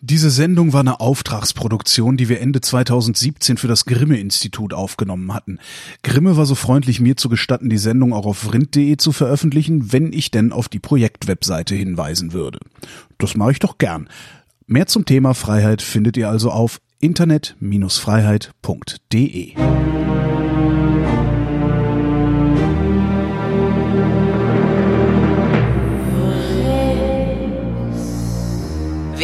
Diese Sendung war eine Auftragsproduktion, die wir Ende 2017 für das Grimme-Institut aufgenommen hatten. Grimme war so freundlich, mir zu gestatten, die Sendung auch auf vrind.de zu veröffentlichen, wenn ich denn auf die Projektwebseite hinweisen würde. Das mache ich doch gern. Mehr zum Thema Freiheit findet ihr also auf internet-freiheit.de.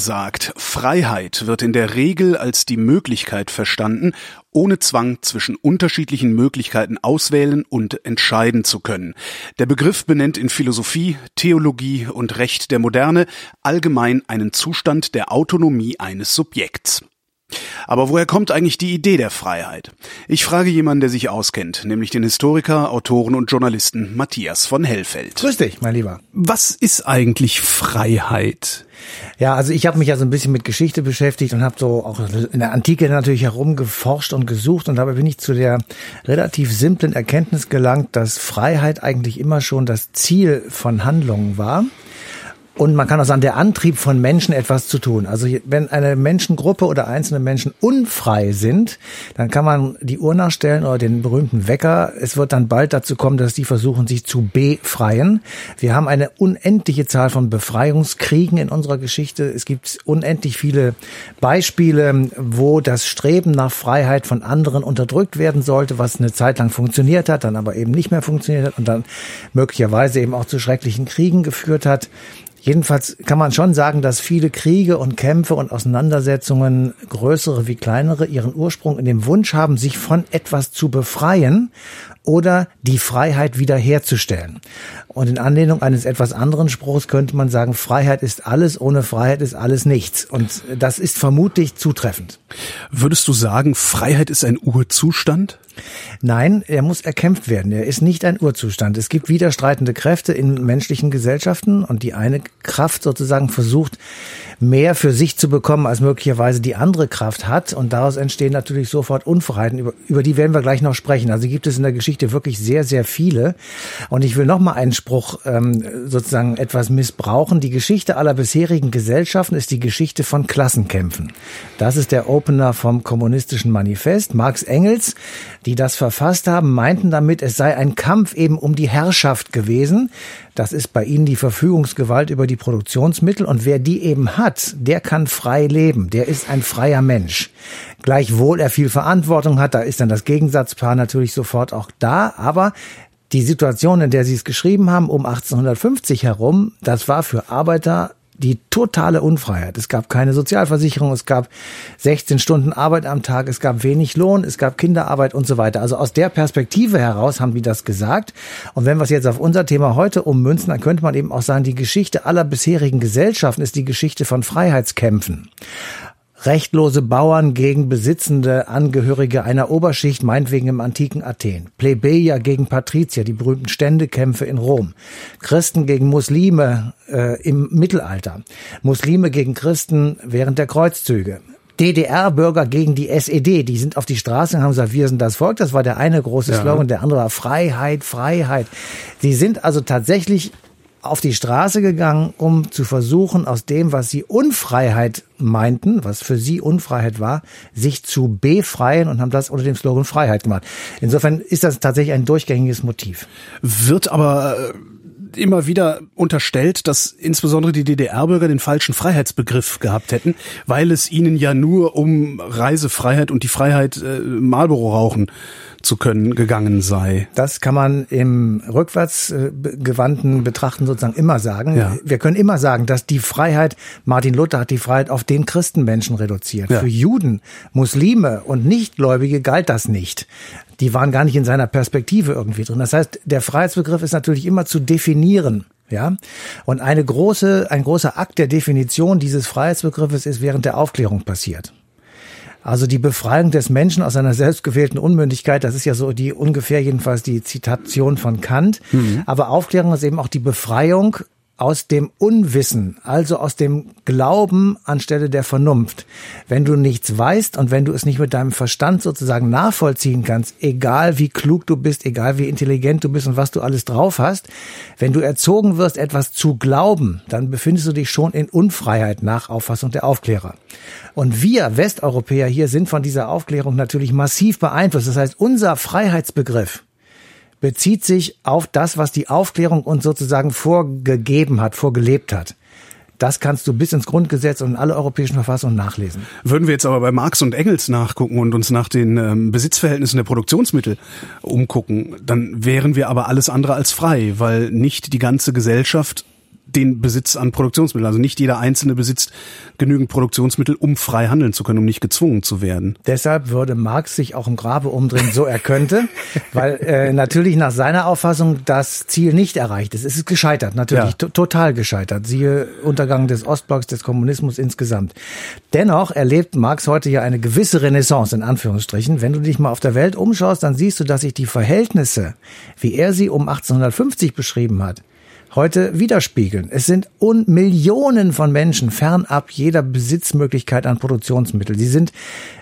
Sagt, Freiheit wird in der Regel als die Möglichkeit verstanden, ohne Zwang zwischen unterschiedlichen Möglichkeiten auswählen und entscheiden zu können. Der Begriff benennt in Philosophie, Theologie und Recht der Moderne allgemein einen Zustand der Autonomie eines Subjekts. Aber woher kommt eigentlich die Idee der Freiheit? Ich frage jemanden, der sich auskennt, nämlich den Historiker, Autoren und Journalisten Matthias von Hellfeld. Grüß dich, mein Lieber. Was ist eigentlich Freiheit? Ja, also ich habe mich ja so ein bisschen mit Geschichte beschäftigt und habe so auch in der Antike natürlich herumgeforscht und gesucht und dabei bin ich zu der relativ simplen Erkenntnis gelangt, dass Freiheit eigentlich immer schon das Ziel von Handlungen war. Und man kann auch sagen, der Antrieb von Menschen etwas zu tun. Also wenn eine Menschengruppe oder einzelne Menschen unfrei sind, dann kann man die Uhr nachstellen oder den berühmten Wecker. Es wird dann bald dazu kommen, dass die versuchen, sich zu befreien. Wir haben eine unendliche Zahl von Befreiungskriegen in unserer Geschichte. Es gibt unendlich viele Beispiele, wo das Streben nach Freiheit von anderen unterdrückt werden sollte, was eine Zeit lang funktioniert hat, dann aber eben nicht mehr funktioniert hat und dann möglicherweise eben auch zu schrecklichen Kriegen geführt hat. Jedenfalls kann man schon sagen, dass viele Kriege und Kämpfe und Auseinandersetzungen, größere wie kleinere, ihren Ursprung in dem Wunsch haben, sich von etwas zu befreien oder die Freiheit wiederherzustellen. Und in Anlehnung eines etwas anderen Spruchs könnte man sagen, Freiheit ist alles, ohne Freiheit ist alles nichts. Und das ist vermutlich zutreffend. Würdest du sagen, Freiheit ist ein Urzustand? Nein, er muss erkämpft werden. Er ist nicht ein Urzustand. Es gibt widerstreitende Kräfte in menschlichen Gesellschaften und die eine Kraft sozusagen versucht, mehr für sich zu bekommen, als möglicherweise die andere Kraft hat. Und daraus entstehen natürlich sofort Unfreiheiten. Über, über die werden wir gleich noch sprechen. Also gibt es in der Geschichte wirklich sehr, sehr viele. Und ich will noch mal einen Spruch ähm, sozusagen etwas missbrauchen. Die Geschichte aller bisherigen Gesellschaften ist die Geschichte von Klassenkämpfen. Das ist der Opener vom kommunistischen Manifest. Marx Engels, die das verfasst haben, meinten damit, es sei ein Kampf eben um die Herrschaft gewesen. Das ist bei ihnen die Verfügungsgewalt über die Produktionsmittel. Und wer die eben hat, der kann frei leben. Der ist ein freier Mensch. Gleichwohl er viel Verantwortung hat, da ist dann das Gegensatzpaar natürlich sofort auch da. Aber die Situation, in der Sie es geschrieben haben, um 1850 herum, das war für Arbeiter die totale Unfreiheit. Es gab keine Sozialversicherung, es gab 16 Stunden Arbeit am Tag, es gab wenig Lohn, es gab Kinderarbeit und so weiter. Also aus der Perspektive heraus haben die das gesagt. Und wenn wir es jetzt auf unser Thema heute ummünzen, dann könnte man eben auch sagen, die Geschichte aller bisherigen Gesellschaften ist die Geschichte von Freiheitskämpfen rechtlose Bauern gegen besitzende Angehörige einer Oberschicht, meinetwegen im antiken Athen, Plebejer gegen Patrizier, die berühmten Ständekämpfe in Rom, Christen gegen Muslime äh, im Mittelalter, Muslime gegen Christen während der Kreuzzüge, DDR-Bürger gegen die SED, die sind auf die Straße und haben gesagt, wir sind das Volk. Das war der eine große Slogan, ja. der andere war Freiheit, Freiheit. Sie sind also tatsächlich auf die Straße gegangen, um zu versuchen, aus dem, was sie Unfreiheit meinten, was für sie Unfreiheit war, sich zu befreien und haben das unter dem Slogan Freiheit gemacht. Insofern ist das tatsächlich ein durchgängiges Motiv. Wird aber äh, immer wieder unterstellt, dass insbesondere die DDR-Bürger den falschen Freiheitsbegriff gehabt hätten, weil es ihnen ja nur um Reisefreiheit und die Freiheit äh, Marlboro rauchen zu können gegangen sei. Das kann man im rückwärtsgewandten Betrachten sozusagen immer sagen. Ja. Wir können immer sagen, dass die Freiheit, Martin Luther hat die Freiheit auf den Christenmenschen reduziert. Ja. Für Juden, Muslime und Nichtgläubige galt das nicht die waren gar nicht in seiner Perspektive irgendwie drin. Das heißt, der Freiheitsbegriff ist natürlich immer zu definieren. Ja, und eine große, ein großer Akt der Definition dieses Freiheitsbegriffes ist während der Aufklärung passiert. Also die Befreiung des Menschen aus seiner selbstgewählten Unmündigkeit, das ist ja so die ungefähr jedenfalls die Zitation von Kant. Mhm. Aber Aufklärung ist eben auch die Befreiung aus dem Unwissen, also aus dem Glauben anstelle der Vernunft. Wenn du nichts weißt und wenn du es nicht mit deinem Verstand sozusagen nachvollziehen kannst, egal wie klug du bist, egal wie intelligent du bist und was du alles drauf hast, wenn du erzogen wirst, etwas zu glauben, dann befindest du dich schon in Unfreiheit nach Auffassung der Aufklärer. Und wir Westeuropäer hier sind von dieser Aufklärung natürlich massiv beeinflusst. Das heißt, unser Freiheitsbegriff, bezieht sich auf das, was die Aufklärung uns sozusagen vorgegeben hat, vorgelebt hat. Das kannst du bis ins Grundgesetz und in alle europäischen Verfassungen nachlesen. Würden wir jetzt aber bei Marx und Engels nachgucken und uns nach den ähm, Besitzverhältnissen der Produktionsmittel umgucken, dann wären wir aber alles andere als frei, weil nicht die ganze Gesellschaft den Besitz an Produktionsmitteln. Also nicht jeder Einzelne besitzt genügend Produktionsmittel, um frei handeln zu können, um nicht gezwungen zu werden. Deshalb würde Marx sich auch im Grabe umdrehen, so er könnte, weil äh, natürlich nach seiner Auffassung das Ziel nicht erreicht ist. Es ist gescheitert, natürlich ja. total gescheitert. Siehe Untergang des Ostblocks, des Kommunismus insgesamt. Dennoch erlebt Marx heute ja eine gewisse Renaissance, in Anführungsstrichen. Wenn du dich mal auf der Welt umschaust, dann siehst du, dass sich die Verhältnisse, wie er sie um 1850 beschrieben hat, heute widerspiegeln. Es sind Millionen von Menschen fernab jeder Besitzmöglichkeit an Produktionsmitteln. Sie sind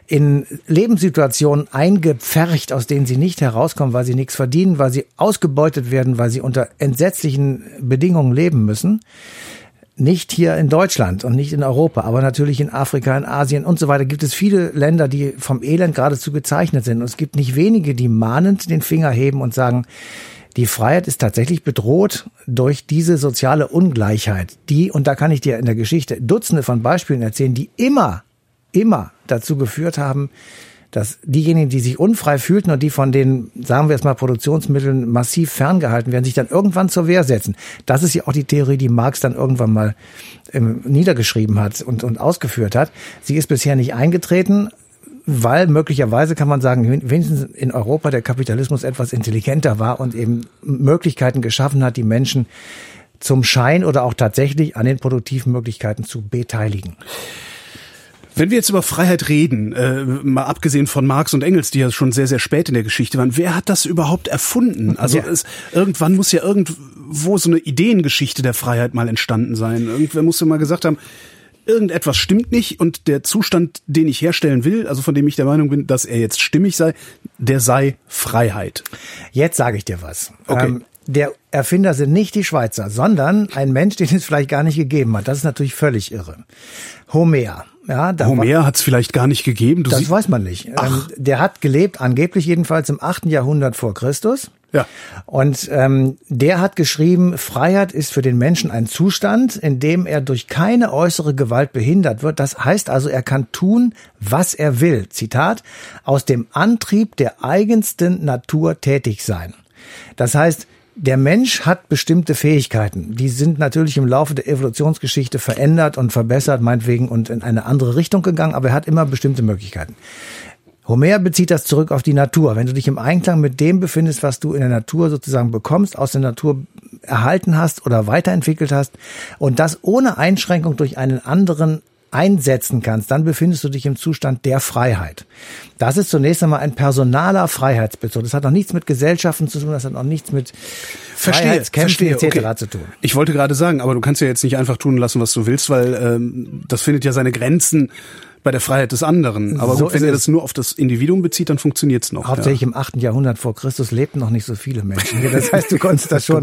in Lebenssituationen eingepfercht, aus denen sie nicht herauskommen, weil sie nichts verdienen, weil sie ausgebeutet werden, weil sie unter entsetzlichen Bedingungen leben müssen. Nicht hier in Deutschland und nicht in Europa, aber natürlich in Afrika, in Asien und so weiter gibt es viele Länder, die vom Elend geradezu gezeichnet sind. Und es gibt nicht wenige, die mahnend den Finger heben und sagen, die Freiheit ist tatsächlich bedroht durch diese soziale Ungleichheit, die, und da kann ich dir in der Geschichte Dutzende von Beispielen erzählen, die immer, immer dazu geführt haben, dass diejenigen, die sich unfrei fühlten und die von den, sagen wir jetzt mal, Produktionsmitteln massiv ferngehalten werden, sich dann irgendwann zur Wehr setzen. Das ist ja auch die Theorie, die Marx dann irgendwann mal ähm, niedergeschrieben hat und, und ausgeführt hat. Sie ist bisher nicht eingetreten, weil möglicherweise kann man sagen, wenigstens in Europa der Kapitalismus etwas intelligenter war und eben Möglichkeiten geschaffen hat, die Menschen zum Schein oder auch tatsächlich an den produktiven Möglichkeiten zu beteiligen. Wenn wir jetzt über Freiheit reden, äh, mal abgesehen von Marx und Engels, die ja schon sehr, sehr spät in der Geschichte waren, wer hat das überhaupt erfunden? Also ja. es, irgendwann muss ja irgendwo so eine Ideengeschichte der Freiheit mal entstanden sein. Irgendwer muss ja mal gesagt haben, irgendetwas stimmt nicht und der Zustand, den ich herstellen will, also von dem ich der Meinung bin, dass er jetzt stimmig sei, der sei Freiheit. Jetzt sage ich dir was. Okay. Ähm, der Erfinder sind nicht die Schweizer, sondern ein Mensch, den es vielleicht gar nicht gegeben hat. Das ist natürlich völlig irre. Homer. Ja, Homer hat es vielleicht gar nicht gegeben. Du das weiß man nicht. Ach. Ähm, der hat gelebt, angeblich jedenfalls im achten Jahrhundert vor Christus. Ja. Und ähm, der hat geschrieben, Freiheit ist für den Menschen ein Zustand, in dem er durch keine äußere Gewalt behindert wird. Das heißt also, er kann tun, was er will. Zitat, aus dem Antrieb der eigensten Natur tätig sein. Das heißt, der Mensch hat bestimmte Fähigkeiten. Die sind natürlich im Laufe der Evolutionsgeschichte verändert und verbessert, meinetwegen, und in eine andere Richtung gegangen, aber er hat immer bestimmte Möglichkeiten. Homer bezieht das zurück auf die Natur. Wenn du dich im Einklang mit dem befindest, was du in der Natur sozusagen bekommst, aus der Natur erhalten hast oder weiterentwickelt hast und das ohne Einschränkung durch einen anderen einsetzen kannst, dann befindest du dich im Zustand der Freiheit. Das ist zunächst einmal ein personaler Freiheitsbezug. Das hat noch nichts mit Gesellschaften zu tun, das hat noch nichts mit Freiheitskämpfen etc. Okay. zu tun. Ich wollte gerade sagen, aber du kannst ja jetzt nicht einfach tun lassen, was du willst, weil ähm, das findet ja seine Grenzen bei der Freiheit des anderen. Aber So gut, wenn er es. das nur auf das Individuum bezieht, dann funktioniert's noch. Hauptsächlich im 8. Jahrhundert vor Christus lebten noch nicht so viele Menschen. Das heißt, du konntest da schon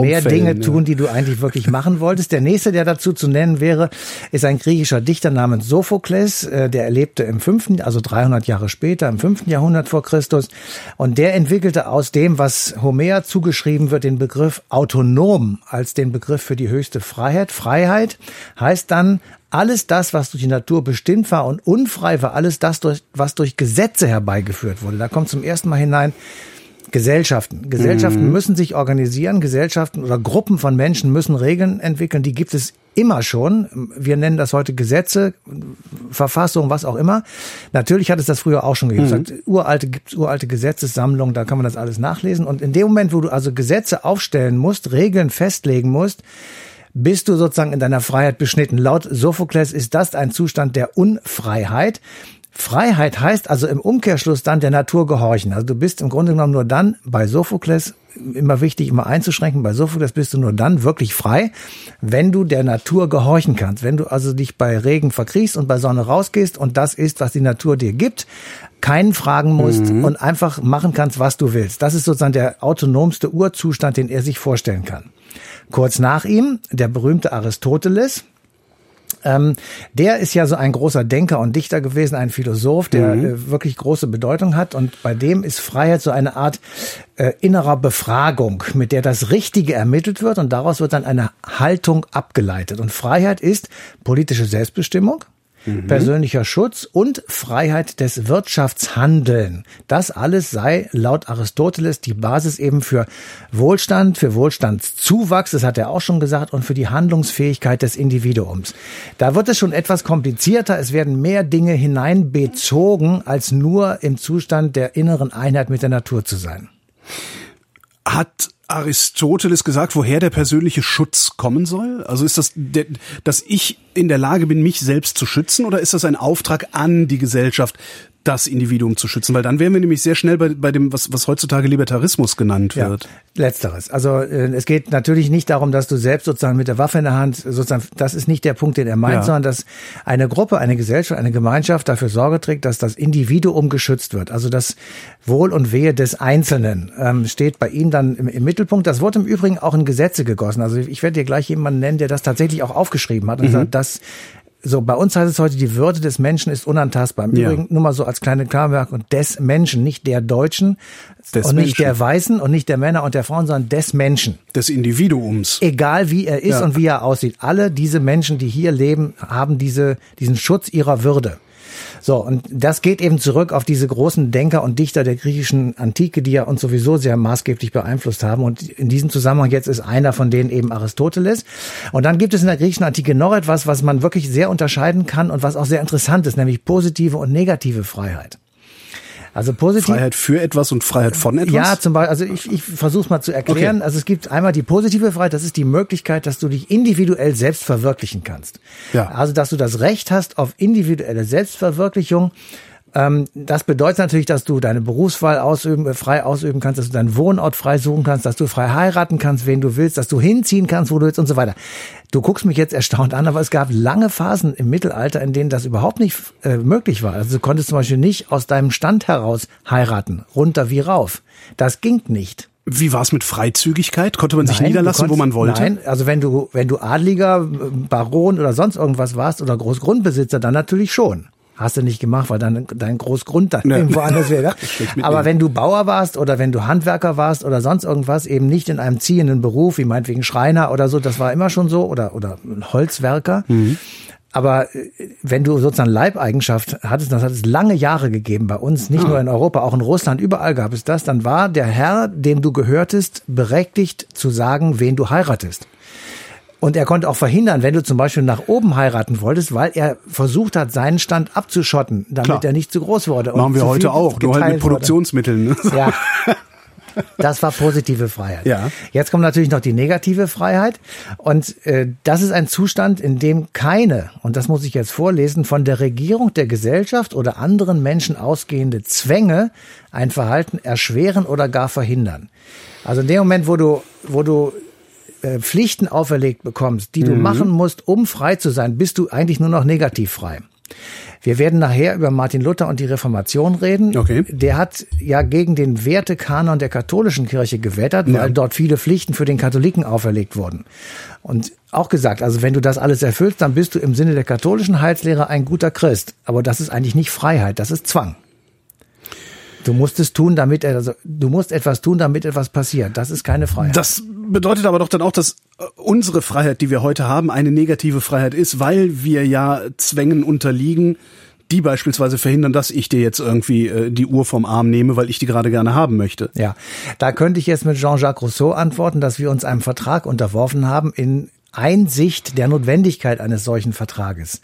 mehr Dinge ja. tun, die du eigentlich wirklich machen wolltest. Der nächste, der dazu zu nennen wäre, ist ein griechischer Dichter namens Sophokles. Äh, Der erlebte im 5., also 300 Jahre später, im 5. Jahrhundert vor Christus. Und der entwickelte aus dem, was Homer zugeschrieben wird, den Begriff autonom als den Begriff für die höchste Freiheit. Freiheit heißt dann, alles das, was durch die Natur bestimmt war und unfrei war, alles das, was durch Gesetze herbeigeführt wurde. Da kommt zum ersten Mal hinein Gesellschaften. Gesellschaften müssen sich organisieren, Gesellschaften oder Gruppen von Menschen müssen Regeln entwickeln, die gibt es immer schon. Wir nennen das heute Gesetze, Verfassung, was auch immer. Natürlich hat es das früher auch schon gegeben. Sagt, Uralte gibt's uralte Gesetzessammlungen, da kann man das alles nachlesen. Und in dem Moment, wo du also Gesetze aufstellen musst, Regeln festlegen musst, bist du sozusagen in deiner Freiheit beschnitten. Laut Sophokles ist das ein Zustand der Unfreiheit. Freiheit heißt also im Umkehrschluss dann der Natur gehorchen. Also du bist im Grunde genommen nur dann bei Sophokles, immer wichtig, immer einzuschränken, bei Sophokles bist du nur dann wirklich frei, wenn du der Natur gehorchen kannst. Wenn du also dich bei Regen verkriechst und bei Sonne rausgehst und das ist, was die Natur dir gibt, keinen fragen musst und einfach machen kannst, was du willst. Das ist sozusagen der autonomste Urzustand, den er sich vorstellen kann. Kurz nach ihm der berühmte Aristoteles. Ähm, der ist ja so ein großer Denker und Dichter gewesen, ein Philosoph, der äh, wirklich große Bedeutung hat. Und bei dem ist Freiheit so eine Art äh, innerer Befragung, mit der das Richtige ermittelt wird und daraus wird dann eine Haltung abgeleitet. Und Freiheit ist politische Selbstbestimmung, persönlicher Schutz und Freiheit des Wirtschaftshandeln. Das alles sei laut Aristoteles die Basis eben für Wohlstand, für Wohlstandszuwachs, das hat er auch schon gesagt, und für die Handlungsfähigkeit des Individuums. Da wird es schon etwas komplizierter. Es werden mehr Dinge hineinbezogen, als nur im Zustand der inneren Einheit mit der Natur zu sein. Hat Aristoteles gesagt, woher der persönliche Schutz kommen soll? Also ist das, dass ich in der Lage bin, mich selbst zu schützen, oder ist das ein Auftrag an die Gesellschaft, das Individuum zu schützen? Weil dann wären wir nämlich sehr schnell bei, bei dem, was, was heutzutage Libertarismus genannt wird. Letzteres. Also äh, es geht natürlich nicht darum, dass du selbst sozusagen mit der Waffe in der Hand sozusagen, das ist nicht der Punkt, den er meint, Ja. sondern dass eine Gruppe, eine Gesellschaft, eine Gemeinschaft dafür Sorge trägt, dass das Individuum geschützt wird. Also das Wohl und Wehe des Einzelnen ähm, steht bei ihm dann im, im Mittelpunkt. Das wurde im Übrigen auch in Gesetze gegossen. Also ich werde dir gleich jemanden nennen, der das tatsächlich auch aufgeschrieben hat und sagt, dass so, bei uns heißt es heute, die Würde des Menschen ist unantastbar. Im Ja. Übrigen nur mal so als kleine Klarmerkung, des Menschen, nicht der Deutschen Des und nicht Menschen. der Weißen und nicht der Männer und der Frauen, sondern des Menschen. Des Individuums. Egal wie er ist Ja. und wie er aussieht. Alle diese Menschen, die hier leben, haben diese, diesen Schutz ihrer Würde. So, und das geht eben zurück auf diese großen Denker und Dichter der griechischen Antike, die ja uns sowieso sehr maßgeblich beeinflusst haben. Und in diesem Zusammenhang jetzt ist einer von denen eben Aristoteles. Und dann gibt es in der griechischen Antike noch etwas, was man wirklich sehr unterscheiden kann und was auch sehr interessant ist, nämlich positive und negative Freiheit. Also positiv. Freiheit für etwas und Freiheit von etwas? Ja, zum Beispiel, also ich, ich versuche es mal zu erklären. Okay. Also es gibt einmal die positive Freiheit, das ist die Möglichkeit, dass du dich individuell selbst verwirklichen kannst. Ja. Also dass du das Recht hast auf individuelle Selbstverwirklichung. Ähm, das bedeutet natürlich, dass du deine Berufswahl ausüben, äh, frei ausüben kannst, dass du deinen Wohnort frei suchen kannst, dass du frei heiraten kannst, wen du willst, dass du hinziehen kannst, wo du willst und so weiter. Du guckst mich jetzt erstaunt an, aber es gab lange Phasen im Mittelalter, in denen das überhaupt nicht äh, möglich war. Also du konntest zum Beispiel nicht aus deinem Stand heraus heiraten, runter wie rauf. Das ging nicht. Wie war es mit Freizügigkeit? Konnte man sich Nein, niederlassen, wo konntest- man wollte? Nein, also wenn du, wenn du Adliger, äh, Baron oder sonst irgendwas warst oder Großgrundbesitzer, dann natürlich schon. Hast du nicht gemacht, weil dann dein Großgrund dann Ja. irgendwo anders wäre. Aber wenn du Bauer warst oder wenn du Handwerker warst oder sonst irgendwas, eben nicht in einem ziehenden Beruf, wie meinetwegen Schreiner oder so, das war immer schon so, oder, oder Holzwerker. Mhm. Aber äh, wenn du sozusagen Leibeigenschaft hattest, das hat es lange Jahre gegeben bei uns, Ah. nicht nur in Europa, auch in Russland, überall gab es das, dann war der Herr, dem du gehörtest, berechtigt zu sagen, wen du heiratest. Und er konnte auch verhindern, wenn du zum Beispiel nach oben heiraten wolltest, weil er versucht hat, seinen Stand abzuschotten, damit Klar. er nicht zu groß wurde. und Machen wir heute auch, nur halt mit. Produktionsmitteln. Ne? Ja. Das war positive Freiheit. Ja. Jetzt kommt natürlich noch die negative Freiheit. Und äh, das ist ein Zustand, in dem keine, und das muss ich jetzt vorlesen, von der Regierung der Gesellschaft oder anderen Menschen ausgehende Zwänge ein Verhalten erschweren oder gar verhindern. Also in dem Moment, wo du, wo du äh, Pflichten auferlegt bekommst, die du machen musst, um frei zu sein, bist du eigentlich nur noch negativ frei. Wir werden nachher über Martin Luther und die Reformation reden. Okay. Der hat ja gegen den Wertekanon der katholischen Kirche gewettert, weil Ja. dort viele Pflichten für den Katholiken auferlegt wurden. Und auch gesagt, also wenn du das alles erfüllst, dann bist du im Sinne der katholischen Heilslehre ein guter Christ. Aber das ist eigentlich nicht Freiheit, das ist Zwang. Du musst es tun, damit also du musst etwas tun, damit etwas passiert. Das ist keine Freiheit. Das bedeutet aber doch dann auch, dass äh, unsere Freiheit, die wir heute haben, eine negative Freiheit ist, weil wir ja Zwängen unterliegen, die beispielsweise verhindern, dass ich dir jetzt irgendwie äh, die Uhr vom Arm nehme, weil ich die gerade gerne haben möchte. Ja, da könnte ich jetzt mit Jean-Jacques Rousseau antworten, dass wir uns einem Vertrag unterworfen haben in Einsicht der Notwendigkeit eines solchen Vertrages.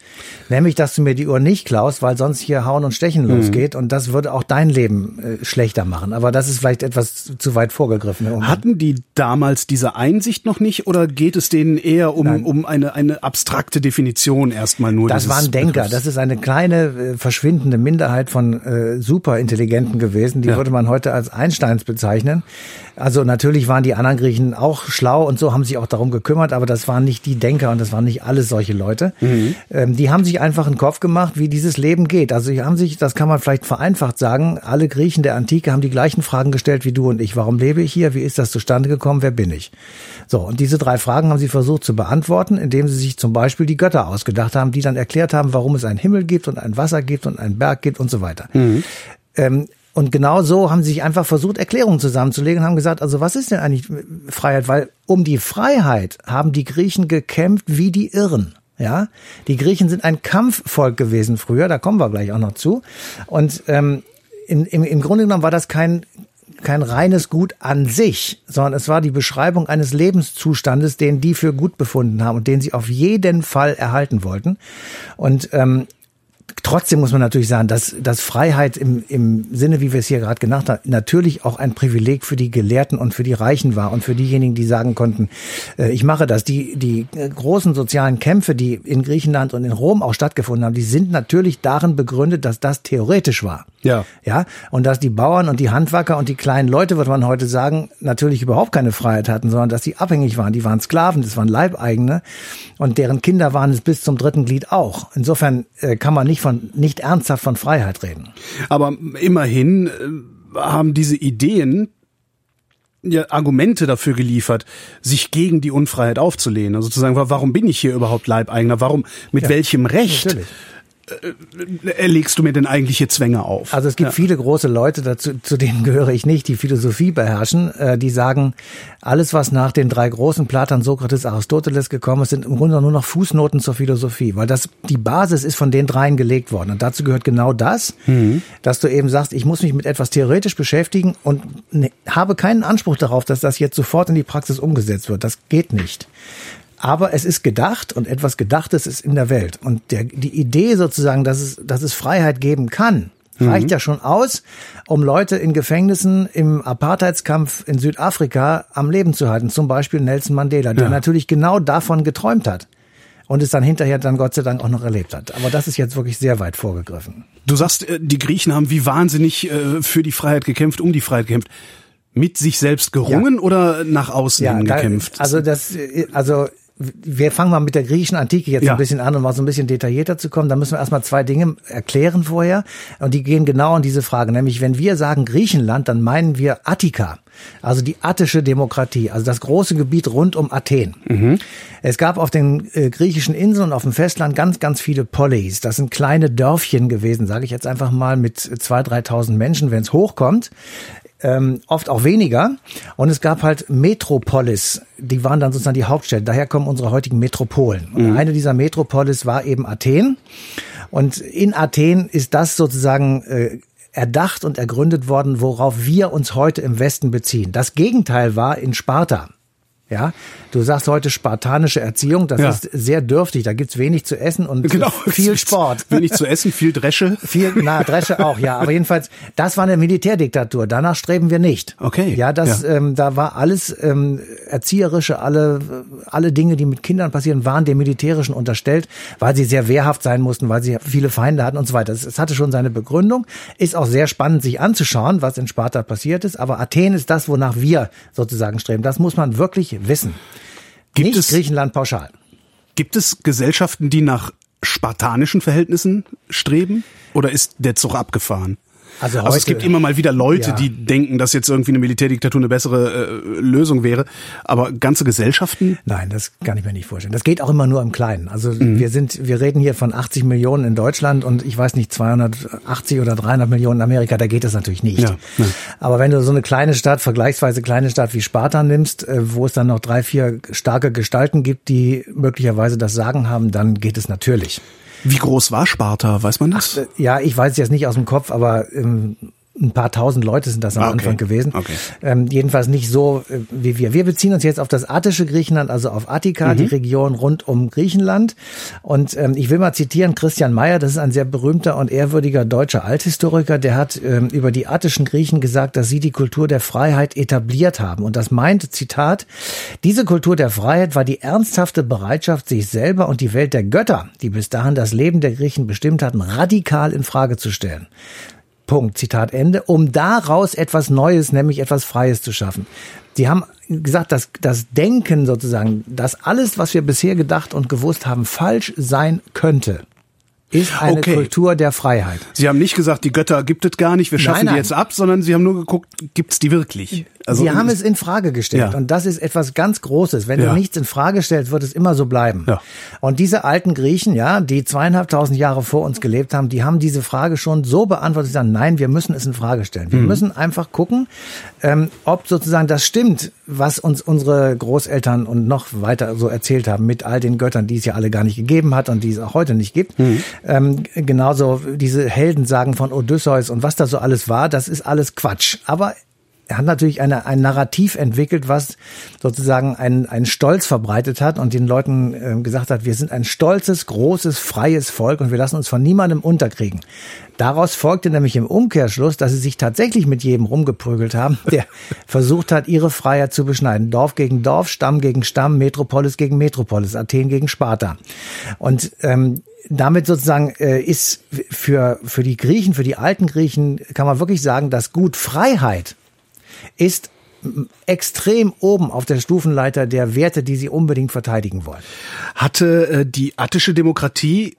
Nämlich, dass du mir die Uhr nicht klaust, weil sonst hier Hauen und Stechen losgeht und das würde auch dein Leben äh, schlechter machen. Aber das ist vielleicht etwas zu weit vorgegriffen. Ullmann. Hatten die damals diese Einsicht noch nicht oder geht es denen eher um, um eine, eine abstrakte Definition erstmal nur? Das waren Denker. Begriffs? Das ist eine kleine, äh, verschwindende Minderheit von äh, Superintelligenten gewesen. Die Ja. würde man heute als Einsteins bezeichnen. Also natürlich waren die anderen Griechen auch schlau und so haben sich auch darum gekümmert, aber das waren nicht die Denker und das waren nicht alles solche Leute. Mhm. Ähm, die haben sich einfach einen Kopf gemacht, wie dieses Leben geht. Also die haben sich, das kann man vielleicht vereinfacht sagen, alle Griechen der Antike haben die gleichen Fragen gestellt wie du und ich. Warum lebe ich hier? Wie ist das zustande gekommen? Wer bin ich? So, und diese drei Fragen haben sie versucht zu beantworten, indem sie sich zum Beispiel die Götter ausgedacht haben, die dann erklärt haben, warum es einen Himmel gibt und ein Wasser gibt und einen Berg gibt und so weiter. Ähm, und genau so haben sie sich einfach versucht, Erklärungen zusammenzulegen und haben gesagt, also was ist denn eigentlich Freiheit? Weil um die Freiheit haben die Griechen gekämpft wie die Irren. Ja, die Griechen sind ein Kampfvolk gewesen früher, da kommen wir gleich auch noch zu. Und ähm, in, im, im Grunde genommen war das kein kein reines Gut an sich, sondern es war die Beschreibung eines Lebenszustandes, den die für gut befunden haben und den sie auf jeden Fall erhalten wollten. Und ähm, Trotzdem muss man natürlich sagen, dass, dass Freiheit im, im Sinne, wie wir es hier gerade genannt haben, natürlich auch ein Privileg für die Gelehrten und für die Reichen war und für diejenigen, die sagen konnten, äh, ich mache das. Die, die äh, großen sozialen Kämpfe, die in Griechenland und in Rom auch stattgefunden haben, die sind natürlich darin begründet, dass das theoretisch war. Ja. Ja, und dass die Bauern und die Handwerker und die kleinen Leute, würde man heute sagen, natürlich überhaupt keine Freiheit hatten, sondern dass sie abhängig waren. Die waren Sklaven, das waren Leibeigene und deren Kinder waren es bis zum dritten Glied auch. Insofern äh, kann man nicht von nicht ernsthaft von Freiheit reden. Aber immerhin äh, haben diese Ideen ja Argumente dafür geliefert, sich gegen die Unfreiheit aufzulehnen. Also zu sagen, wa- warum bin ich hier überhaupt Leibeigener? Warum, mit Ja, welchem Recht Natürlich. Erlegst du mir denn eigentlich hier Zwänge auf? Also es gibt Ja. viele große Leute, dazu, zu denen gehöre ich nicht, die Philosophie beherrschen, äh, die sagen, alles, was nach den drei großen Platon, Sokrates, Aristoteles gekommen ist, sind im Grunde nur noch Fußnoten zur Philosophie, weil das die Basis ist von den dreien gelegt worden. Und dazu gehört genau das, dass du eben sagst, ich muss mich mit etwas theoretisch beschäftigen und ne, habe keinen Anspruch darauf, dass das jetzt sofort in die Praxis umgesetzt wird. Das geht nicht. Aber es ist gedacht und etwas Gedachtes ist in der Welt. Und der, die Idee sozusagen, dass es, dass es Freiheit geben kann, reicht ja schon aus, um Leute in Gefängnissen im Apartheidskampf in Südafrika am Leben zu halten. Zum Beispiel Nelson Mandela, der Ja. natürlich genau davon geträumt hat. Und es dann hinterher dann Gott sei Dank auch noch erlebt hat. Aber das ist jetzt wirklich sehr weit vorgegriffen. Du sagst, äh, die Griechen haben wie wahnsinnig äh, für die Freiheit gekämpft, um die Freiheit gekämpft. Mit sich selbst gerungen oder nach außen hin da- gekämpft? Also das, äh, also wir fangen mal mit der griechischen Antike jetzt Ja. ein bisschen an, um mal so ein bisschen detaillierter zu kommen. Da müssen wir erstmal zwei Dinge erklären vorher. Und die gehen genau in diese Frage. Nämlich, wenn wir sagen Griechenland, dann meinen wir Attika. Also die attische Demokratie, also das große Gebiet rund um Athen. Es gab auf den äh, griechischen Inseln und auf dem Festland ganz, ganz viele Polis. Das sind kleine Dörfchen gewesen, sage ich jetzt einfach mal, mit 2.000, 3.000 Menschen, wenn es hochkommt ähm, oft auch weniger. Und es gab halt Metropolis, die waren dann sozusagen die Hauptstädte. Daher kommen unsere heutigen Metropolen. Und eine dieser Metropolis war eben Athen. Und in Athen ist das sozusagen äh, erdacht und ergründet worden, worauf wir uns heute im Westen beziehen. Das Gegenteil war in Sparta. Ja, du sagst heute spartanische Erziehung, das Ja. ist sehr dürftig, da gibt's wenig zu essen und genau. viel Sport. Wenig zu essen, viel Dresche. Viel, na, Dresche auch, ja. Aber jedenfalls, das war eine Militärdiktatur. Danach streben wir nicht. Okay, Ja, das, ja. Ähm, da war alles ähm, erzieherische, alle, alle Dinge, die mit Kindern passieren, waren dem Militärischen unterstellt, weil sie sehr wehrhaft sein mussten, weil sie viele Feinde hatten und so weiter. Es, es hatte schon seine Begründung. Ist auch sehr spannend, sich anzuschauen, was in Sparta passiert ist. Aber Athen ist das, wonach wir sozusagen streben. Das muss man wirklich wissen. Gibt nicht es- Griechenland pauschal. Gibt es Gesellschaften, die nach spartanischen Verhältnissen streben? Oder ist der Zug abgefahren? Also, heute, also es gibt immer mal wieder Leute, ja. die denken, dass jetzt irgendwie eine Militärdiktatur eine bessere äh, Lösung wäre. Aber ganze Gesellschaften? Nein, das kann ich mir nicht vorstellen. Das geht auch immer nur im Kleinen. Also mhm. wir sind, wir reden hier von 80 Millionen in Deutschland und ich weiß nicht 280 oder 300 Millionen in Amerika. Da geht das natürlich nicht. Ja, ja. Aber wenn du so eine kleine Stadt, vergleichsweise kleine Stadt wie Sparta nimmst, äh, wo es dann noch drei, vier starke Gestalten gibt, die möglicherweise das Sagen haben, dann geht es natürlich. Wie groß war Sparta? Weiß man das? Ach, ja, ich weiß jetzt nicht aus dem Kopf, aber ähm, ein paar tausend Leute sind das am ah, okay. Anfang gewesen. Okay. Ähm, jedenfalls nicht so äh, wie wir. Wir beziehen uns jetzt auf das attische Griechenland, also auf Attika, mhm. die Region rund um Griechenland. Und ähm, ich will mal zitieren Christian Mayer, das ist ein sehr berühmter und ehrwürdiger deutscher Althistoriker, der hat ähm, über die attischen Griechen gesagt, dass sie die Kultur der Freiheit etabliert haben. Und das meinte, Zitat, diese Kultur der Freiheit war die ernsthafte Bereitschaft, sich selber und die Welt der Götter, die bis dahin das Leben der Griechen bestimmt hatten, radikal in Frage zu stellen. Punkt, Zitat Ende, um daraus etwas Neues, nämlich etwas Freies zu schaffen. Sie haben gesagt, dass das Denken sozusagen, dass alles, was wir bisher gedacht und gewusst haben, falsch sein könnte ist eine okay. Kultur der Freiheit. Sie haben nicht gesagt, die Götter gibt es gar nicht, wir schaffen nein, nein. die jetzt ab, sondern Sie haben nur geguckt, gibt es die wirklich? Also Sie haben es in Frage gestellt ja. und das ist etwas ganz Großes. Wenn ja. du nichts in Frage stellst, wird es immer so bleiben. Ja. Und diese alten Griechen, ja, die zweieinhalbtausend Jahre vor uns gelebt haben, die haben diese Frage schon so beantwortet, sagen, nein, wir müssen es in Frage stellen. Wir mhm. müssen einfach gucken, ähm, ob sozusagen das stimmt, was uns unsere Großeltern und noch weiter so erzählt haben mit all den Göttern, die es ja alle gar nicht gegeben hat und die es auch heute nicht gibt. Mhm. Ähm, genauso diese Heldensagen von Odysseus und was da so alles war, das ist alles Quatsch. Aber er hat natürlich eine, ein Narrativ entwickelt, was sozusagen einen, einen Stolz verbreitet hat und den Leuten äh, gesagt hat, wir sind ein stolzes, großes, freies Volk und wir lassen uns von niemandem unterkriegen. Daraus folgte nämlich im Umkehrschluss, dass sie sich tatsächlich mit jedem rumgeprügelt haben, der versucht hat, ihre Freiheit zu beschneiden. Dorf gegen Dorf, Stamm gegen Stamm, Metropolis gegen Metropolis, Athen gegen Sparta. Und ähm, damit sozusagen äh, ist für, für die Griechen, für die alten Griechen, kann man wirklich sagen, dass Gut Freiheit ist extrem oben auf der Stufenleiter der Werte, die sie unbedingt verteidigen wollen. Hatte äh, die attische Demokratie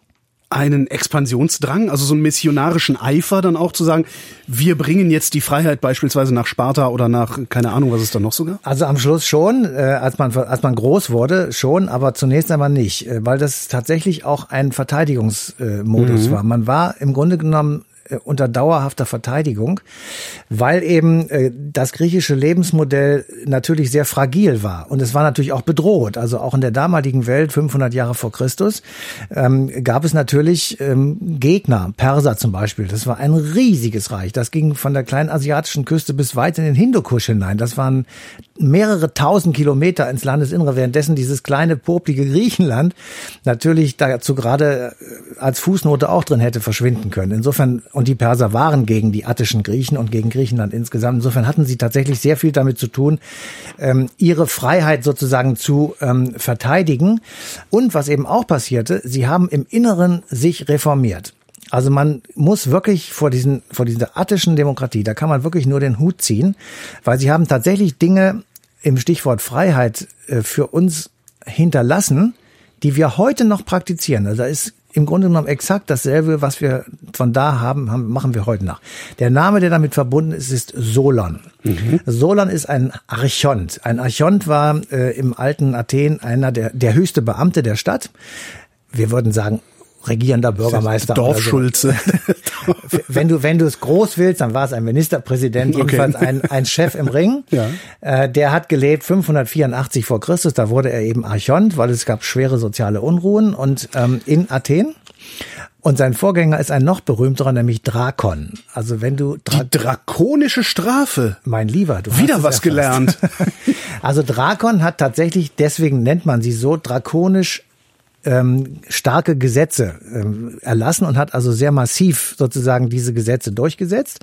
einen Expansionsdrang, also so einen missionarischen Eifer dann auch zu sagen, wir bringen jetzt die Freiheit beispielsweise nach Sparta oder nach keine Ahnung, was ist da noch sogar? Also am Schluss schon, äh, als man als man groß wurde, schon, aber zunächst einmal nicht, äh, weil das tatsächlich auch ein Verteidigungsmodus mhm. war. Man war im Grunde genommen äh, unter dauerhafter Verteidigung, weil eben äh, das griechische Lebensmodell natürlich sehr fragil war und es war natürlich auch bedroht. Also auch in der damaligen Welt, 500 Jahre vor Christus, ähm, gab es natürlich ähm, Gegner, Perser zum Beispiel. Das war ein riesiges Reich. Das ging von der kleinen asiatischen Küste bis weit in den Hindukusch hinein. Das waren mehrere tausend Kilometer ins Landesinnere, währenddessen dieses kleine, poplige Griechenland natürlich dazu gerade äh, als Fußnote auch drin hätte verschwinden können. Insofern, und die Perser waren gegen die attischen Griechen und gegen Griechenland insgesamt. Insofern hatten sie tatsächlich sehr viel damit zu tun, ähm, ihre Freiheit sozusagen zu ähm, verteidigen. Und was eben auch passierte, sie haben im Inneren sich reformiert. Also man muss wirklich vor diesen, vor dieser attischen Demokratie, da kann man wirklich nur den Hut ziehen, weil sie haben tatsächlich Dinge im Stichwort Freiheit äh, für uns hinterlassen, die wir heute noch praktizieren. Also da ist im Grunde genommen exakt dasselbe, was wir von da haben, haben machen wir heute noch. Der Name, der damit verbunden ist, ist Solon. Mhm. Solon ist ein Archont. Ein Archont war äh, im alten Athen einer der, der höchste Beamte der Stadt. Wir würden sagen, regierender Bürgermeister. Dorfschulze. So. wenn du wenn du es groß willst, dann war es ein Ministerpräsident, jedenfalls okay. ein, ein Chef im Ring. Ja. Äh, der hat gelebt 584 vor Christus. Da wurde er eben Archont, weil es gab schwere soziale Unruhen und ähm, in Athen. Und sein Vorgänger ist ein noch berühmterer, nämlich Drakon. Also wenn du Dra die drakonische Strafe, mein Lieber, du wieder was erfasst. gelernt. also Drakon hat tatsächlich, deswegen nennt man sie so drakonisch ähm, starke Gesetze ähm, erlassen und hat also sehr massiv sozusagen diese Gesetze durchgesetzt.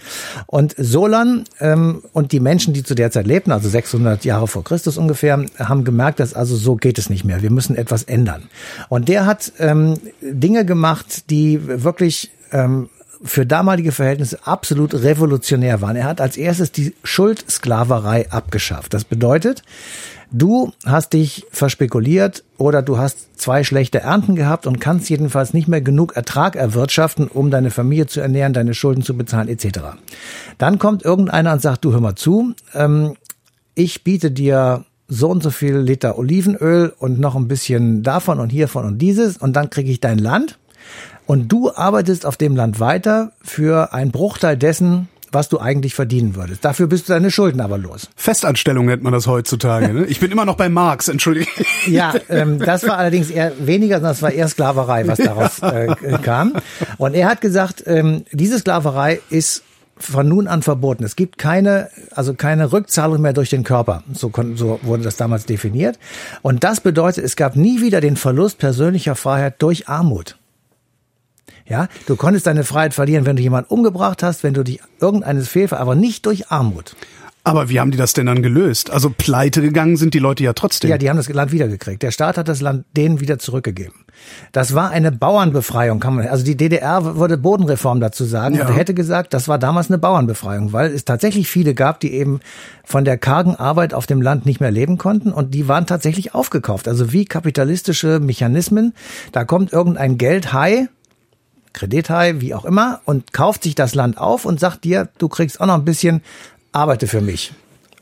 Und Solon ähm, und die Menschen, die zu der Zeit lebten, also 600 Jahre vor Christus ungefähr, haben gemerkt, dass also so geht es nicht mehr. Wir müssen etwas ändern. Und der hat ähm, Dinge gemacht, die wirklich ähm, für damalige Verhältnisse absolut revolutionär waren. Er hat als erstes die Schuldsklaverei abgeschafft. Das bedeutet, du hast dich verspekuliert oder du hast zwei schlechte Ernten gehabt und kannst jedenfalls nicht mehr genug Ertrag erwirtschaften, um deine Familie zu ernähren, deine Schulden zu bezahlen etc. Dann kommt irgendeiner und sagt, du hör mal zu, ähm, ich biete dir so und so viel Liter Olivenöl und noch ein bisschen davon und hiervon und dieses und dann kriege ich dein Land und du arbeitest auf dem Land weiter für einen Bruchteil dessen, was du eigentlich verdienen würdest. Dafür bist du deine Schulden aber los. Festanstellung nennt man das heutzutage. Ne? Ich bin immer noch bei Marx, entschuldige. Ja, ähm, das war allerdings eher weniger, das war eher Sklaverei, was daraus äh, kam. Und er hat gesagt, ähm, diese Sklaverei ist von nun an verboten. Es gibt keine, also keine Rückzahlung mehr durch den Körper. So, so wurde das damals definiert. Und das bedeutet, es gab nie wieder den Verlust persönlicher Freiheit durch Armut. Ja, du konntest deine Freiheit verlieren, wenn du jemanden umgebracht hast, wenn du dich irgendeines fehlst, aber nicht durch Armut. Aber wie haben die das denn dann gelöst? Also pleite gegangen sind die Leute ja trotzdem. Ja, die haben das Land wiedergekriegt. Der Staat hat das Land denen wieder zurückgegeben. Das war eine Bauernbefreiung, kann man. Also die DDR würde Bodenreform dazu sagen ja. und hätte gesagt, das war damals eine Bauernbefreiung, weil es tatsächlich viele gab, die eben von der kargen Arbeit auf dem Land nicht mehr leben konnten und die waren tatsächlich aufgekauft. Also wie kapitalistische Mechanismen. Da kommt irgendein Geldhai, Kredithai, wie auch immer, und kauft sich das Land auf und sagt dir, du kriegst auch noch ein bisschen arbeite für mich.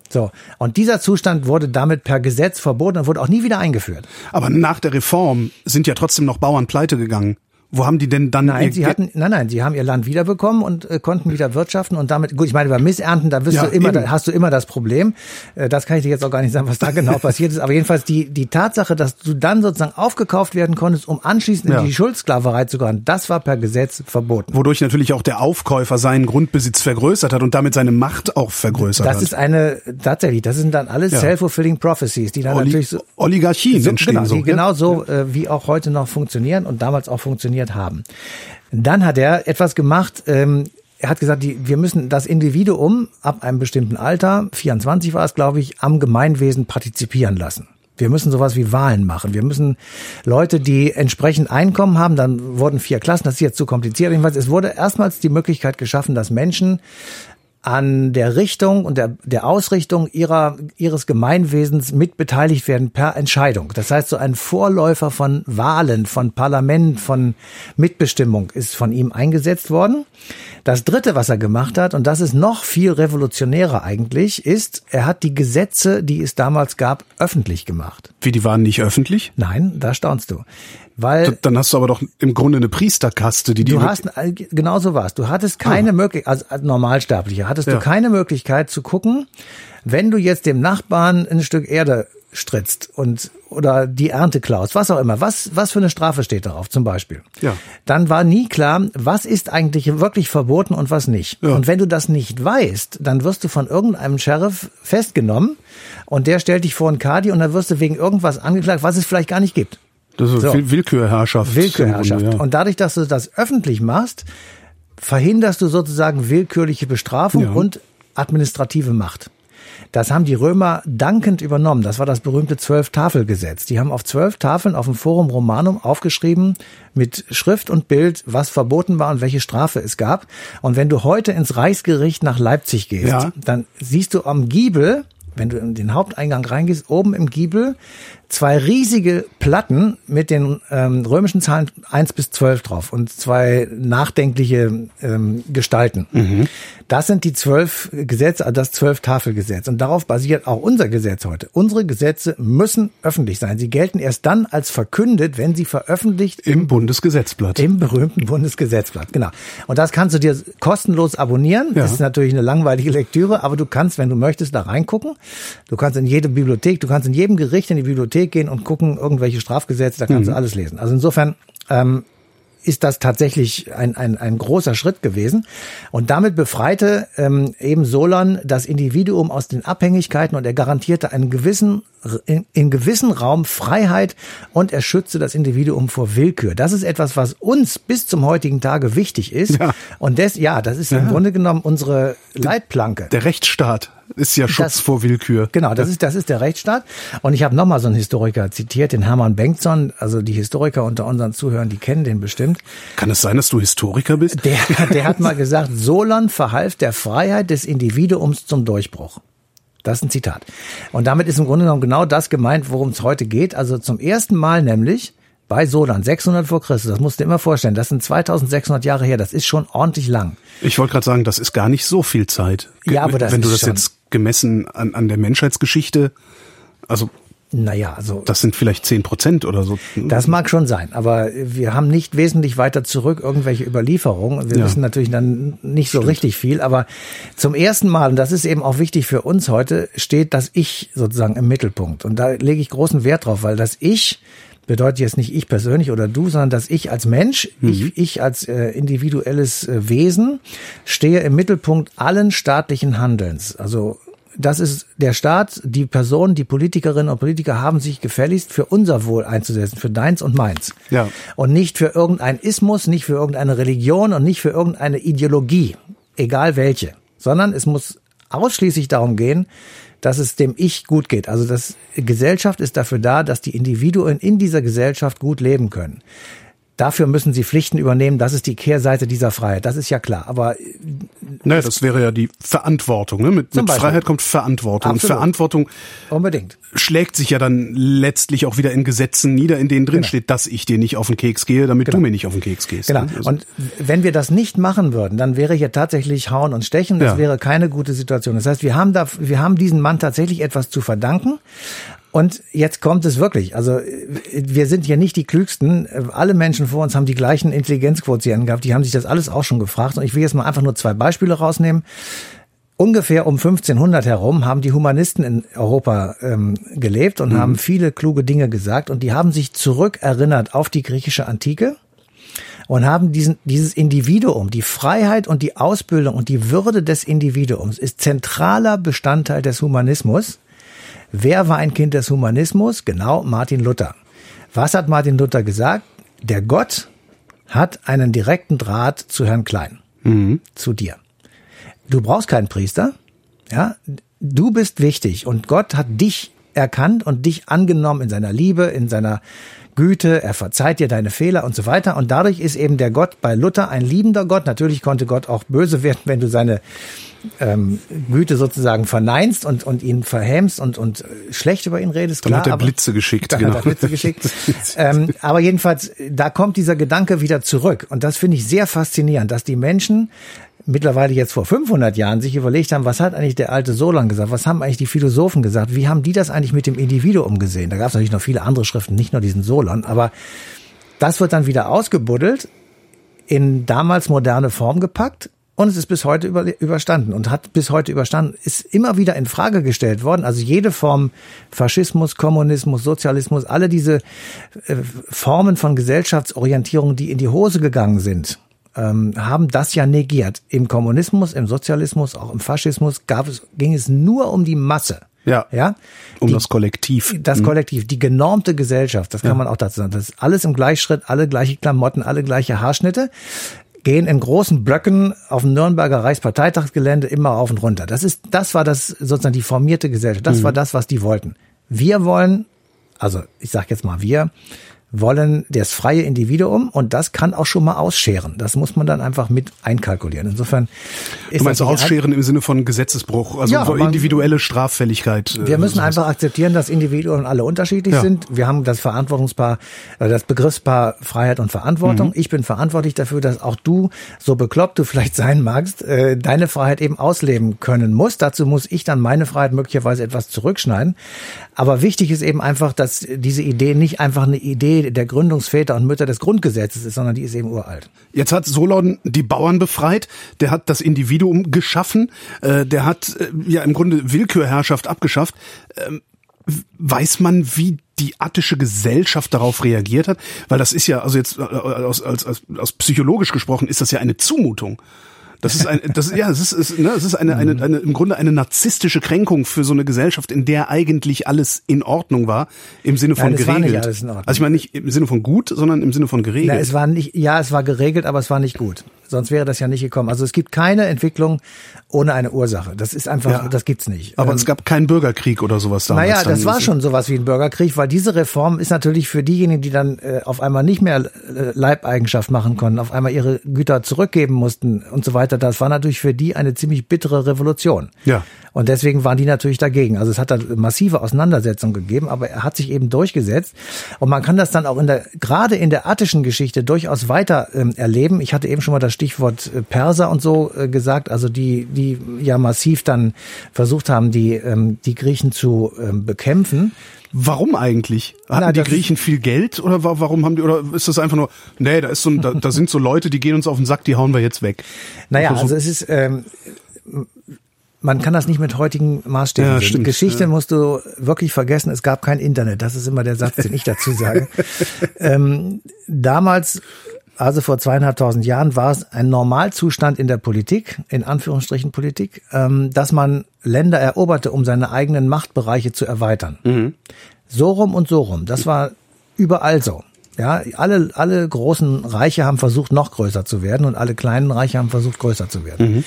So. Und dieser Zustand wurde damit per Gesetz verboten und wurde auch nie wieder eingeführt. Aber nach der Reform sind ja trotzdem noch Bauern pleite gegangen. Wo haben die denn dann? Nein, sie hatten, nein, nein, sie haben ihr Land wiederbekommen und äh, konnten wieder wirtschaften und damit, gut, ich meine, bei Missernten, da wirst ja, du immer, da hast du immer das Problem. Äh, das kann ich dir jetzt auch gar nicht sagen, was da genau passiert ist. Aber jedenfalls die, die Tatsache, dass du dann sozusagen aufgekauft werden konntest, um anschließend ja. in die Schuldsklaverei zu gehen, das war per Gesetz verboten. Wodurch natürlich auch der Aufkäufer seinen Grundbesitz vergrößert hat und damit seine Macht auch vergrößert das hat. Das ist eine, tatsächlich, das sind dann alles ja. self-fulfilling prophecies, die dann Oli natürlich so, Oligarchien so, entstehen genau, so. Die genau so, äh, wie auch heute noch funktionieren und damals auch funktioniert haben. Dann hat er etwas gemacht, ähm, er hat gesagt, die, wir müssen das Individuum ab einem bestimmten Alter, 24 war es, glaube ich, am Gemeinwesen partizipieren lassen. Wir müssen sowas wie Wahlen machen. Wir müssen Leute, die entsprechend Einkommen haben, dann wurden vier Klassen, das ist jetzt zu kompliziert. Jedenfalls, es wurde erstmals die Möglichkeit geschaffen, dass Menschen an der Richtung und der, der Ausrichtung ihrer, ihres Gemeinwesens mitbeteiligt werden per Entscheidung. Das heißt, so ein Vorläufer von Wahlen, von Parlament, von Mitbestimmung ist von ihm eingesetzt worden. Das dritte, was er gemacht hat, und das ist noch viel revolutionärer eigentlich, ist, er hat die Gesetze, die es damals gab, öffentlich gemacht. Wie, die waren nicht öffentlich? Nein, da staunst du. Weil dann hast du aber doch im Grunde eine Priesterkaste, die die. Du hast genau so was. Du hattest keine ah. Möglichkeit, also als Normalsterblicher hattest ja. du keine Möglichkeit zu gucken, wenn du jetzt dem Nachbarn ein Stück Erde stritzt und oder die Ernte klaust, was auch immer, was was für eine Strafe steht darauf zum Beispiel. Ja. Dann war nie klar, was ist eigentlich wirklich verboten und was nicht. Ja. Und wenn du das nicht weißt, dann wirst du von irgendeinem Sheriff festgenommen und der stellt dich vor ein Kadi und dann wirst du wegen irgendwas angeklagt, was es vielleicht gar nicht gibt. Das ist so. Willkürherrschaft. Willkürherrschaft. Grunde, ja. Und dadurch, dass du das öffentlich machst, verhinderst du sozusagen willkürliche Bestrafung ja. und administrative Macht. Das haben die Römer dankend übernommen. Das war das berühmte Zwölf-Tafel-Gesetz. Die haben auf zwölf Tafeln auf dem Forum Romanum aufgeschrieben mit Schrift und Bild, was verboten war und welche Strafe es gab. Und wenn du heute ins Reichsgericht nach Leipzig gehst, ja. dann siehst du am Giebel, wenn du in den Haupteingang reingehst, oben im Giebel zwei riesige Platten mit den ähm, römischen Zahlen eins bis zwölf drauf und zwei nachdenkliche ähm, Gestalten. Mhm. Das sind die zwölf Gesetze, also das zwölf Tafelgesetz. Und darauf basiert auch unser Gesetz heute. Unsere Gesetze müssen öffentlich sein. Sie gelten erst dann als verkündet, wenn sie veröffentlicht im, im Bundesgesetzblatt. Im berühmten Bundesgesetzblatt, genau. Und das kannst du dir kostenlos abonnieren. Ja. Das ist natürlich eine langweilige Lektüre, aber du kannst, wenn du möchtest, da reingucken. Du kannst in jede Bibliothek, du kannst in jedem Gericht in die Bibliothek gehen und gucken irgendwelche Strafgesetze, da kannst mhm. du alles lesen. Also insofern ähm, ist das tatsächlich ein, ein, ein großer Schritt gewesen. Und damit befreite ähm, eben Solon das Individuum aus den Abhängigkeiten und er garantierte einen gewissen, in, in gewissen Raum Freiheit und er schützte das Individuum vor Willkür. Das ist etwas, was uns bis zum heutigen Tage wichtig ist. Ja. Und das, ja, das ist ja. im Grunde genommen unsere Leitplanke. Der Rechtsstaat. ist ja Schutz Das- vor Willkür. Genau, das ist, das ist der Rechtsstaat. Und ich habe nochmal so einen Historiker zitiert, den Hermann Bengtson. Also die Historiker unter unseren Zuhörern, die kennen den bestimmt. Kann es sein, dass du Historiker bist? Der, der hat mal gesagt, Solon verhalf der Freiheit des Individuums zum Durchbruch. Das ist ein Zitat. Und damit ist im Grunde genommen genau das gemeint, worum es heute geht. Also zum ersten Mal nämlich bei Solon, 600 vor Christus, das musst du dir immer vorstellen, das sind 2600 Jahre her, das ist schon ordentlich lang. Ich wollte gerade sagen, das ist gar nicht so viel Zeit. Ja, aber das Wenn du das jetzt gemessen an, an der Menschheitsgeschichte, also Naja, also das sind vielleicht zehn Prozent oder so. Das mag schon sein, aber wir haben nicht wesentlich weiter zurück irgendwelche Überlieferungen. Wir Ja. wissen natürlich dann nicht so richtig viel, aber zum ersten Mal, und das ist eben auch wichtig für uns heute, steht das Ich sozusagen im Mittelpunkt. Und da lege ich großen Wert drauf, weil das Ich bedeutet jetzt nicht ich persönlich oder du, sondern dass ich als Mensch, ich, ich als äh, individuelles äh, Wesen stehe im Mittelpunkt allen staatlichen Handelns. Also das ist der Staat, die Personen, die Politikerinnen und Politiker haben sich gefälligst für unser Wohl einzusetzen, für deins und meins. Ja. Und nicht für irgendein Ismus, nicht für irgendeine Religion und nicht für irgendeine Ideologie, egal welche, sondern es muss ausschließlich darum gehen, dass es dem Ich gut geht. Also das Gesellschaft ist dafür da, dass die Individuen in dieser Gesellschaft gut leben können. Dafür müssen sie Pflichten übernehmen. Das ist die Kehrseite dieser Freiheit. Das ist ja klar. Aber Naja, das wäre ja die Verantwortung. Ne? Mit, mit. Freiheit kommt Verantwortung. Und Absolut. Verantwortung unbedingt. schlägt sich ja dann letztlich auch wieder in Gesetzen nieder, in denen drin Genau. steht, dass ich dir nicht auf den Keks gehe, damit du mir nicht auf den Keks gehst. Genau. ne? Also- Und wenn wir das nicht machen würden, dann wäre hier tatsächlich Hauen und Stechen. Das Ja. wäre keine gute Situation. Das heißt, wir haben da, wir haben diesen Mann tatsächlich etwas zu verdanken. Und jetzt kommt es wirklich. Also äh, wir sind hier nicht die klügsten. Äh, Alle Menschen vor uns haben die gleichen Intelligenzquotienten gehabt. Die haben sich das alles auch schon gefragt. Und ich will jetzt mal einfach nur zwei Beispiele rausnehmen. Ungefähr um 1500 herum haben die Humanisten in Europa ähm, gelebt und haben viele kluge Dinge gesagt. Und die haben sich zurückerinnert auf die griechische Antike und haben diesen, dieses Individuum, die Freiheit und die Ausbildung und die Würde des Individuums ist zentraler Bestandteil des Humanismus. Wer war ein Kind des Humanismus? Genau, Martin Luther. Was hat Martin Luther gesagt? Der Gott hat einen direkten Draht zu Herrn Klein, zu dir. Du brauchst keinen Priester, ja. Du bist wichtig und Gott hat dich erkannt und dich angenommen in seiner Liebe, in seiner Güte, er verzeiht dir deine Fehler und so weiter. Und dadurch ist eben der Gott bei Luther ein liebender Gott. Natürlich konnte Gott auch böse werden, wenn du seine ähm, Güte sozusagen verneinst und, und ihn verhämst und, und äh, schlecht über ihn redest. Dann klar, hat er aber- Blitze geschickt, Dann genau. hat er Blitze geschickt. ähm, aber jedenfalls, da kommt dieser Gedanke wieder zurück. Und das finde ich sehr faszinierend, dass die Menschen mittlerweile jetzt vor 500 Jahren sich überlegt haben, was hat eigentlich der alte Solon gesagt? Was haben eigentlich die Philosophen gesagt? Wie haben die das eigentlich mit dem Individuum gesehen? Da gab es natürlich noch viele andere Schriften, nicht nur diesen Solon, aber das wird dann wieder ausgebuddelt, in damals moderne Form gepackt und es ist bis heute über, überstanden und hat bis heute überstanden, ist immer wieder in Frage gestellt worden. Also jede Form Faschismus, Kommunismus, Sozialismus, alle diese äh, Formen von Gesellschaftsorientierung, die in die Hose gegangen sind, ähm, haben das ja negiert. Im Kommunismus, im Sozialismus, auch im Faschismus gab es, ging es nur um die Masse. Ja. Ja. Um Die- das Kollektiv. das Kollektiv, die genormte Gesellschaft, das kann man auch dazu sagen. Das ist alles im Gleichschritt, alle gleiche Klamotten, alle gleiche Haarschnitte, gehen in großen Blöcken auf dem Nürnberger Reichsparteitagsgelände immer auf und runter. Das ist, das war das sozusagen die formierte Gesellschaft. Das war das, was die wollten. Wir wollen, also ich sag jetzt mal wir, wollen das freie Individuum und das kann auch schon mal ausscheren. Das muss man dann einfach mit einkalkulieren. Insofern ist Du meinst das ausscheren im Sinne von Gesetzesbruch, also Ja, individuelle Straffälligkeit. äh, Wir müssen sowas. einfach akzeptieren, dass Individuen alle unterschiedlich Ja. sind. Wir haben das Verantwortungspaar, äh, das Begriffspaar Freiheit und Verantwortung. Ich bin verantwortlich dafür, dass auch du, so bekloppt du vielleicht sein magst, äh, deine Freiheit eben ausleben können musst. Dazu muss ich dann meine Freiheit möglicherweise etwas zurückschneiden. Aber wichtig ist eben einfach, dass diese Idee nicht einfach eine Idee der Gründungsväter und Mütter des Grundgesetzes ist, sondern die ist eben uralt. Jetzt hat Solon die Bauern befreit, der hat das Individuum geschaffen, äh, der hat äh, ja im Grunde Willkürherrschaft abgeschafft. Ähm, weiß man, wie die attische Gesellschaft darauf reagiert hat? Weil das ist ja, also jetzt äh, aus, als, als, aus psychologisch gesprochen, ist das ja eine Zumutung. Das ist ein, das ist, ja, es ist, es, ne, es ist eine, eine, eine, im Grunde eine narzisstische Kränkung für so eine Gesellschaft, in der eigentlich alles in Ordnung war, im Sinne von Nein, es war geregelt. nicht alles in Ordnung. Also ich meine nicht im Sinne von gut, sondern im Sinne von geregelt. Ja, es war nicht, ja, es war geregelt, aber es war nicht gut. Sonst wäre das ja nicht gekommen. Also es gibt keine Entwicklung ohne eine Ursache. Das ist einfach, ja. das gibt's nicht. Aber ähm, es gab keinen Bürgerkrieg oder sowas damals. Naja, das war schon sowas wie ein Bürgerkrieg, weil diese Reform ist natürlich für diejenigen, die dann äh, auf einmal nicht mehr äh, Leibeigenschaft machen konnten, auf einmal ihre Güter zurückgeben mussten und so weiter. Das war natürlich für die eine ziemlich bittere Revolution. Ja. Und deswegen waren die natürlich dagegen. Also es hat da massive Auseinandersetzungen gegeben, aber er hat sich eben durchgesetzt. Und man kann das dann auch in der, gerade in der attischen Geschichte durchaus weiter ähm, erleben. Ich hatte eben schon mal das Stichwort äh, Perser und so äh, gesagt, also die, die ja massiv dann versucht haben, die, ähm, die Griechen zu ähm, bekämpfen. Warum eigentlich? Hatten Na, die Griechen viel Geld oder warum haben die oder ist das einfach nur, nee, da ist so da, da sind so Leute, die gehen uns auf den Sack, die hauen wir jetzt weg. Naja, also, also es ist ähm, man kann das nicht mit heutigen Maßstäben ja, sehen. Geschichte ja. musst du wirklich vergessen, es gab kein Internet. Das ist immer der Satz, den ich dazu sage. ähm, damals, also vor zweieinhalbtausend Jahren, war es ein Normalzustand in der Politik, in Anführungsstrichen Politik, ähm, dass man Länder eroberte, um seine eigenen Machtbereiche zu erweitern. Mhm. So rum und so rum. Das war überall so. Ja, alle, alle großen Reiche haben versucht, noch größer zu werden und alle kleinen Reiche haben versucht, größer zu werden. Mhm.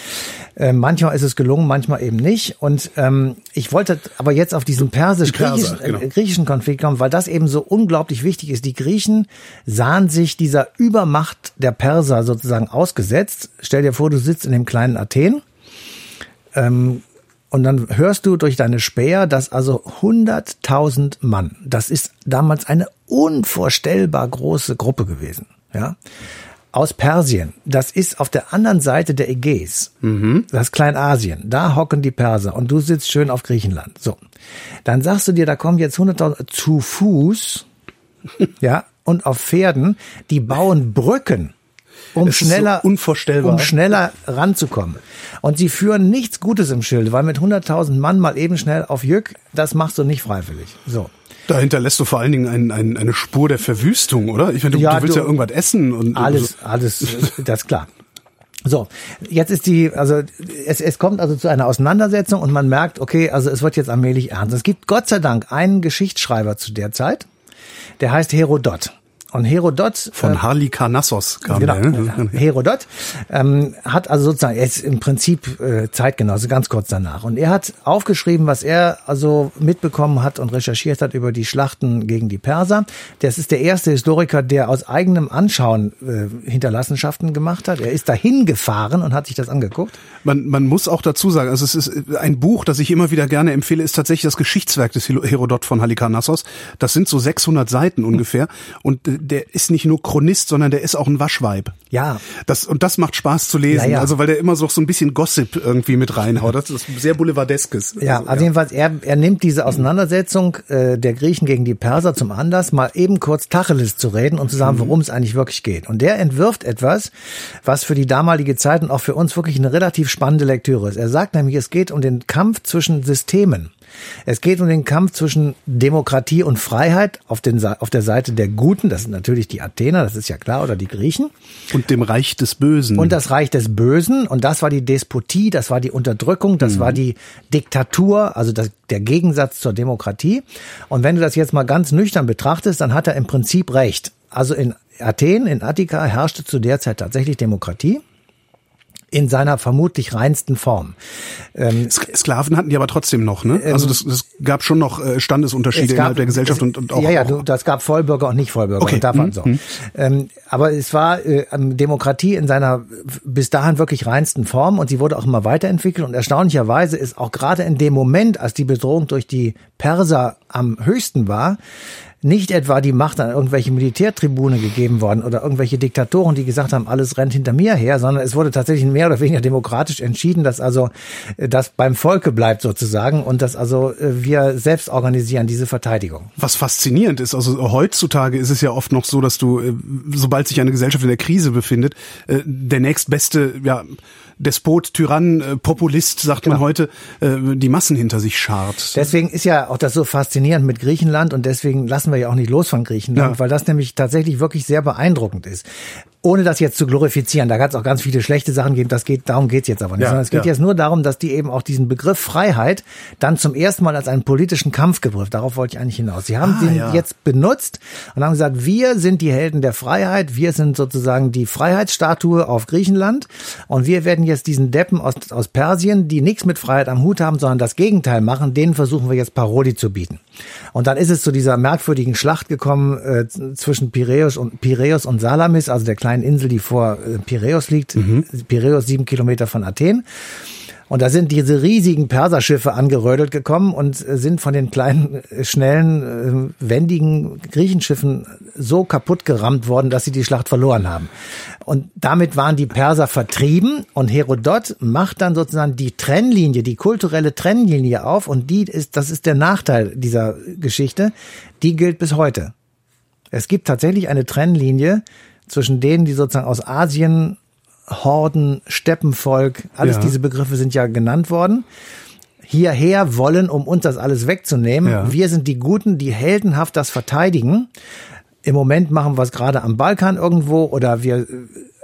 Äh, manchmal ist es gelungen, manchmal eben nicht. Und ähm, ich wollte aber jetzt auf diesen persisch-griechischen genau. äh, griechischen Konflikt kommen, weil das eben so unglaublich wichtig ist. Die Griechen sahen sich dieser Übermacht der Perser sozusagen ausgesetzt. Stell dir vor, du sitzt in dem kleinen Athen. Ähm, und dann hörst du durch deine Späher, dass also 100.000 Mann, das ist damals eine unvorstellbar große Gruppe gewesen, ja, aus Persien. Das ist auf der anderen Seite der Ägäis. Mhm. Das ist Kleinasien. Da hocken die Perser und du sitzt schön auf Griechenland. So. Dann sagst du dir, da kommen jetzt 100.000 zu Fuß, ja, und auf Pferden, die bauen Brücken um schneller, so unvorstellbar. um schneller ranzukommen. Und sie führen nichts Gutes im Schild, weil mit 100.000 Mann mal eben schnell auf Jück, das machst du nicht freiwillig. So. Da hinterlässt du vor allen Dingen ein, ein, eine Spur der Verwüstung, oder? Ich meine, du, ja, du willst du, ja irgendwas essen und alles, so. alles, das ist klar. So, jetzt ist die, also es, es kommt also zu einer Auseinandersetzung und man merkt, okay, also es wird jetzt allmählich ernst. Es gibt Gott sei Dank einen Geschichtsschreiber zu der Zeit, der heißt Herodot. Und Herodot von äh, Halikarnassos kam genau, der, ne? Herodot ähm, hat also sozusagen er ist im Prinzip äh, Zeitgenosse ganz kurz danach und er hat aufgeschrieben, was er also mitbekommen hat und recherchiert hat über die Schlachten gegen die Perser. Das ist der erste Historiker, der aus eigenem Anschauen äh, Hinterlassenschaften gemacht hat. Er ist dahin gefahren und hat sich das angeguckt. Man man muss auch dazu sagen, also es ist ein Buch, das ich immer wieder gerne empfehle, ist tatsächlich das Geschichtswerk des Herodot von Halikarnassos. Das sind so 600 Seiten ungefähr und äh, der ist nicht nur Chronist, sondern der ist auch ein Waschweib. Ja. Das, und das macht Spaß zu lesen. Ja, ja. Also weil der immer so, so ein bisschen Gossip irgendwie mit reinhaut. Das ist sehr Boulevardeskes. Ja, also, also jedenfalls, er, er nimmt diese Auseinandersetzung äh, der Griechen gegen die Perser zum Anlass, mal eben kurz Tacheles zu reden und zu sagen, mhm. worum es eigentlich wirklich geht. Und der entwirft etwas, was für die damalige Zeit und auch für uns wirklich eine relativ spannende Lektüre ist. Er sagt nämlich, es geht um den Kampf zwischen Systemen. Es geht um den Kampf zwischen Demokratie und Freiheit auf, den, auf der Seite der Guten, das sind natürlich die Athener, das ist ja klar, oder die Griechen. Und dem Reich des Bösen. Und das Reich des Bösen, und das war die Despotie, das war die Unterdrückung, das mhm. war die Diktatur, also das, der Gegensatz zur Demokratie. Und wenn du das jetzt mal ganz nüchtern betrachtest, dann hat er im Prinzip recht. Also in Athen, in Attika herrschte zu der Zeit tatsächlich Demokratie in seiner vermutlich reinsten Form. Ähm, Sklaven hatten die aber trotzdem noch, ne? Also das, das gab schon noch äh, Standesunterschiede gab, innerhalb der Gesellschaft es, und, und auch. Ja, ja, auch, das gab Vollbürger und nicht Vollbürger. Okay. Und davon hm, so. Hm. Ähm, aber es war äh, Demokratie in seiner bis dahin wirklich reinsten Form und sie wurde auch immer weiterentwickelt und erstaunlicherweise ist auch gerade in dem Moment, als die Bedrohung durch die Perser am höchsten war, nicht etwa die Macht an irgendwelche Militärtribune gegeben worden oder irgendwelche Diktatoren, die gesagt haben, alles rennt hinter mir her, sondern es wurde tatsächlich mehr oder weniger demokratisch entschieden, dass also äh, das beim Volke bleibt sozusagen und dass also äh, wir selbst organisieren diese Verteidigung. Was faszinierend ist, also heutzutage ist es ja oft noch so, dass du, äh, sobald sich eine Gesellschaft in der Krise befindet, der nächstbeste, ja, Despot, Tyrann, äh, Populist, sagt genau. man heute, äh, die Massen hinter sich schart. Deswegen ist ja auch das so faszinierend mit Griechenland und deswegen lassen wir ja auch nicht los von Griechenland, ja. weil das nämlich tatsächlich wirklich sehr beeindruckend ist. Ohne das jetzt zu glorifizieren, da kann es auch ganz viele schlechte Sachen geben, das geht, darum geht's jetzt aber nicht. Ja, sondern es geht ja. jetzt nur darum, dass die eben auch diesen Begriff Freiheit dann zum ersten Mal als einen politischen Kampfbegriff, darauf wollte ich eigentlich hinaus. Sie haben Ah, den ja. jetzt benutzt und haben gesagt, wir sind die Helden der Freiheit, wir sind sozusagen die Freiheitsstatue auf Griechenland und wir werden jetzt diesen Deppen aus, aus Persien, die nichts mit Freiheit am Hut haben, sondern das Gegenteil machen, denen versuchen wir jetzt Parodie zu bieten. Und dann ist es zu dieser merkwürdigen Schlacht gekommen äh, zwischen Piräus und Piräus und Salamis, also der kleinen Insel, die vor äh, Piräus liegt. Piräus sieben Kilometer von Athen. Und da sind diese riesigen Perserschiffe angerödelt gekommen und äh, sind von den kleinen, äh, schnellen, äh, wendigen Griechenschiffen so kaputt gerammt worden, dass sie die Schlacht verloren haben. Und damit waren die Perser vertrieben und Herodot macht dann sozusagen die Trennlinie, die kulturelle Trennlinie auf und die ist, das ist der Nachteil dieser Geschichte, die gilt bis heute. Es gibt tatsächlich eine Trennlinie zwischen denen, die sozusagen aus Asien, Horden, Steppenvolk, alles Ja. diese Begriffe sind ja genannt worden, hierher wollen, um uns das alles wegzunehmen. Ja. Wir sind die Guten, die heldenhaft das verteidigen. Im Moment machen wir es gerade am Balkan irgendwo oder wir,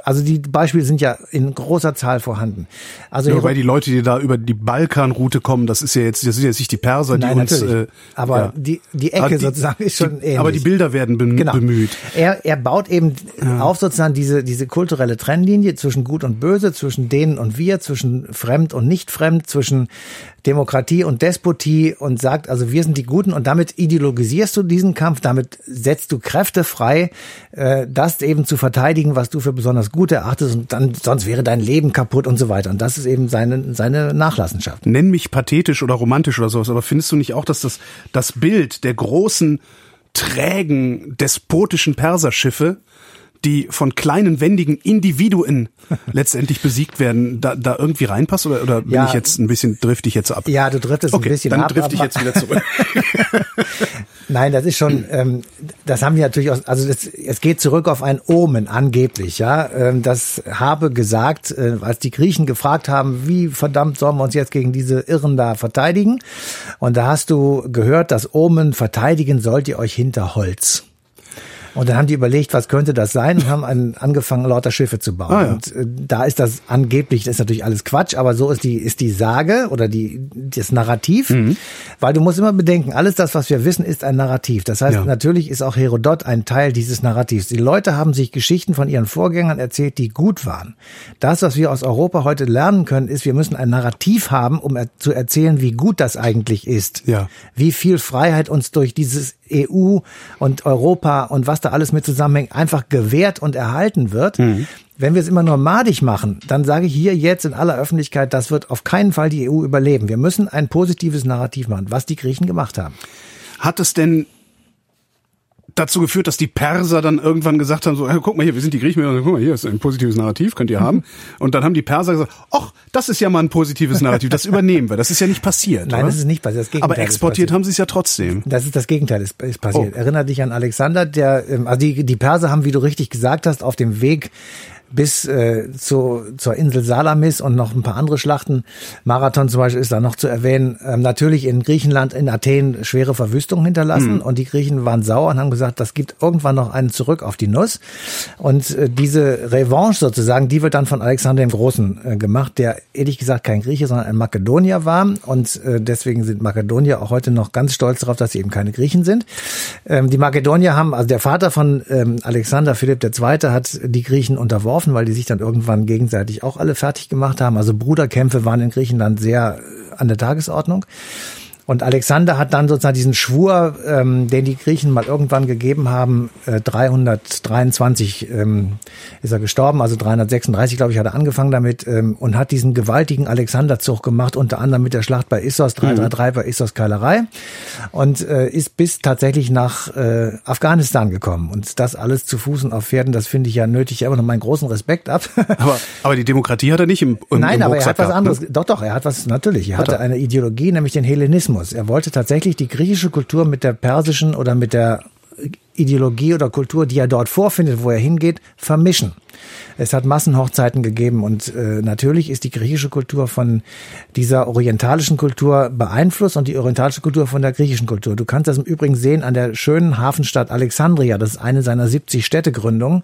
also die Beispiele sind ja in großer Zahl vorhanden. Also Ja, wobei die Leute, die da über die Balkanroute kommen, das ist ja jetzt, das sind jetzt nicht die Perser, die Nein, uns. Äh, aber ja. die, die Ecke die- sozusagen ist schon die, ähnlich. Aber die Bilder werden bem Genau. bemüht. Er, er baut eben auf sozusagen diese, diese kulturelle Trennlinie zwischen Gut und Böse, zwischen denen und wir, zwischen fremd und nicht fremd, zwischen Demokratie und Despotie und sagt, also wir sind die Guten und damit ideologisierst du diesen Kampf, damit setzt du Kräfte frei, äh, das eben zu verteidigen, was du für besonders gut erachtest und dann, sonst wäre dein Leben kaputt und so weiter. Und das ist eben seine, seine Nachlassenschaft. Nenn mich pathetisch oder romantisch oder sowas, aber findest du nicht auch, dass das, das Bild der großen, trägen, despotischen Perserschiffe, die von kleinen, wendigen Individuen letztendlich besiegt werden, da, da irgendwie reinpasst? Oder, oder bin Ja. ich jetzt ein bisschen, drifte ich jetzt ab? Ja, du driftest okay, ein bisschen dann ab. drifte ich jetzt wieder zurück. Nein, das ist schon, ähm, das haben wir natürlich, aus, also das, es geht zurück auf ein Omen angeblich, ja. Ähm, das habe gesagt, äh, als die Griechen gefragt haben, wie verdammt sollen wir uns jetzt gegen diese Irren da verteidigen? Und da hast du gehört, das Omen verteidigen sollt ihr euch hinter Holz. Und dann haben die überlegt, was könnte das sein und haben an, angefangen, lauter Schiffe zu bauen. Ah, ja. Und äh, da ist das angeblich, das ist natürlich alles Quatsch, aber so ist die, ist die Sage oder die, das Narrativ. Mhm. Weil du musst immer bedenken, alles das, was wir wissen, ist ein Narrativ. Das heißt, Ja. natürlich ist auch Herodot ein Teil dieses Narrativs. Die Leute haben sich Geschichten von ihren Vorgängern erzählt, die gut waren. Das, was wir aus Europa heute lernen können, ist, wir müssen ein Narrativ haben, um er, zu erzählen, wie gut das eigentlich ist. Ja. Wie viel Freiheit uns durch dieses EU und Europa und was da alles mit zusammenhängt, einfach gewährt und erhalten wird. Wenn wir es immer nur madig machen, dann sage ich hier jetzt in aller Öffentlichkeit, das wird auf keinen Fall die EU überleben. Wir müssen ein positives Narrativ machen, was die Griechen gemacht haben. Hat es denn dazu geführt, dass die Perser dann irgendwann gesagt haben, so, hey, guck mal hier, wir sind die Griechen, guck mal, hier ist ein positives Narrativ, könnt ihr haben. Und dann haben die Perser gesagt, ach, das ist ja mal ein positives Narrativ, das übernehmen wir. Das ist ja nicht passiert. Nein, oder? das ist nicht passiert. Das Gegenteil Aber exportiert haben sie es ja trotzdem. Das ist das Gegenteil, ist, ist passiert. Oh. Erinner dich an Alexander, der, ähm, also die, die Perser haben, wie du richtig gesagt hast, auf dem Weg bis äh, zu, zur Insel Salamis und noch ein paar andere Schlachten. Marathon zum Beispiel ist da noch zu erwähnen. Ähm, natürlich in Griechenland, in Athen schwere Verwüstungen hinterlassen und die Griechen waren sauer und haben gesagt, das gibt irgendwann noch einen zurück auf die Nuss. Und äh, diese Revanche sozusagen, die wird dann von Alexander dem Großen äh, gemacht, der ehrlich gesagt kein Grieche, sondern ein Makedonier war und äh, deswegen sind Makedonier auch heute noch ganz stolz darauf, dass sie eben keine Griechen sind. Ähm, die Makedonier haben, also der Vater von ähm, Alexander, Philipp II., hat die Griechen unterworfen, weil die sich dann irgendwann gegenseitig auch alle fertig gemacht haben. Also Bruderkämpfe waren in Griechenland sehr äh, an der Tagesordnung. Und Alexander hat dann sozusagen diesen Schwur, ähm, den die Griechen mal irgendwann gegeben haben, äh, 323 ähm, ist er gestorben, also 336, glaube ich, hat er angefangen damit ähm, und hat diesen gewaltigen Alexanderzug gemacht, unter anderem mit der Schlacht bei Issos, 333 bei Issos Keilerei und äh, ist bis tatsächlich nach äh, Afghanistan gekommen. Und das alles zu Fuß und auf Pferden, das finde ich ja nötig. Habe noch meinen großen Respekt ab. Aber, aber die Demokratie hat er nicht im, im Nein, im aber er hat was gehabt, anderes. Ne? Doch, doch, er hat was, natürlich. Er Hat hatte er. eine Ideologie, nämlich den Hellenismus. Er wollte tatsächlich die griechische Kultur mit der persischen oder mit der Ideologie oder Kultur, die er dort vorfindet, wo er hingeht, vermischen. Es hat Massenhochzeiten gegeben und äh, natürlich ist die griechische Kultur von dieser orientalischen Kultur beeinflusst und die orientalische Kultur von der griechischen Kultur. Du kannst das im Übrigen sehen an der schönen Hafenstadt Alexandria. Das ist eine seiner 70 Städtegründungen,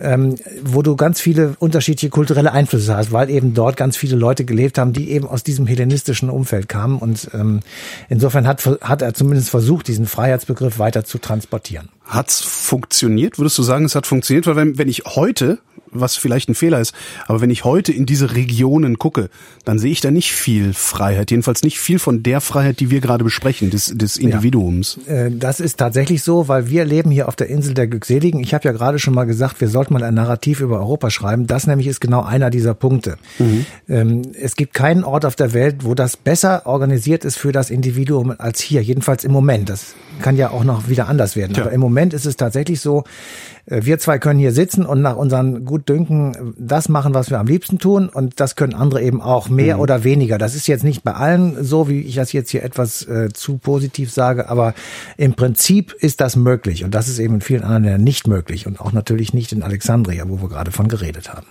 ähm, wo du ganz viele unterschiedliche kulturelle Einflüsse hast, weil eben dort ganz viele Leute gelebt haben, die eben aus diesem hellenistischen Umfeld kamen. Und ähm, insofern hat, hat er zumindest versucht, diesen Freiheitsbegriff weiter zu transportieren. Hat's funktioniert? Würdest du sagen, es hat funktioniert? Weil wenn, wenn ich heute was vielleicht ein Fehler ist. Aber wenn ich heute in diese Regionen gucke, dann sehe ich da nicht viel Freiheit. Jedenfalls nicht viel von der Freiheit, die wir gerade besprechen, des, des Individuums. Ja, äh, das ist tatsächlich so, weil wir leben hier auf der Insel der Glückseligen. Ich habe ja gerade schon mal gesagt, wir sollten mal ein Narrativ über Europa schreiben. Das nämlich ist genau einer dieser Punkte. Mhm. Ähm, es gibt keinen Ort auf der Welt, wo das besser organisiert ist für das Individuum als hier. Jedenfalls im Moment. Das kann ja auch noch wieder anders werden. Tja. Aber im Moment ist es tatsächlich so, äh, wir zwei können hier sitzen und nach unseren Gutdünken das machen, was wir am liebsten tun. Und das können andere eben auch mehr mhm. oder weniger. Das ist jetzt nicht bei allen so, wie ich das jetzt hier etwas äh, zu positiv sage, aber im Prinzip ist das möglich. Und das ist eben in vielen anderen Ländern nicht möglich. Und auch natürlich nicht in Alexandria, wo wir gerade von geredet haben.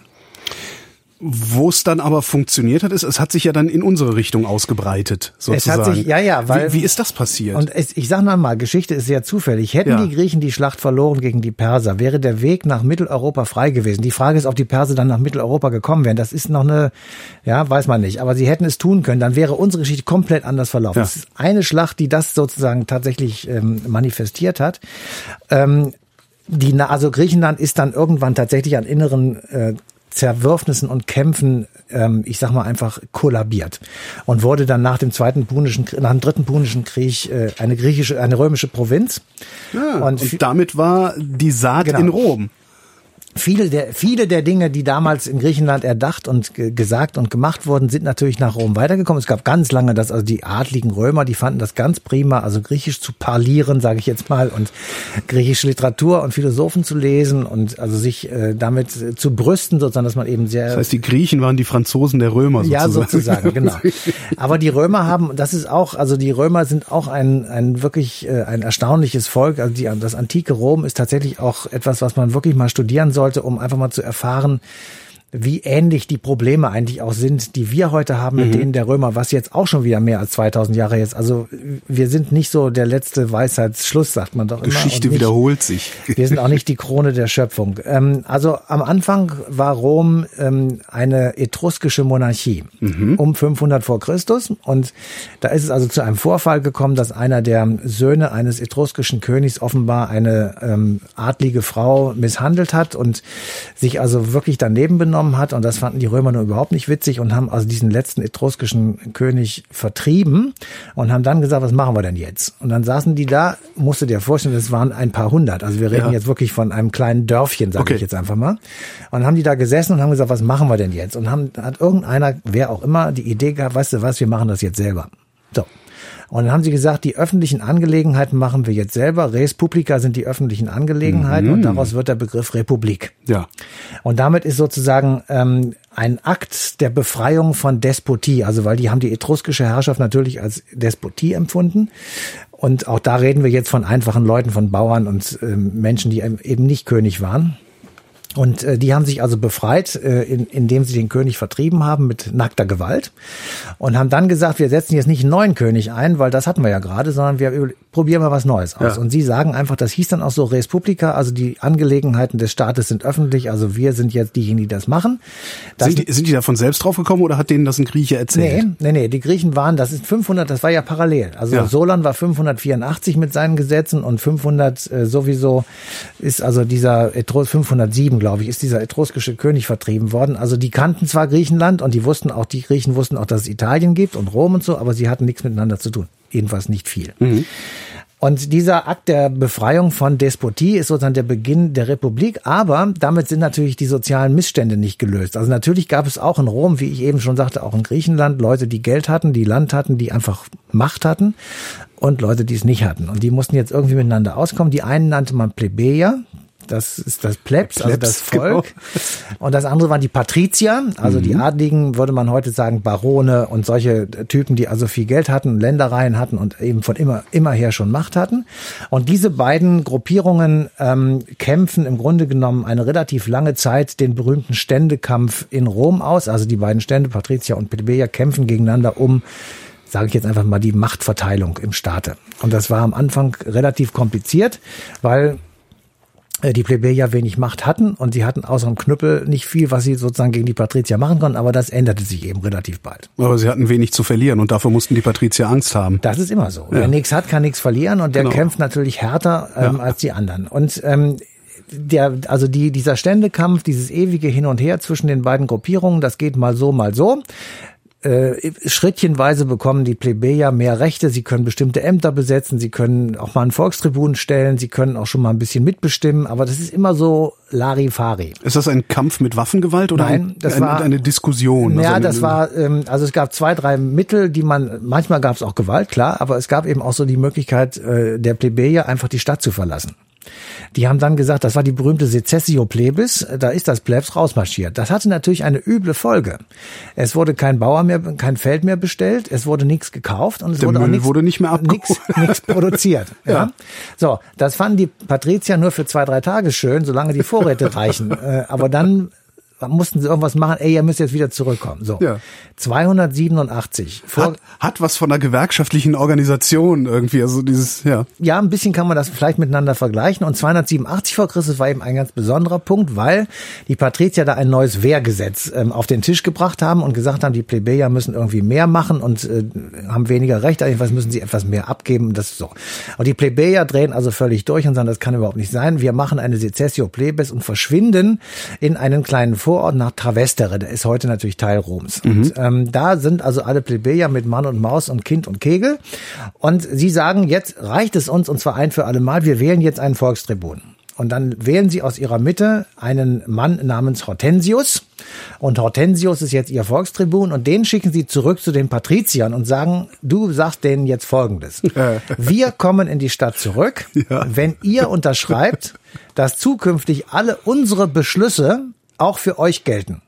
Wo es dann aber funktioniert hat, ist, es hat sich ja dann in unsere Richtung ausgebreitet, sozusagen. Es hat sich, ja, ja, weil. Wie, wie ist das passiert? Und es, ich sage mal, Geschichte ist sehr zufällig. Hätten ja. die Griechen die Schlacht verloren gegen die Perser, wäre der Weg nach Mitteleuropa frei gewesen. Die Frage ist, ob die Perser dann nach Mitteleuropa gekommen wären. Das ist noch eine, ja, weiß man nicht. Aber sie hätten es tun können. Dann wäre unsere Geschichte komplett anders verlaufen. Ja. Es ist eine Schlacht, die das sozusagen tatsächlich ähm, manifestiert hat. Ähm, die, also Griechenland ist dann irgendwann tatsächlich an inneren äh, Zerwürfnissen und Kämpfen, ähm, ich sag mal einfach kollabiert und wurde dann nach dem zweiten punischen, nach dem dritten punischen Krieg äh, eine griechische, eine römische Provinz. Ja, und, und damit war die Saat genau. in Rom viele der, viele der Dinge, die damals in Griechenland erdacht und gesagt und gemacht wurden, sind natürlich nach Rom weitergekommen. Es gab ganz lange das, also die adligen Römer, die fanden das ganz prima, also Griechisch zu parlieren, sage ich jetzt mal, und griechische Literatur und Philosophen zu lesen und also sich äh, damit äh, zu brüsten, sozusagen, dass man eben sehr. Das heißt, die Griechen waren die Franzosen der Römer sozusagen. Ja, sozusagen, genau. Aber die Römer haben, das ist auch, also die Römer sind auch ein, ein wirklich äh, ein erstaunliches Volk. Also die, das antike Rom ist tatsächlich auch etwas, was man wirklich mal studieren soll sollte, um einfach mal zu erfahren, wie ähnlich die Probleme eigentlich auch sind, die wir heute haben mit mhm. denen der Römer, was jetzt auch schon wieder mehr als 2000 Jahre jetzt. Also wir sind nicht so der letzte Weisheitsschluss, sagt man doch immer. Geschichte nicht, wiederholt sich. Wir sind auch nicht die Krone der Schöpfung. Ähm, also am Anfang war Rom ähm, eine etruskische Monarchie mhm. um 500 vor Christus und da ist es also zu einem Vorfall gekommen, dass einer der Söhne eines etruskischen Königs offenbar eine ähm, adlige Frau misshandelt hat und sich also wirklich daneben benommen genommen hat. Und das fanden die Römer nur überhaupt nicht witzig und haben also diesen letzten etruskischen König vertrieben und haben dann gesagt, was machen wir denn jetzt? Und dann saßen die da, musst du dir vorstellen, das waren ein paar hundert. Also wir reden ja. jetzt wirklich von einem kleinen Dörfchen, sage okay. ich jetzt einfach mal. Und haben die da gesessen und haben gesagt, was machen wir denn jetzt? Und haben, hat irgendeiner, wer auch immer, die Idee gehabt, weißt du was, wir machen das jetzt selber. Und dann haben sie gesagt, die öffentlichen Angelegenheiten machen wir jetzt selber. Res Publica sind die öffentlichen Angelegenheiten mhm. und daraus wird der Begriff Republik. Ja. Und damit ist sozusagen ähm, ein Akt der Befreiung von Despotie, also weil die haben die etruskische Herrschaft natürlich als Despotie empfunden. Und auch da reden wir jetzt von einfachen Leuten, von Bauern und äh, Menschen, die eben nicht König waren. Und äh, die haben sich also befreit, äh, in, indem sie den König vertrieben haben mit nackter Gewalt und haben dann gesagt, wir setzen jetzt nicht einen neuen König ein, weil das hatten wir ja gerade, sondern wir probieren mal was Neues aus. Ja. Und sie sagen einfach, das hieß dann auch so Res Publica, also die Angelegenheiten des Staates sind öffentlich, also wir sind jetzt diejenigen, die das machen. Das sind, die, sind die davon selbst drauf gekommen oder hat denen das ein Grieche erzählt? Nee, nee, nee, die Griechen waren, das ist 500, das war ja parallel. Also ja. Solon war 584 mit seinen Gesetzen und 500 äh, sowieso ist also dieser Etrus 507 glaube ich, ist dieser etruskische König vertrieben worden. Also die kannten zwar Griechenland und die wussten auch, die Griechen wussten auch, dass es Italien gibt und Rom und so, aber sie hatten nichts miteinander zu tun. Jedenfalls nicht viel. Mhm. Und dieser Akt der Befreiung von Despotie ist sozusagen der Beginn der Republik, aber damit sind natürlich die sozialen Missstände nicht gelöst. Also natürlich gab es auch in Rom, wie ich eben schon sagte, auch in Griechenland Leute, die Geld hatten, die Land hatten, die einfach Macht hatten und Leute, die es nicht hatten. Und die mussten jetzt irgendwie miteinander auskommen. Die einen nannte man Plebejer, das ist das Plebs, also das Volk. genau. Und das andere waren die Patrizier, also die Adligen, würde man heute sagen, Barone und solche Typen, die also viel Geld hatten, Ländereien hatten und eben von immer, immer her schon Macht hatten. Und diese beiden Gruppierungen ähm, kämpfen im Grunde genommen eine relativ lange Zeit den berühmten Ständekampf in Rom aus. Also die beiden Stände, Patrizier und Plebejer, kämpfen gegeneinander um sage ich jetzt einfach mal, die Machtverteilung im Staate. Und das war am Anfang relativ kompliziert, weil die Plebejer wenig Macht hatten und sie hatten außer dem Knüppel nicht viel, was sie sozusagen gegen die Patrizier machen konnten, aber das änderte sich eben relativ bald. Aber sie hatten wenig zu verlieren und dafür mussten die Patrizier Angst haben. Das ist immer so. Wer nichts hat, kann nichts verlieren und der Genau. kämpft natürlich härter ähm, Ja. als die anderen. Und ähm, der, also die, dieser Ständekampf, dieses ewige Hin und Her zwischen den beiden Gruppierungen, das geht mal so, mal so. Äh, schrittchenweise bekommen die Plebejer mehr Rechte. Sie können bestimmte Ämter besetzen. Sie können auch mal einen Volkstribun stellen. Sie können auch schon mal ein bisschen mitbestimmen. Aber das ist immer so Larifari. Ist das ein Kampf mit Waffengewalt oder Nein, ein, das ein, war- eine Diskussion? Ja, also das war, ähm, also es gab zwei, drei Mittel, die man, manchmal gab es auch Gewalt, klar, aber es gab eben auch so die Möglichkeit äh, der Plebejer einfach die Stadt zu verlassen. Die haben dann gesagt, das war die berühmte Secessio Plebis, da ist das Plebs rausmarschiert. Das hatte natürlich eine üble Folge. Es wurde kein Bauer mehr, kein Feld mehr bestellt, es wurde nichts gekauft und es Der wurde auch nichts, wurde nicht mehr abgeholt. nichts, nichts produziert. ja. Ja. So, das fanden die Patrizier nur für zwei, drei Tage schön, solange die Vorräte reichen. Äh, aber dann mussten sie irgendwas machen, ey, ihr müsst jetzt wieder zurückkommen. So, Ja. 287. Vor, hat, hat was von einer gewerkschaftlichen Organisation irgendwie, also dieses, ja. ja, ein bisschen kann man das vielleicht miteinander vergleichen. Und 287 vor Christus war eben ein ganz besonderer Punkt, weil die Patrizier da ein neues Wehrgesetz ähm, auf den Tisch gebracht haben und gesagt haben, die Plebejer müssen irgendwie mehr machen und äh, haben weniger Recht. Jedenfalls müssen sie etwas mehr abgeben. Das so. Und die Plebejer drehen also völlig durch und sagen, das kann überhaupt nicht sein. Wir machen eine Secessio Plebes und verschwinden in einen kleinen Vorort nach Travestere. Der ist heute natürlich Teil Roms. Und ähm, da sind also alle Plebejer mit Mann und Maus und Kind und Kegel. Und sie sagen, jetzt reicht es uns und zwar ein für alle Mal. Wir wählen jetzt einen Volkstribun. Und dann wählen sie aus ihrer Mitte einen Mann namens Hortensius. Und Hortensius ist jetzt ihr Volkstribun und den schicken sie zurück zu den Patriziern und sagen, du sagst denen jetzt Folgendes. Wir kommen in die Stadt zurück, Ja. wenn ihr unterschreibt, dass zukünftig alle unsere Beschlüsse auch für euch gelten.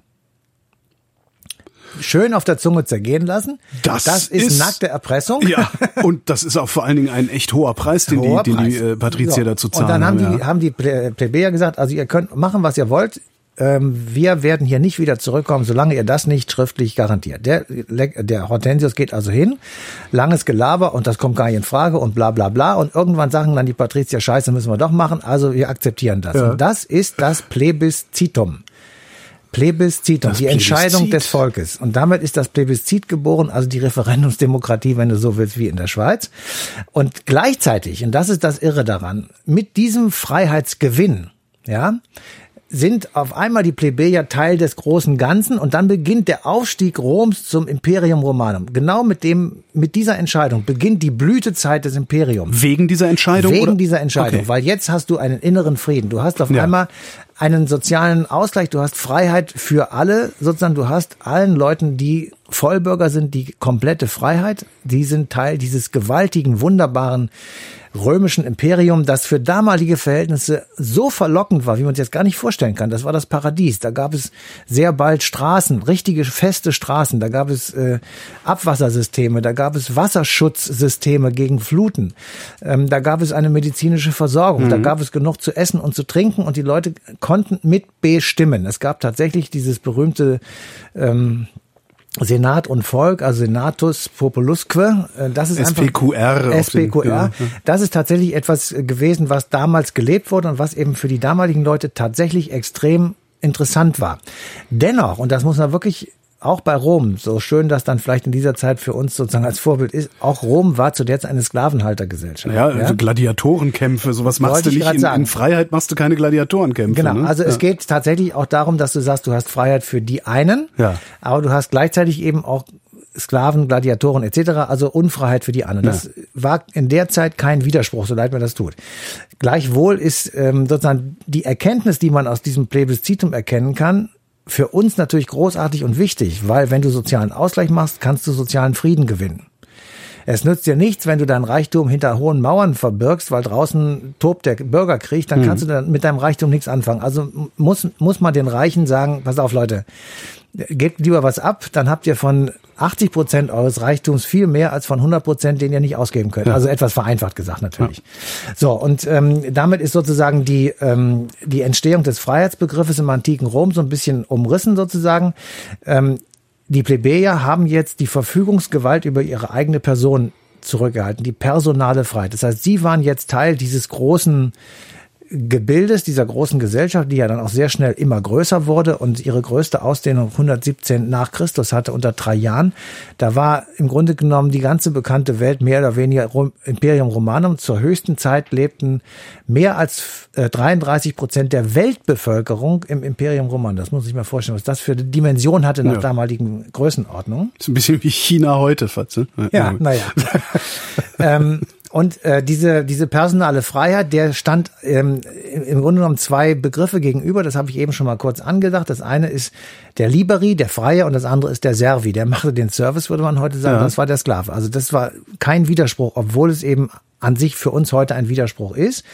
Schön auf der Zunge zergehen lassen. Das ist, ist- nackte Erpressung. Ja, und das ist auch vor allen Dingen ein echt hoher Preis, den Hoher die, den die äh, Patrizier So. dazu zahlen. Und dann haben die, ja. haben die Ple- Plebejer gesagt, also ihr könnt machen, was ihr wollt. Ähm, wir werden hier nicht wieder zurückkommen, solange ihr das nicht schriftlich garantiert. Der, der Hortensius geht also hin, langes Gelaber und das kommt gar nicht in Frage und bla bla bla. Und irgendwann sagen dann die Patrizier, scheiße, müssen wir doch machen, also wir akzeptieren das. Ja. Und das ist das Plebiscitum. Plebiscitum, Das die Entscheidung Plebiszit. des Volkes. Und damit ist das Plebiszit geboren, also die Referendumsdemokratie, wenn du so willst, wie in der Schweiz. Und gleichzeitig, und das ist das Irre daran, mit diesem Freiheitsgewinn, ja, sind auf einmal die Plebejer Teil des großen Ganzen und dann beginnt der Aufstieg Roms zum Imperium Romanum. Genau mit dem, mit dieser Entscheidung beginnt die Blütezeit des Imperiums. Wegen dieser Entscheidung? Wegen oder? dieser Entscheidung, Okay. weil jetzt hast du einen inneren Frieden. Du hast auf Ja. einmal einen sozialen Ausgleich, du hast Freiheit für alle, sozusagen, du hast allen Leuten, die Vollbürger sind, die komplette Freiheit. Die sind Teil dieses gewaltigen, wunderbaren römischen Imperium, das für damalige Verhältnisse so verlockend war, wie man es jetzt gar nicht vorstellen kann. Das war das Paradies. Da gab es sehr bald Straßen, richtige feste Straßen. Da gab es äh, Abwassersysteme, da gab es Wasserschutzsysteme gegen Fluten. Ähm, da gab es eine medizinische Versorgung, da gab es genug zu essen und zu trinken und die Leute konnten mitbestimmen. Es gab tatsächlich dieses berühmte ähm, Senat und Volk, also Senatus Populusque, äh, das ist SPQR einfach den- SPQR. ja. Das ist tatsächlich etwas gewesen, was damals gelebt wurde und was eben für die damaligen Leute tatsächlich extrem interessant war. Dennoch, und das muss man wirklich auch bei Rom, so schön das dann vielleicht in dieser Zeit für uns sozusagen als Vorbild ist, auch Rom war zu der Zeit eine Sklavenhaltergesellschaft. Ja, also Gladiatorenkämpfe, sowas machst Wollte du ich nicht. In, in Freiheit machst du keine Gladiatorenkämpfe. Genau, ne? also ja. es geht tatsächlich auch darum, dass du sagst, du hast Freiheit für die einen, Ja. aber du hast gleichzeitig eben auch Sklaven, Gladiatoren etc., also Unfreiheit für die anderen. Das war in der Zeit kein Widerspruch, so leid mir das tut. Gleichwohl ist ähm, sozusagen die Erkenntnis, die man aus diesem Plebiszitum erkennen kann, für uns natürlich großartig und wichtig, weil wenn du sozialen Ausgleich machst, kannst du sozialen Frieden gewinnen. Es nützt dir nichts, wenn du dein Reichtum hinter hohen Mauern verbirgst, weil draußen tobt der Bürgerkrieg, dann kannst du dann mit deinem Reichtum nichts anfangen. Also muss, muss man den Reichen sagen, pass auf Leute, gebt lieber was ab, dann habt ihr von 80 Prozent eures Reichtums viel mehr als von 100 Prozent, den ihr nicht ausgeben könnt. Ja. Also etwas vereinfacht gesagt natürlich. Ja. So, und ähm, damit ist sozusagen die, ähm, die Entstehung des Freiheitsbegriffes im antiken Rom so ein bisschen umrissen sozusagen. Ähm, die Plebejer haben jetzt die Verfügungsgewalt über ihre eigene Person zurückgehalten, die personale Freiheit. Das heißt, sie waren jetzt Teil dieses großen Gebildes dieser großen Gesellschaft, die ja dann auch sehr schnell immer größer wurde und ihre größte Ausdehnung 117 nach Christus hatte unter Trajan. Da war im Grunde genommen die ganze bekannte Welt mehr oder weniger Imperium Romanum. Zur höchsten Zeit lebten mehr als 33 äh, Prozent der Weltbevölkerung im Imperium Romanum. Das muss ich mir vorstellen, was das für eine Dimension hatte nach ja. damaligen Größenordnungen. Ist ein bisschen wie China heute, Fatze. Ja, naja. ähm, und äh, diese, diese personale Freiheit, der stand ähm, im Grunde genommen zwei Begriffe gegenüber. Das habe ich eben schon mal kurz angedacht. Das eine ist der Liberi, der Freie, und das andere ist der Servi. Der machte den Service, würde man heute sagen. Ja. Das war der Sklave. Also das war kein Widerspruch, obwohl es eben an sich für uns heute ein Widerspruch ist.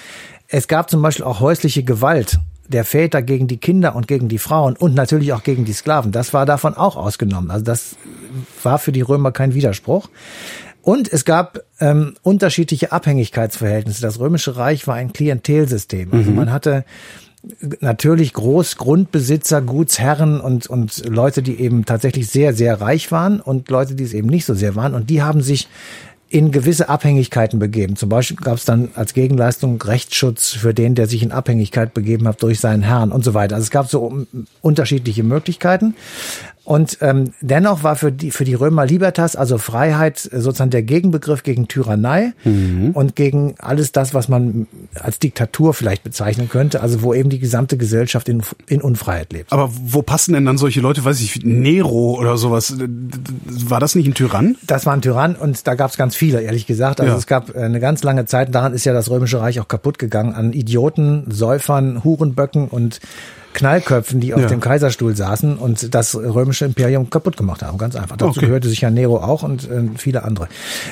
Es gab zum Beispiel auch häusliche Gewalt der Väter gegen die Kinder und gegen die Frauen und natürlich auch gegen die Sklaven. Das war davon auch ausgenommen. Also das war für die Römer kein Widerspruch. Und es gab ähm, unterschiedliche Abhängigkeitsverhältnisse. Das Römische Reich war ein Klientelsystem. Also mhm. man hatte natürlich Großgrundbesitzer, Gutsherren und, und Leute, die eben tatsächlich sehr, sehr reich waren und Leute, die es eben nicht so sehr waren. Und die haben sich in gewisse Abhängigkeiten begeben. Zum Beispiel gab es dann als Gegenleistung Rechtsschutz für den, der sich in Abhängigkeit begeben hat durch seinen Herrn und so weiter. Also es gab so unterschiedliche Möglichkeiten. Und ähm, dennoch war für die, für die Römer Libertas, also Freiheit, sozusagen der Gegenbegriff gegen Tyrannei mhm. und gegen alles das, was man als Diktatur vielleicht bezeichnen könnte, also wo eben die gesamte Gesellschaft in, in Unfreiheit lebt. Aber wo passen denn dann solche Leute, weiß ich, Nero oder sowas? War das nicht ein Tyrann? Das war ein Tyrann und da gab es ganz viele, ehrlich gesagt. Also ja. es gab eine ganz lange Zeit, daran ist ja das Römische Reich auch kaputt gegangen, an Idioten, Säufern, Hurenböcken und Knallköpfen, die auf ja. dem Kaiserstuhl saßen und das römische Imperium kaputt gemacht haben. Ganz einfach. Dazu okay. gehörte sich ja Nero auch und äh, viele andere.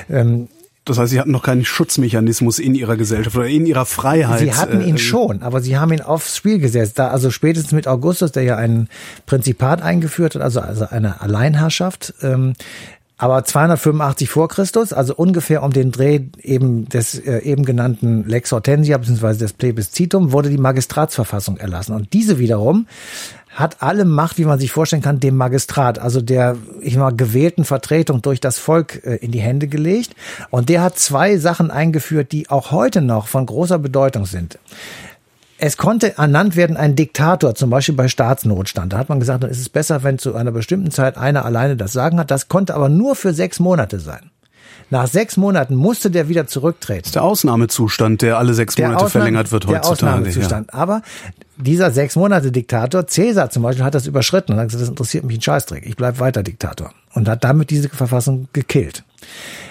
Ähm, das heißt, sie hatten noch keinen Schutzmechanismus in ihrer Gesellschaft oder in ihrer Freiheit. Sie hatten ihn äh, schon, aber sie haben ihn aufs Spiel gesetzt. Da, also spätestens mit Augustus, der ja ein Prinzipat eingeführt hat, also, also eine Alleinherrschaft, ähm, aber 285 vor Christus, also ungefähr um den Dreh eben des äh, eben genannten Lex Hortensia bzw. des Plebiscitum wurde die Magistratsverfassung erlassen. Und diese wiederum hat alle Macht, wie man sich vorstellen kann, dem Magistrat, also der ich mal gewählten Vertretung durch das Volk äh, in die Hände gelegt. Und der hat zwei Sachen eingeführt, die auch heute noch von großer Bedeutung sind. Es konnte ernannt werden ein Diktator, zum Beispiel bei Staatsnotstand. Da hat man gesagt, dann ist es besser, wenn zu einer bestimmten Zeit einer alleine das Sagen hat. Das konnte aber nur für sechs Monate sein. Nach sechs Monaten musste der wieder zurücktreten. Das ist der Ausnahmezustand, der alle sechs Monate Ausnahme, verlängert wird heutzutage. Der Ausnahmezustand. Ja. Aber dieser sechs Monate Diktator, Cäsar zum Beispiel, hat das überschritten und hat gesagt, das interessiert mich ein Scheißdreck. Ich bleib weiter Diktator. Und hat damit diese Verfassung gekillt.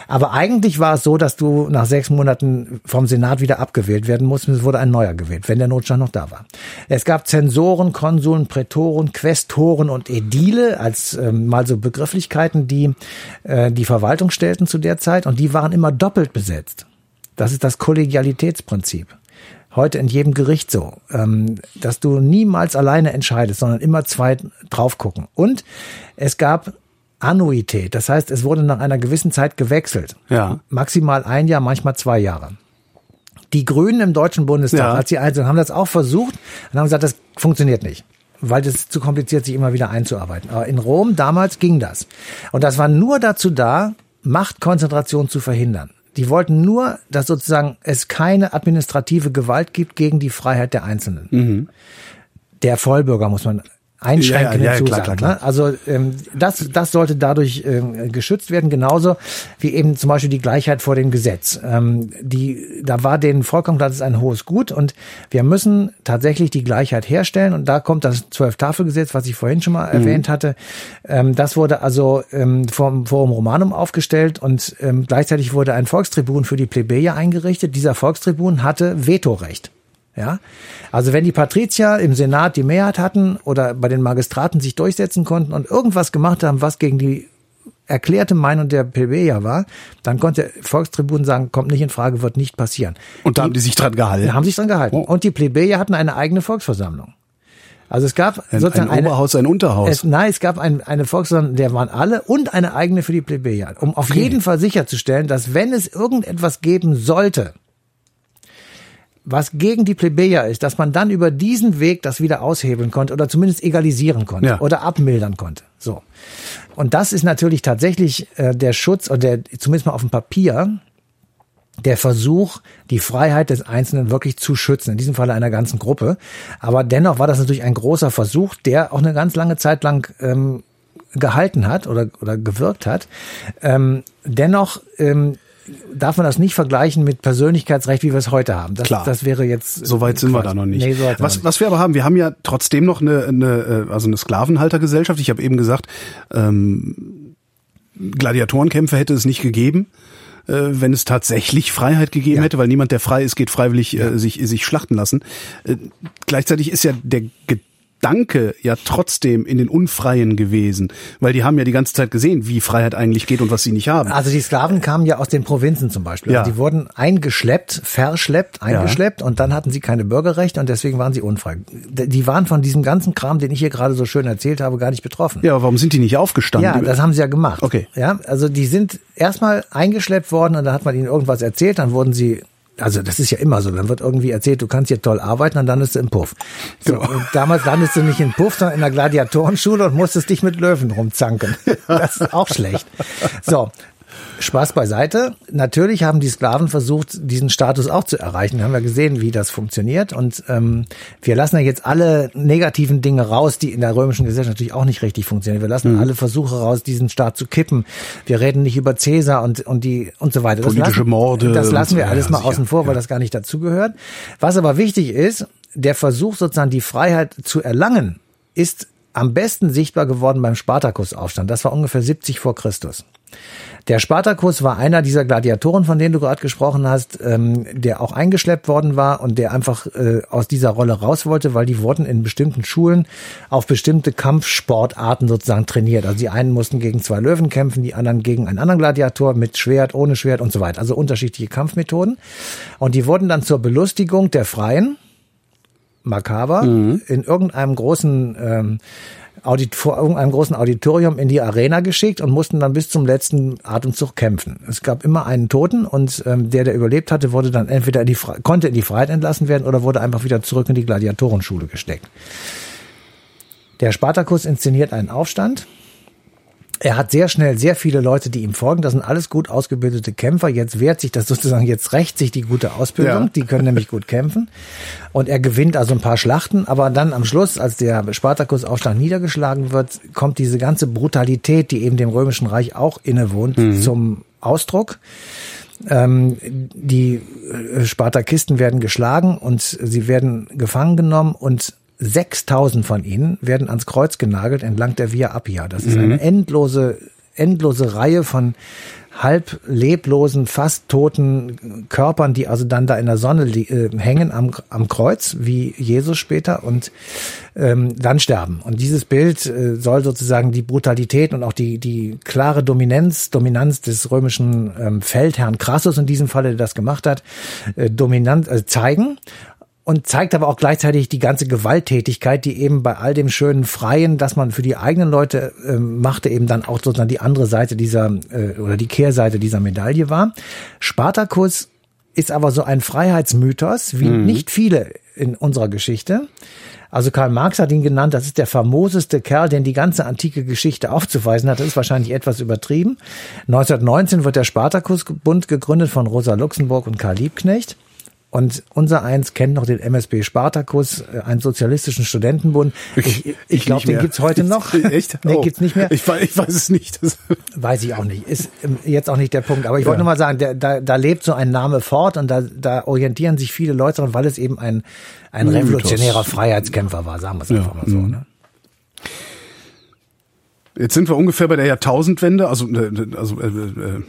Aber eigentlich war es so, dass du nach sechs Monaten vom Senat wieder abgewählt werden musst. Es wurde ein neuer gewählt, wenn der Notstand noch da war. Es gab Zensoren, Konsuln, Prätoren, Questoren und Ädile als ähm, mal so Begrifflichkeiten, die äh, die Verwaltung stellten zu der Zeit. Und die waren immer doppelt besetzt. Das ist das Kollegialitätsprinzip heute in jedem Gericht so, ähm, dass du niemals alleine entscheidest, sondern immer zwei drauf gucken. Und es gab Annuität. Das heißt, es wurde nach einer gewissen Zeit gewechselt. Ja. Maximal ein Jahr, manchmal zwei Jahre. Die Grünen im Deutschen Bundestag, ja. als sie einzeln haben das auch versucht und haben gesagt, das funktioniert nicht weil es ist zu kompliziert, sich immer wieder einzuarbeiten. Aber in Rom damals ging das. Und das war nur dazu da, Machtkonzentration zu verhindern. Die wollten nur, dass sozusagen es keine administrative Gewalt gibt gegen die Freiheit der Einzelnen. Mhm. Der Vollbürger, muss man einschränken ja, ja, ja, klar, klar, klar. Ne? Also ähm, das, das sollte dadurch ähm, geschützt werden, genauso wie eben zum Beispiel die Gleichheit vor dem Gesetz. Ähm, die, da war denen vollkommen klar, das ist ein hohes Gut und wir müssen tatsächlich die Gleichheit herstellen und da kommt das Zwölf-Tafel-Gesetz, was ich vorhin schon mal mhm. erwähnt hatte. Ähm, das wurde also ähm, vom Forum Romanum aufgestellt und ähm, gleichzeitig wurde ein Volkstribun für die Plebejer eingerichtet. Dieser Volkstribun hatte Vetorecht. Ja, also wenn die Patrizier im Senat die Mehrheit hatten oder bei den Magistraten sich durchsetzen konnten und irgendwas gemacht haben, was gegen die erklärte Meinung der Plebejer war, dann konnte Volkstribun sagen, kommt nicht in Frage, wird nicht passieren. Und da haben die sich dran gehalten. haben sich dran gehalten. Oh. Und die Plebejer hatten eine eigene Volksversammlung. Also es gab Ein, sozusagen ein eine, Oberhaus, ein Unterhaus. es, nein, es gab ein, eine Volksversammlung, der waren alle und eine eigene für die Plebejer, um auf jeden Fall sicherzustellen, dass wenn es irgendetwas geben sollte, was gegen die Plebejer ist, dass man dann über diesen Weg das wieder aushebeln konnte oder zumindest egalisieren konnte Ja. oder abmildern konnte. So. Und das ist natürlich tatsächlich äh, der Schutz oder der, zumindest mal auf dem Papier, der Versuch, die Freiheit des Einzelnen wirklich zu schützen, in diesem Falle einer ganzen Gruppe. Aber dennoch war das natürlich ein großer Versuch, der auch eine ganz lange Zeit lang ähm, gehalten hat oder, oder gewirkt hat. Ähm, dennoch ähm, darf man das nicht vergleichen mit Persönlichkeitsrecht, wie wir es heute haben. Das, Klar. das wäre jetzt. So weit sind wir Quatsch. da noch nicht. Nee, so wir was, nicht. was wir aber haben, wir haben ja trotzdem noch eine, eine äh, also eine Sklavenhaltergesellschaft. Ich habe eben gesagt, ähm, Gladiatorenkämpfe hätte es nicht gegeben, äh, wenn es tatsächlich Freiheit gegeben Ja. hätte, weil niemand, der frei ist, geht freiwillig äh, sich, sich schlachten lassen. Äh, gleichzeitig ist ja der Gedanke ja trotzdem in den Unfreien gewesen, weil die haben ja die ganze Zeit gesehen, wie Freiheit eigentlich geht und was sie nicht haben. Also die Sklaven kamen ja aus den Provinzen zum Beispiel. Ja. Also die wurden eingeschleppt, verschleppt, eingeschleppt und dann hatten sie keine Bürgerrechte und deswegen waren sie unfrei. Die waren von diesem ganzen Kram, den ich hier gerade so schön erzählt habe, gar nicht betroffen. Ja, aber warum sind die nicht aufgestanden? Ja, das haben sie ja gemacht. Okay. Ja, also die sind erstmal eingeschleppt worden und dann hat man ihnen irgendwas erzählt, dann wurden sie also das ist ja immer so, dann wird irgendwie erzählt, du kannst hier toll arbeiten, dann landest du im Puff. So, Genau. und damals landest du nicht im Puff, sondern in der Gladiatorenschule und musstest dich mit Löwen rumzanken. Das ist auch schlecht. So, Spaß beiseite. Natürlich haben die Sklaven versucht, diesen Status auch zu erreichen. Wir haben ja gesehen, wie das funktioniert. Und ähm, wir lassen ja jetzt alle negativen Dinge raus, die in der römischen Gesellschaft natürlich auch nicht richtig funktionieren. Wir lassen alle Versuche raus, diesen Staat zu kippen. Wir reden nicht über Cäsar und, und die und so weiter. Das Politische lassen, Morde Das lassen wir ja, alles mal sicher, außen vor, weil das gar nicht dazugehört. Was aber wichtig ist, der Versuch sozusagen die Freiheit zu erlangen, ist am besten sichtbar geworden beim Spartakusaufstand. Das war ungefähr 70 vor Christus. Der Spartacus war einer dieser Gladiatoren, von denen du gerade gesprochen hast, ähm, der auch eingeschleppt worden war und der einfach äh, aus dieser Rolle raus wollte, weil die wurden in bestimmten Schulen auf bestimmte Kampfsportarten sozusagen trainiert. Also die einen mussten gegen zwei Löwen kämpfen, die anderen gegen einen anderen Gladiator mit Schwert, ohne Schwert und so weiter. Also unterschiedliche Kampfmethoden. Und die wurden dann zur Belustigung der Freien, makaber, in irgendeinem großen ähm, Audit vor irgendeinem großen Auditorium in die Arena geschickt und mussten dann bis zum letzten Atemzug kämpfen. Es gab immer einen Toten und ähm, der, der überlebt hatte, wurde dann entweder in die Fre konnte in die Freiheit entlassen werden oder wurde einfach wieder zurück in die Gladiatorenschule gesteckt. Der Spartakus inszeniert einen Aufstand. Er hat sehr schnell sehr viele Leute, die ihm folgen. Das sind alles gut ausgebildete Kämpfer. Jetzt wehrt sich das sozusagen, jetzt rächt sich die gute Ausbildung. Ja. Die können nämlich gut kämpfen. Und er gewinnt also ein paar Schlachten. Aber dann am Schluss, als der Spartakusaufstand niedergeschlagen wird, kommt diese ganze Brutalität, die eben dem Römischen Reich auch innewohnt, zum Ausdruck. Ähm, die äh, Spartakisten werden geschlagen und sie werden gefangen genommen und 6000 von ihnen werden ans Kreuz genagelt entlang der Via Appia. Das ist eine endlose, endlose Reihe von halb leblosen, fast toten Körpern, die also dann da in der Sonne äh, hängen am, am Kreuz, wie Jesus später, und ähm, dann sterben. Und dieses Bild äh, soll sozusagen die Brutalität und auch die, die klare Dominanz, Dominanz des römischen ähm, Feldherrn Crassus in diesem Falle, der das gemacht hat, äh, dominant äh, zeigen und zeigt aber auch gleichzeitig die ganze Gewalttätigkeit, die eben bei all dem schönen Freien, das man für die eigenen Leute ähm, machte, eben dann auch sozusagen die andere Seite dieser äh, oder die Kehrseite dieser Medaille war. Spartacus ist aber so ein Freiheitsmythos, wie nicht viele in unserer Geschichte. Also Karl Marx hat ihn genannt, das ist der famoseste Kerl, den die ganze antike Geschichte aufzuweisen hat. Das ist wahrscheinlich etwas übertrieben. 1919 wird der Spartakusbund gegründet von Rosa Luxemburg und Karl Liebknecht. Und unser eins kennt noch den MSB Spartakus, äh, einen sozialistischen Studentenbund. Ich, ich, Ich glaube, den gibt's heute noch. Echt? Nee, Oh. gibt's nicht mehr. Ich, weiß- ich weiß es nicht. Das, Weiß ich auch nicht. Ist ähm, jetzt auch nicht der Punkt. Aber ich wollte Ja. nur mal sagen, der, da, da lebt so ein Name fort und da, da orientieren sich viele Leute dran, weil es eben ein, ein revolutionärer Freiheitskämpfer war, sagen wir es einfach mal so. mhm. Ne? Jetzt sind wir ungefähr bei der Jahrtausendwende, also, äh, also äh, äh,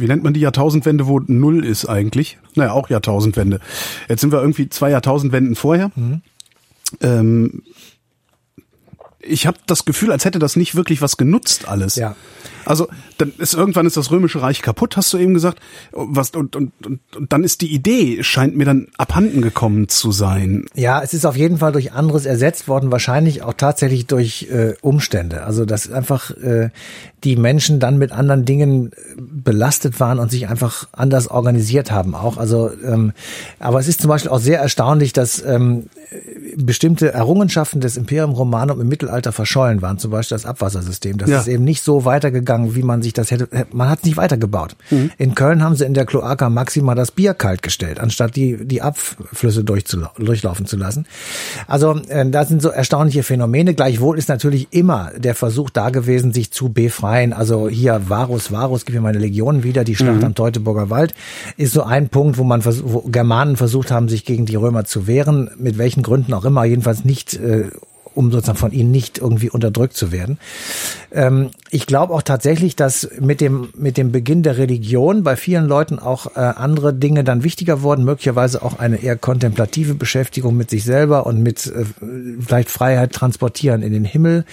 wie nennt man die Jahrtausendwende, wo null ist eigentlich? Naja, auch Jahrtausendwende. Jetzt sind wir irgendwie zwei Jahrtausendwenden vorher. Ähm, ich habe das Gefühl, als hätte das nicht wirklich was genutzt alles. Ja. Also dann ist irgendwann ist das römische Reich kaputt, hast du eben gesagt. Was und und und, und dann ist die Idee scheint mir dann abhanden gekommen zu sein. Ja, es ist auf jeden Fall durch anderes ersetzt worden, wahrscheinlich auch tatsächlich durch äh, Umstände. Also dass einfach äh, die Menschen dann mit anderen Dingen belastet waren und sich einfach anders organisiert haben auch. Also ähm, aber es ist zum Beispiel auch sehr erstaunlich, dass ähm, bestimmte Errungenschaften des Imperium Romanum im Mittelalter verschollen waren, zum Beispiel das Abwassersystem. Das Ja. ist eben nicht so weitergegangen, wie man sich das hätte. Man hat es nicht weitergebaut. In Köln haben sie in der Kloaka Maxima das Bier kalt gestellt, anstatt die, die Abflüsse durchlaufen zu lassen. Also äh, da sind so erstaunliche Phänomene. Gleichwohl ist natürlich immer der Versuch da gewesen, sich zu befreien. Also hier Varus, Varus, gib mir meine Legionen wieder, die Schlacht am Teutoburger Wald ist so ein Punkt, wo man wo Germanen versucht haben, sich gegen die Römer zu wehren, mit welchen Gründen auch immer, jedenfalls nicht äh, um sozusagen von ihnen nicht irgendwie unterdrückt zu werden. Ähm, ich glaube auch tatsächlich, dass mit dem, mit dem Beginn der Religion bei vielen Leuten auch äh, andere Dinge dann wichtiger wurden, möglicherweise auch eine eher kontemplative Beschäftigung mit sich selber und mit äh, vielleicht Freiheit transportieren in den Himmel.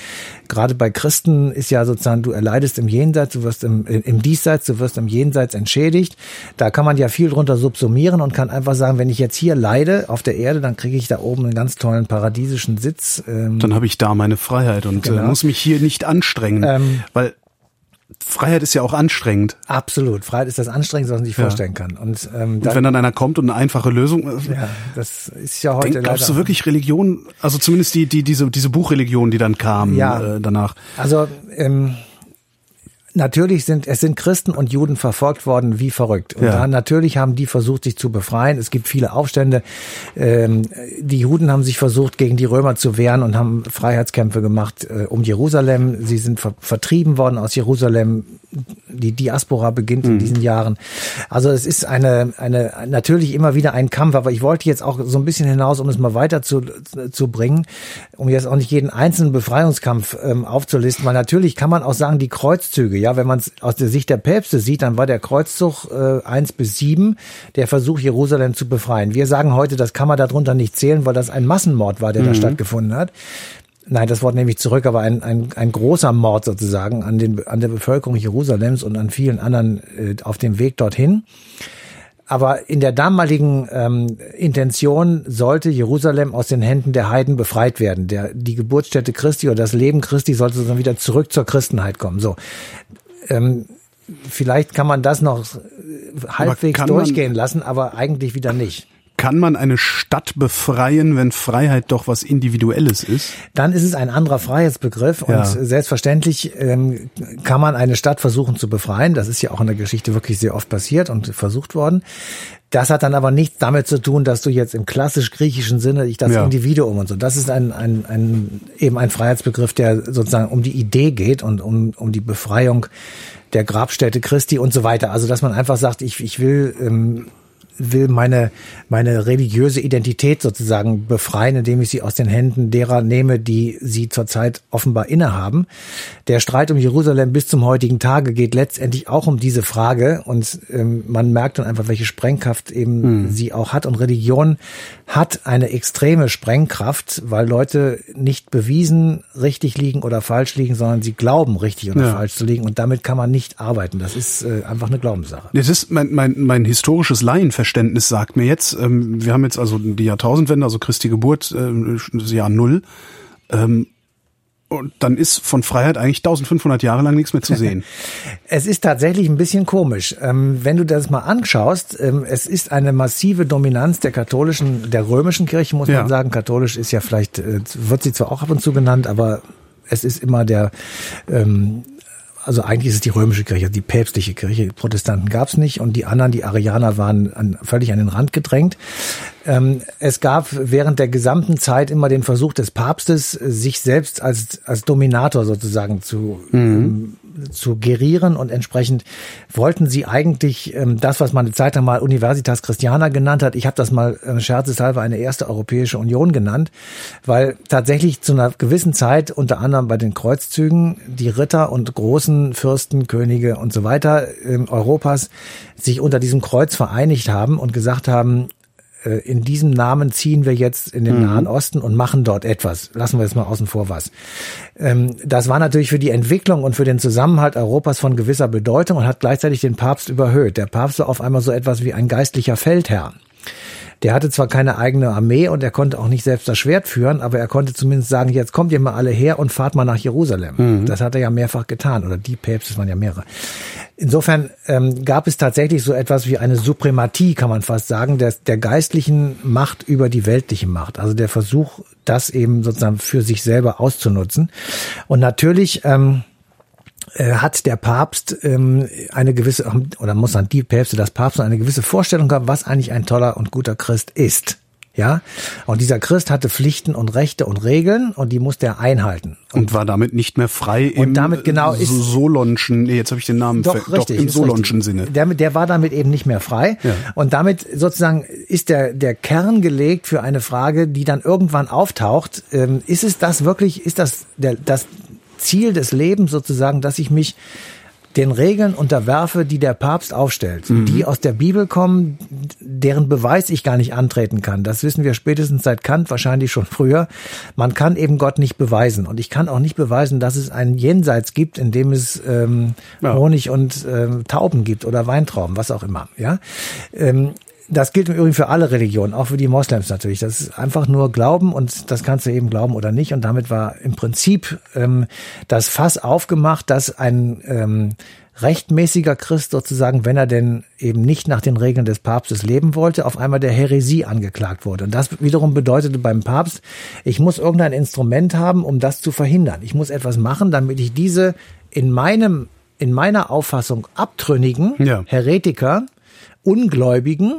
Gerade bei Christen ist ja sozusagen, du erleidest im Jenseits, du wirst im, im Diesseits, du wirst im Jenseits entschädigt. Da kann man ja viel drunter subsumieren und kann einfach sagen, wenn ich jetzt hier leide auf der Erde, dann kriege ich da oben einen ganz tollen paradiesischen Sitz. Ähm, Dann habe ich da meine Freiheit und Genau. äh, muss mich hier nicht anstrengen, Ähm. weil Freiheit ist ja auch anstrengend. Absolut. Freiheit ist das Anstrengendste, was man sich Ja. vorstellen kann. Und, ähm, Und dann, wenn dann einer kommt und eine einfache Lösung, äh, ja, das ist ja heute denk, glaubst du wirklich Religion, also zumindest die, die, diese, diese Buchreligion, die dann kam Ja. äh, danach. Also ähm, natürlich sind es sind Christen und Juden verfolgt worden wie verrückt. Und Ja. dann natürlich haben die versucht, sich zu befreien. Es gibt viele Aufstände. Ähm, die Juden haben sich versucht, gegen die Römer zu wehren und haben Freiheitskämpfe gemacht äh, um Jerusalem. Sie sind ver vertrieben worden aus Jerusalem. Die Diaspora beginnt in diesen Jahren. Also es ist eine, eine natürlich immer wieder ein Kampf, aber ich wollte jetzt auch so ein bisschen hinaus, um es mal weiter zu, zu bringen, um jetzt auch nicht jeden einzelnen Befreiungskampf ähm, aufzulisten, weil natürlich kann man auch sagen, die Kreuzzüge, ja, wenn man es aus der Sicht der Päpste sieht, dann war der Kreuzzug äh, 1 bis 7 der Versuch, Jerusalem zu befreien. Wir sagen heute, das kann man darunter nicht zählen, weil das ein Massenmord war, der da stattgefunden hat. Nein, das Wort nehme ich zurück, aber ein, ein, ein großer Mord sozusagen an, den, an der Bevölkerung Jerusalems und an vielen anderen äh, auf dem Weg dorthin. Aber in der damaligen ähm, Intention sollte Jerusalem aus den Händen der Heiden befreit werden. Der, die Geburtsstätte Christi oder das Leben Christi sollte dann wieder zurück zur Christenheit kommen. So, ähm, vielleicht kann man das noch äh, halbwegs durchgehen lassen, aber eigentlich wieder nicht. Kann man eine Stadt befreien, wenn Freiheit doch was Individuelles ist? Dann ist es ein anderer Freiheitsbegriff und Ja. selbstverständlich ähm, kann man eine Stadt versuchen zu befreien. Das ist ja auch in der Geschichte wirklich sehr oft passiert und versucht worden. Das hat dann aber nichts damit zu tun, dass du jetzt im klassisch griechischen Sinne ich das Ja. Individuum und so. Das ist ein, ein, ein eben ein Freiheitsbegriff, der sozusagen um die Idee geht und um, um die Befreiung der Grabstätte Christi und so weiter. Also dass man einfach sagt, ich, ich will ähm, will meine, meine religiöse Identität sozusagen befreien, indem ich sie aus den Händen derer nehme, die sie zurzeit offenbar innehaben. Der Streit um Jerusalem bis zum heutigen Tage geht letztendlich auch um diese Frage und ähm, man merkt dann einfach, welche Sprengkraft eben sie auch hat und Religion hat eine extreme Sprengkraft, weil Leute nicht bewiesen richtig liegen oder falsch liegen, sondern sie glauben richtig oder Ja. falsch zu liegen und damit kann man nicht arbeiten. Das ist äh, einfach eine Glaubenssache. Das ist mein, mein, mein historisches Laienverständnis sagt mir jetzt, ähm, wir haben jetzt also die Jahrtausendwende, also Christi Geburt, ähm, das Jahr Null. Ähm, und dann ist von Freiheit eigentlich 1500 Jahre lang nichts mehr zu sehen. Es ist tatsächlich ein bisschen komisch. Ähm, wenn du das mal anschaust, ähm, es ist eine massive Dominanz der katholischen, der römischen Kirche, muss Ja. man sagen. Katholisch ist ja vielleicht, äh, wird sie zwar auch ab und zu genannt, aber es ist immer der, ähm, also eigentlich ist es die römische Kirche, die päpstliche Kirche. Die Protestanten gab es nicht und die anderen, die Arianer, waren an, völlig an den Rand gedrängt. Ähm, es gab während der gesamten Zeit immer den Versuch des Papstes, sich selbst als, als Dominator sozusagen zu, ähm, zu gerieren und entsprechend wollten sie eigentlich ähm, das, was man eine Zeit lang mal Universitas Christiana genannt hat, ich habe das mal äh, scherzeshalber eine erste Europäische Union genannt, weil tatsächlich zu einer gewissen Zeit, unter anderem bei den Kreuzzügen, die Ritter und großen Fürsten, Könige und so weiter ähm, Europas sich unter diesem Kreuz vereinigt haben und gesagt haben, äh, in diesem Namen ziehen wir jetzt in den mhm. Nahen Osten und machen dort etwas. Lassen wir jetzt mal außen vor was. Ähm, das war natürlich für die Entwicklung und für den Zusammenhalt Europas von gewisser Bedeutung und hat gleichzeitig den Papst überhöht. Der Papst war auf einmal so etwas wie ein geistlicher Feldherr. Der hatte zwar keine eigene Armee und er konnte auch nicht selbst das Schwert führen, aber er konnte zumindest sagen, jetzt kommt ihr mal alle her und fahrt mal nach Jerusalem. Mhm. Das hat er ja mehrfach getan oder die Päpste, es waren ja mehrere. Insofern ähm, gab es tatsächlich so etwas wie eine Suprematie, kann man fast sagen, der, der geistlichen Macht über die weltliche Macht. Also der Versuch, das eben sozusagen für sich selber auszunutzen. Und natürlich ähm, äh, hat der Papst ähm, eine gewisse, oder muss dann die Päpste, das Papst eine gewisse Vorstellung haben, was eigentlich ein toller und guter Christ ist. Ja, und dieser Christ hatte Pflichten und Rechte und Regeln und die musste er einhalten. Und, und war damit nicht mehr frei und im damit genau ist, Solonschen, nee, jetzt habe ich den Namen doch, richtig, doch im Solonschen richtig. Sinne. Der, der war damit eben nicht mehr frei. Ja. Und damit sozusagen ist der, der Kern gelegt für eine Frage, die dann irgendwann auftaucht. Ähm, ist es das wirklich, ist das der, das Ziel des Lebens sozusagen, dass ich mich den Regeln unterwerfe, die der Papst aufstellt, mhm. die aus der Bibel kommen, deren Beweis ich gar nicht antreten kann. Das wissen wir spätestens seit Kant, wahrscheinlich schon früher. Man kann eben Gott nicht beweisen. Und ich kann auch nicht beweisen, dass es ein Jenseits gibt, in dem es ähm, ja. Honig und ähm, Tauben gibt oder Weintrauben, was auch immer. Ja. Ähm, das gilt im Übrigen für alle Religionen, auch für die Moslems natürlich. Das ist einfach nur Glauben und das kannst du eben glauben oder nicht. Und damit war im Prinzip ähm, das Fass aufgemacht, dass ein ähm, rechtmäßiger Christ sozusagen, wenn er denn eben nicht nach den Regeln des Papstes leben wollte, auf einmal der Häresie angeklagt wurde. Und das wiederum bedeutete beim Papst, ich muss irgendein Instrument haben, um das zu verhindern. Ich muss etwas machen, damit ich diese in meinem, in meiner Auffassung abtrünnigen ja. Heretiker, Ungläubigen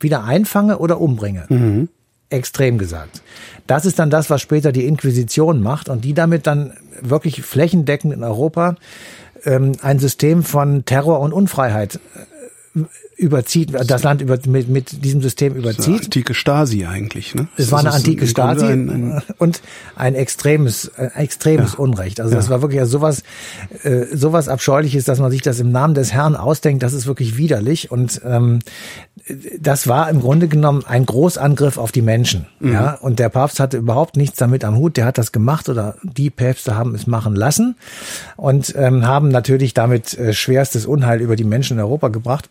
wieder einfange oder umbringe. Mhm. Extrem gesagt. Das ist dann das, was später die Inquisition macht und die damit dann wirklich flächendeckend in Europa ähm, ein System von Terror und Unfreiheit äh, überzieht, das Land über, mit, mit diesem System überzieht. Das eine antike Stasi eigentlich, ne? Es war eine antike Stasi ein, ein und ein extremes, ein extremes ja. Unrecht. Also ja. das war wirklich also sowas, äh, sowas abscheuliches, dass man sich das im Namen des Herrn ausdenkt. Das ist wirklich widerlich und ähm, das war im Grunde genommen ein Großangriff auf die Menschen. Mhm. Ja, und der Papst hatte überhaupt nichts damit am Hut. Der hat das gemacht oder die Päpste haben es machen lassen und ähm, haben natürlich damit äh, schwerstes Unheil über die Menschen in Europa gebracht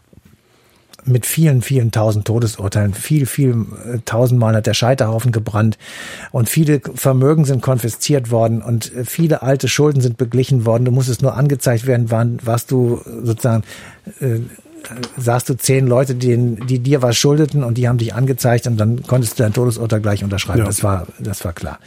mit vielen, vielen tausend Todesurteilen. Viel, viel äh, tausendmal hat der Scheiterhaufen gebrannt und viele Vermögen sind konfisziert worden und äh, viele alte Schulden sind beglichen worden. Du musstest nur angezeigt werden, wann, was du sozusagen äh, sagst du zehn Leute, die, die dir was schuldeten und die haben dich angezeigt und dann konntest du dein Todesurteil gleich unterschreiben. Ja. Das war, das war klar.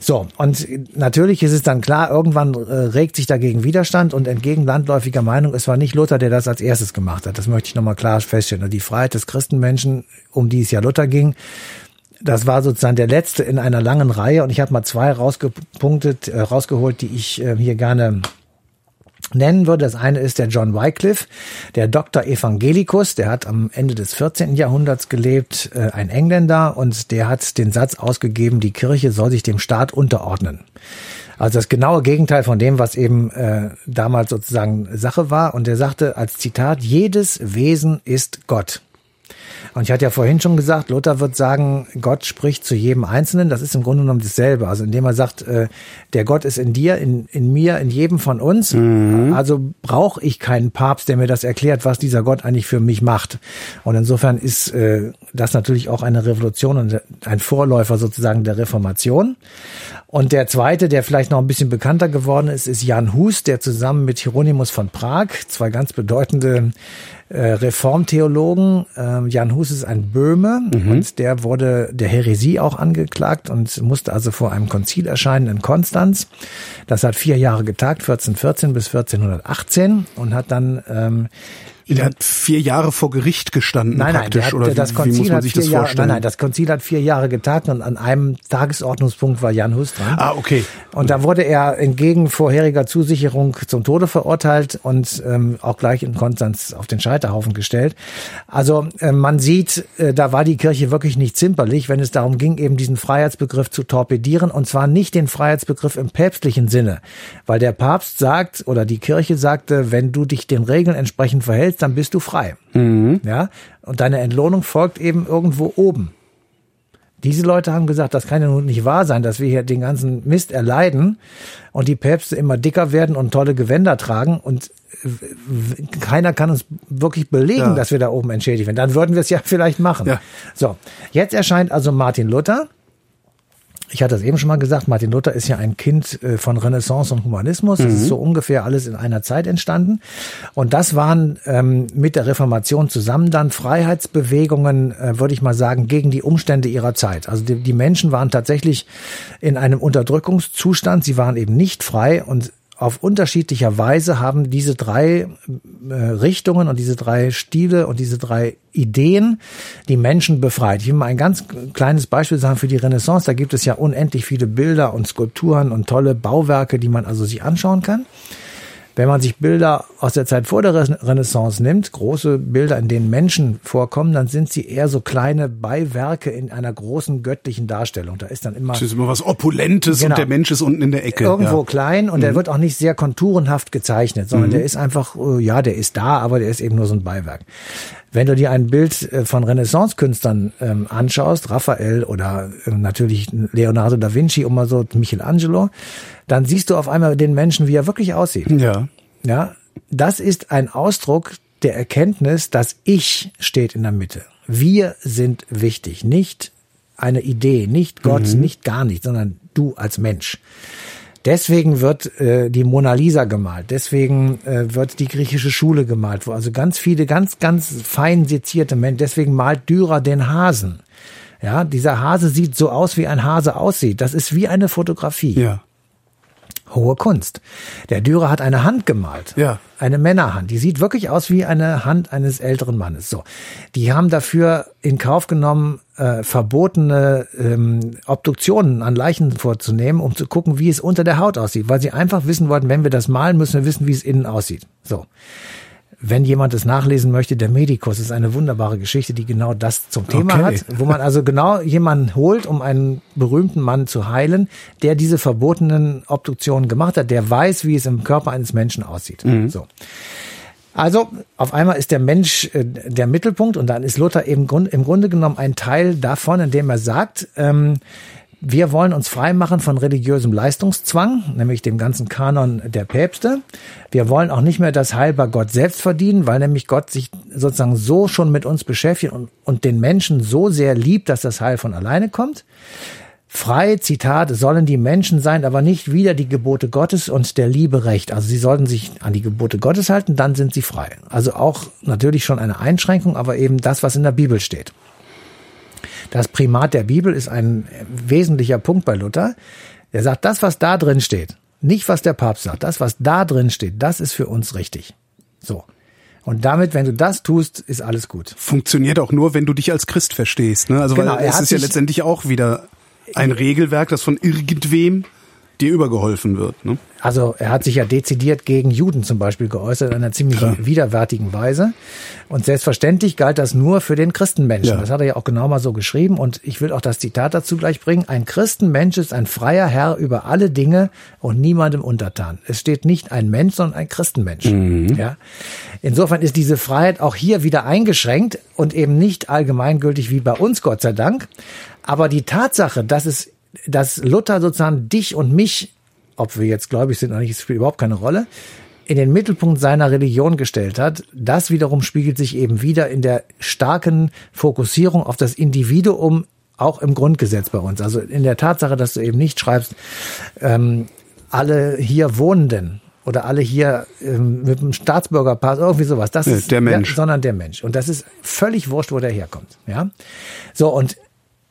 So. Und natürlich ist es dann klar, irgendwann äh, regt sich dagegen Widerstand und entgegen landläufiger Meinung, es war nicht Luther, der das als erstes gemacht hat. Das möchte ich nochmal klar feststellen. Und die Freiheit des Christenmenschen, um die es ja Luther ging, das war sozusagen der letzte in einer langen Reihe und ich habe mal zwei rausgepunktet, äh, rausgeholt, die ich äh, hier gerne nennen würde. Das eine ist der John Wycliffe, der Dr. Evangelicus, der hat am Ende des 14. Jahrhunderts gelebt, äh, ein Engländer, und der hat den Satz ausgegeben, die Kirche soll sich dem Staat unterordnen. Also das genaue Gegenteil von dem, was eben äh, damals sozusagen Sache war. Und er sagte als Zitat, jedes Wesen ist Gott. Und ich hatte ja vorhin schon gesagt, Luther wird sagen, Gott spricht zu jedem Einzelnen. Das ist im Grunde genommen dasselbe. Also indem er sagt, äh, der Gott ist in dir, in, in mir, in jedem von uns. Mhm. Also brauche ich keinen Papst, der mir das erklärt, was dieser Gott eigentlich für mich macht. Und insofern ist äh, das natürlich auch eine Revolution und ein Vorläufer sozusagen der Reformation. Und der zweite, der vielleicht noch ein bisschen bekannter geworden ist, ist Jan Hus, der zusammen mit Hieronymus von Prag, zwei ganz bedeutende Reformtheologen. Ähm, Jan Hus ist ein Böhme mhm. und der wurde der Häresie auch angeklagt und musste also vor einem Konzil erscheinen in Konstanz. Das hat vier Jahre getagt, 1414 bis 1418 und hat dann ähm, der hat vier Jahre vor Gericht gestanden nein, nein, praktisch, hat, oder das wie, Konzil wie muss man sich das Jahre, vorstellen? Nein, nein, das Konzil hat vier Jahre getagt und an einem Tagesordnungspunkt war Jan Hus dran. Ah, okay. Und da wurde er entgegen vorheriger Zusicherung zum Tode verurteilt und ähm, auch gleich in Konstanz auf den Scheiterhaufen gestellt. Also äh, man sieht, äh, da war die Kirche wirklich nicht zimperlich, wenn es darum ging, eben diesen Freiheitsbegriff zu torpedieren und zwar nicht den Freiheitsbegriff im päpstlichen Sinne, weil der Papst sagt oder die Kirche sagte, wenn du dich den Regeln entsprechend verhältst, willst, dann bist du frei. Mhm. Ja, und deine Entlohnung folgt eben irgendwo oben. Diese Leute haben gesagt, das kann ja nun nicht wahr sein, dass wir hier den ganzen Mist erleiden und die Päpste immer dicker werden und tolle Gewänder tragen und keiner kann uns wirklich belegen, ja. dass wir da oben entschädigt werden. Dann würden wir es ja vielleicht machen. Ja. So, jetzt erscheint also Martin Luther ich hatte es eben schon mal gesagt, Martin Luther ist ja ein Kind äh, von Renaissance und Humanismus. Das mhm. ist so ungefähr alles in einer Zeit entstanden. Und das waren ähm, mit der Reformation zusammen dann Freiheitsbewegungen, äh, würde ich mal sagen, gegen die Umstände ihrer Zeit. Also die, die Menschen waren tatsächlich in einem Unterdrückungszustand. Sie waren eben nicht frei und auf unterschiedlicher Weise haben diese drei äh, Richtungen und diese drei Stile und diese drei Ideen die Menschen befreit. Ich will mal ein ganz kleines Beispiel sagen für die Renaissance. Da gibt es ja unendlich viele Bilder und Skulpturen und tolle Bauwerke, die man also sich anschauen kann. Wenn man sich Bilder aus der Zeit vor der Renaissance nimmt, große Bilder, in denen Menschen vorkommen, dann sind sie eher so kleine Beiwerke in einer großen göttlichen Darstellung. Da ist dann immer. Das ist immer was Opulentes genau, und der Mensch ist unten in der Ecke. Irgendwo ja. klein und mhm. der wird auch nicht sehr konturenhaft gezeichnet, sondern mhm. der ist einfach, äh, ja, der ist da, aber der ist eben nur so ein Beiwerk. Wenn du dir ein Bild äh, von Renaissance-Künstlern ähm, anschaust, Raphael oder äh, natürlich Leonardo da Vinci, um mal so Michelangelo, dann siehst du auf einmal den Menschen, wie er wirklich aussieht. Ja. Ja, das ist ein Ausdruck der Erkenntnis, dass ich steht in der Mitte. Wir sind wichtig, nicht eine Idee, nicht Gott, mhm. nicht gar nicht, sondern du als Mensch. Deswegen wird äh, die Mona Lisa gemalt, deswegen äh, wird die griechische Schule gemalt, wo also ganz viele, ganz, ganz fein sezierte Menschen, deswegen malt Dürer den Hasen. Ja, dieser Hase sieht so aus, wie ein Hase aussieht. Das ist wie eine Fotografie. Ja hohe Kunst. Der Dürer hat eine Hand gemalt. Ja. Eine Männerhand. Die sieht wirklich aus wie eine Hand eines älteren Mannes. So. Die haben dafür in Kauf genommen, äh, verbotene ähm, Obduktionen an Leichen vorzunehmen, um zu gucken, wie es unter der Haut aussieht. Weil sie einfach wissen wollten, wenn wir das malen, müssen wir wissen, wie es innen aussieht. So. Wenn jemand es nachlesen möchte, der Medikus ist eine wunderbare Geschichte, die genau das zum Thema okay. hat, wo man also genau jemanden holt, um einen berühmten Mann zu heilen, der diese verbotenen Obduktionen gemacht hat, der weiß, wie es im Körper eines Menschen aussieht. Mhm. So. Also auf einmal ist der Mensch äh, der Mittelpunkt und dann ist Luther eben grund, im Grunde genommen ein Teil davon, indem er sagt, ähm, wir wollen uns freimachen von religiösem Leistungszwang, nämlich dem ganzen Kanon der Päpste. Wir wollen auch nicht mehr das Heil bei Gott selbst verdienen, weil nämlich Gott sich sozusagen so schon mit uns beschäftigt und, und den Menschen so sehr liebt, dass das Heil von alleine kommt. Frei, Zitat, sollen die Menschen sein, aber nicht wieder die Gebote Gottes und der Liebe recht. Also sie sollten sich an die Gebote Gottes halten, dann sind sie frei. Also auch natürlich schon eine Einschränkung, aber eben das, was in der Bibel steht. Das Primat der Bibel ist ein wesentlicher Punkt bei Luther. Er sagt, das, was da drin steht, nicht was der Papst sagt, das, was da drin steht, das ist für uns richtig. So. Und damit, wenn du das tust, ist alles gut. Funktioniert auch nur, wenn du dich als Christ verstehst. Ne? Also genau, weil es ist ja letztendlich auch wieder ein Regelwerk, das von irgendwem dir übergeholfen wird. Ne? Also er hat sich ja dezidiert gegen Juden zum Beispiel geäußert, in einer ziemlich Klar. widerwärtigen Weise. Und selbstverständlich galt das nur für den Christenmenschen. Ja. Das hat er ja auch genau mal so geschrieben. Und ich will auch das Zitat dazu gleich bringen. Ein Christenmensch ist ein freier Herr über alle Dinge und niemandem untertan. Es steht nicht ein Mensch, sondern ein Christenmensch. Mhm. Ja. Insofern ist diese Freiheit auch hier wieder eingeschränkt und eben nicht allgemeingültig wie bei uns, Gott sei Dank. Aber die Tatsache, dass es dass Luther sozusagen dich und mich, ob wir jetzt gläubig sind oder nicht, spielt überhaupt keine Rolle, in den Mittelpunkt seiner Religion gestellt hat, das wiederum spiegelt sich eben wieder in der starken Fokussierung auf das Individuum, auch im Grundgesetz bei uns. Also in der Tatsache, dass du eben nicht schreibst, ähm, alle hier Wohnenden oder alle hier ähm, mit dem Staatsbürgerpass, irgendwie sowas. Das ist der Mensch. Ja, sondern der Mensch. Und das ist völlig wurscht, wo der herkommt. Ja. So, und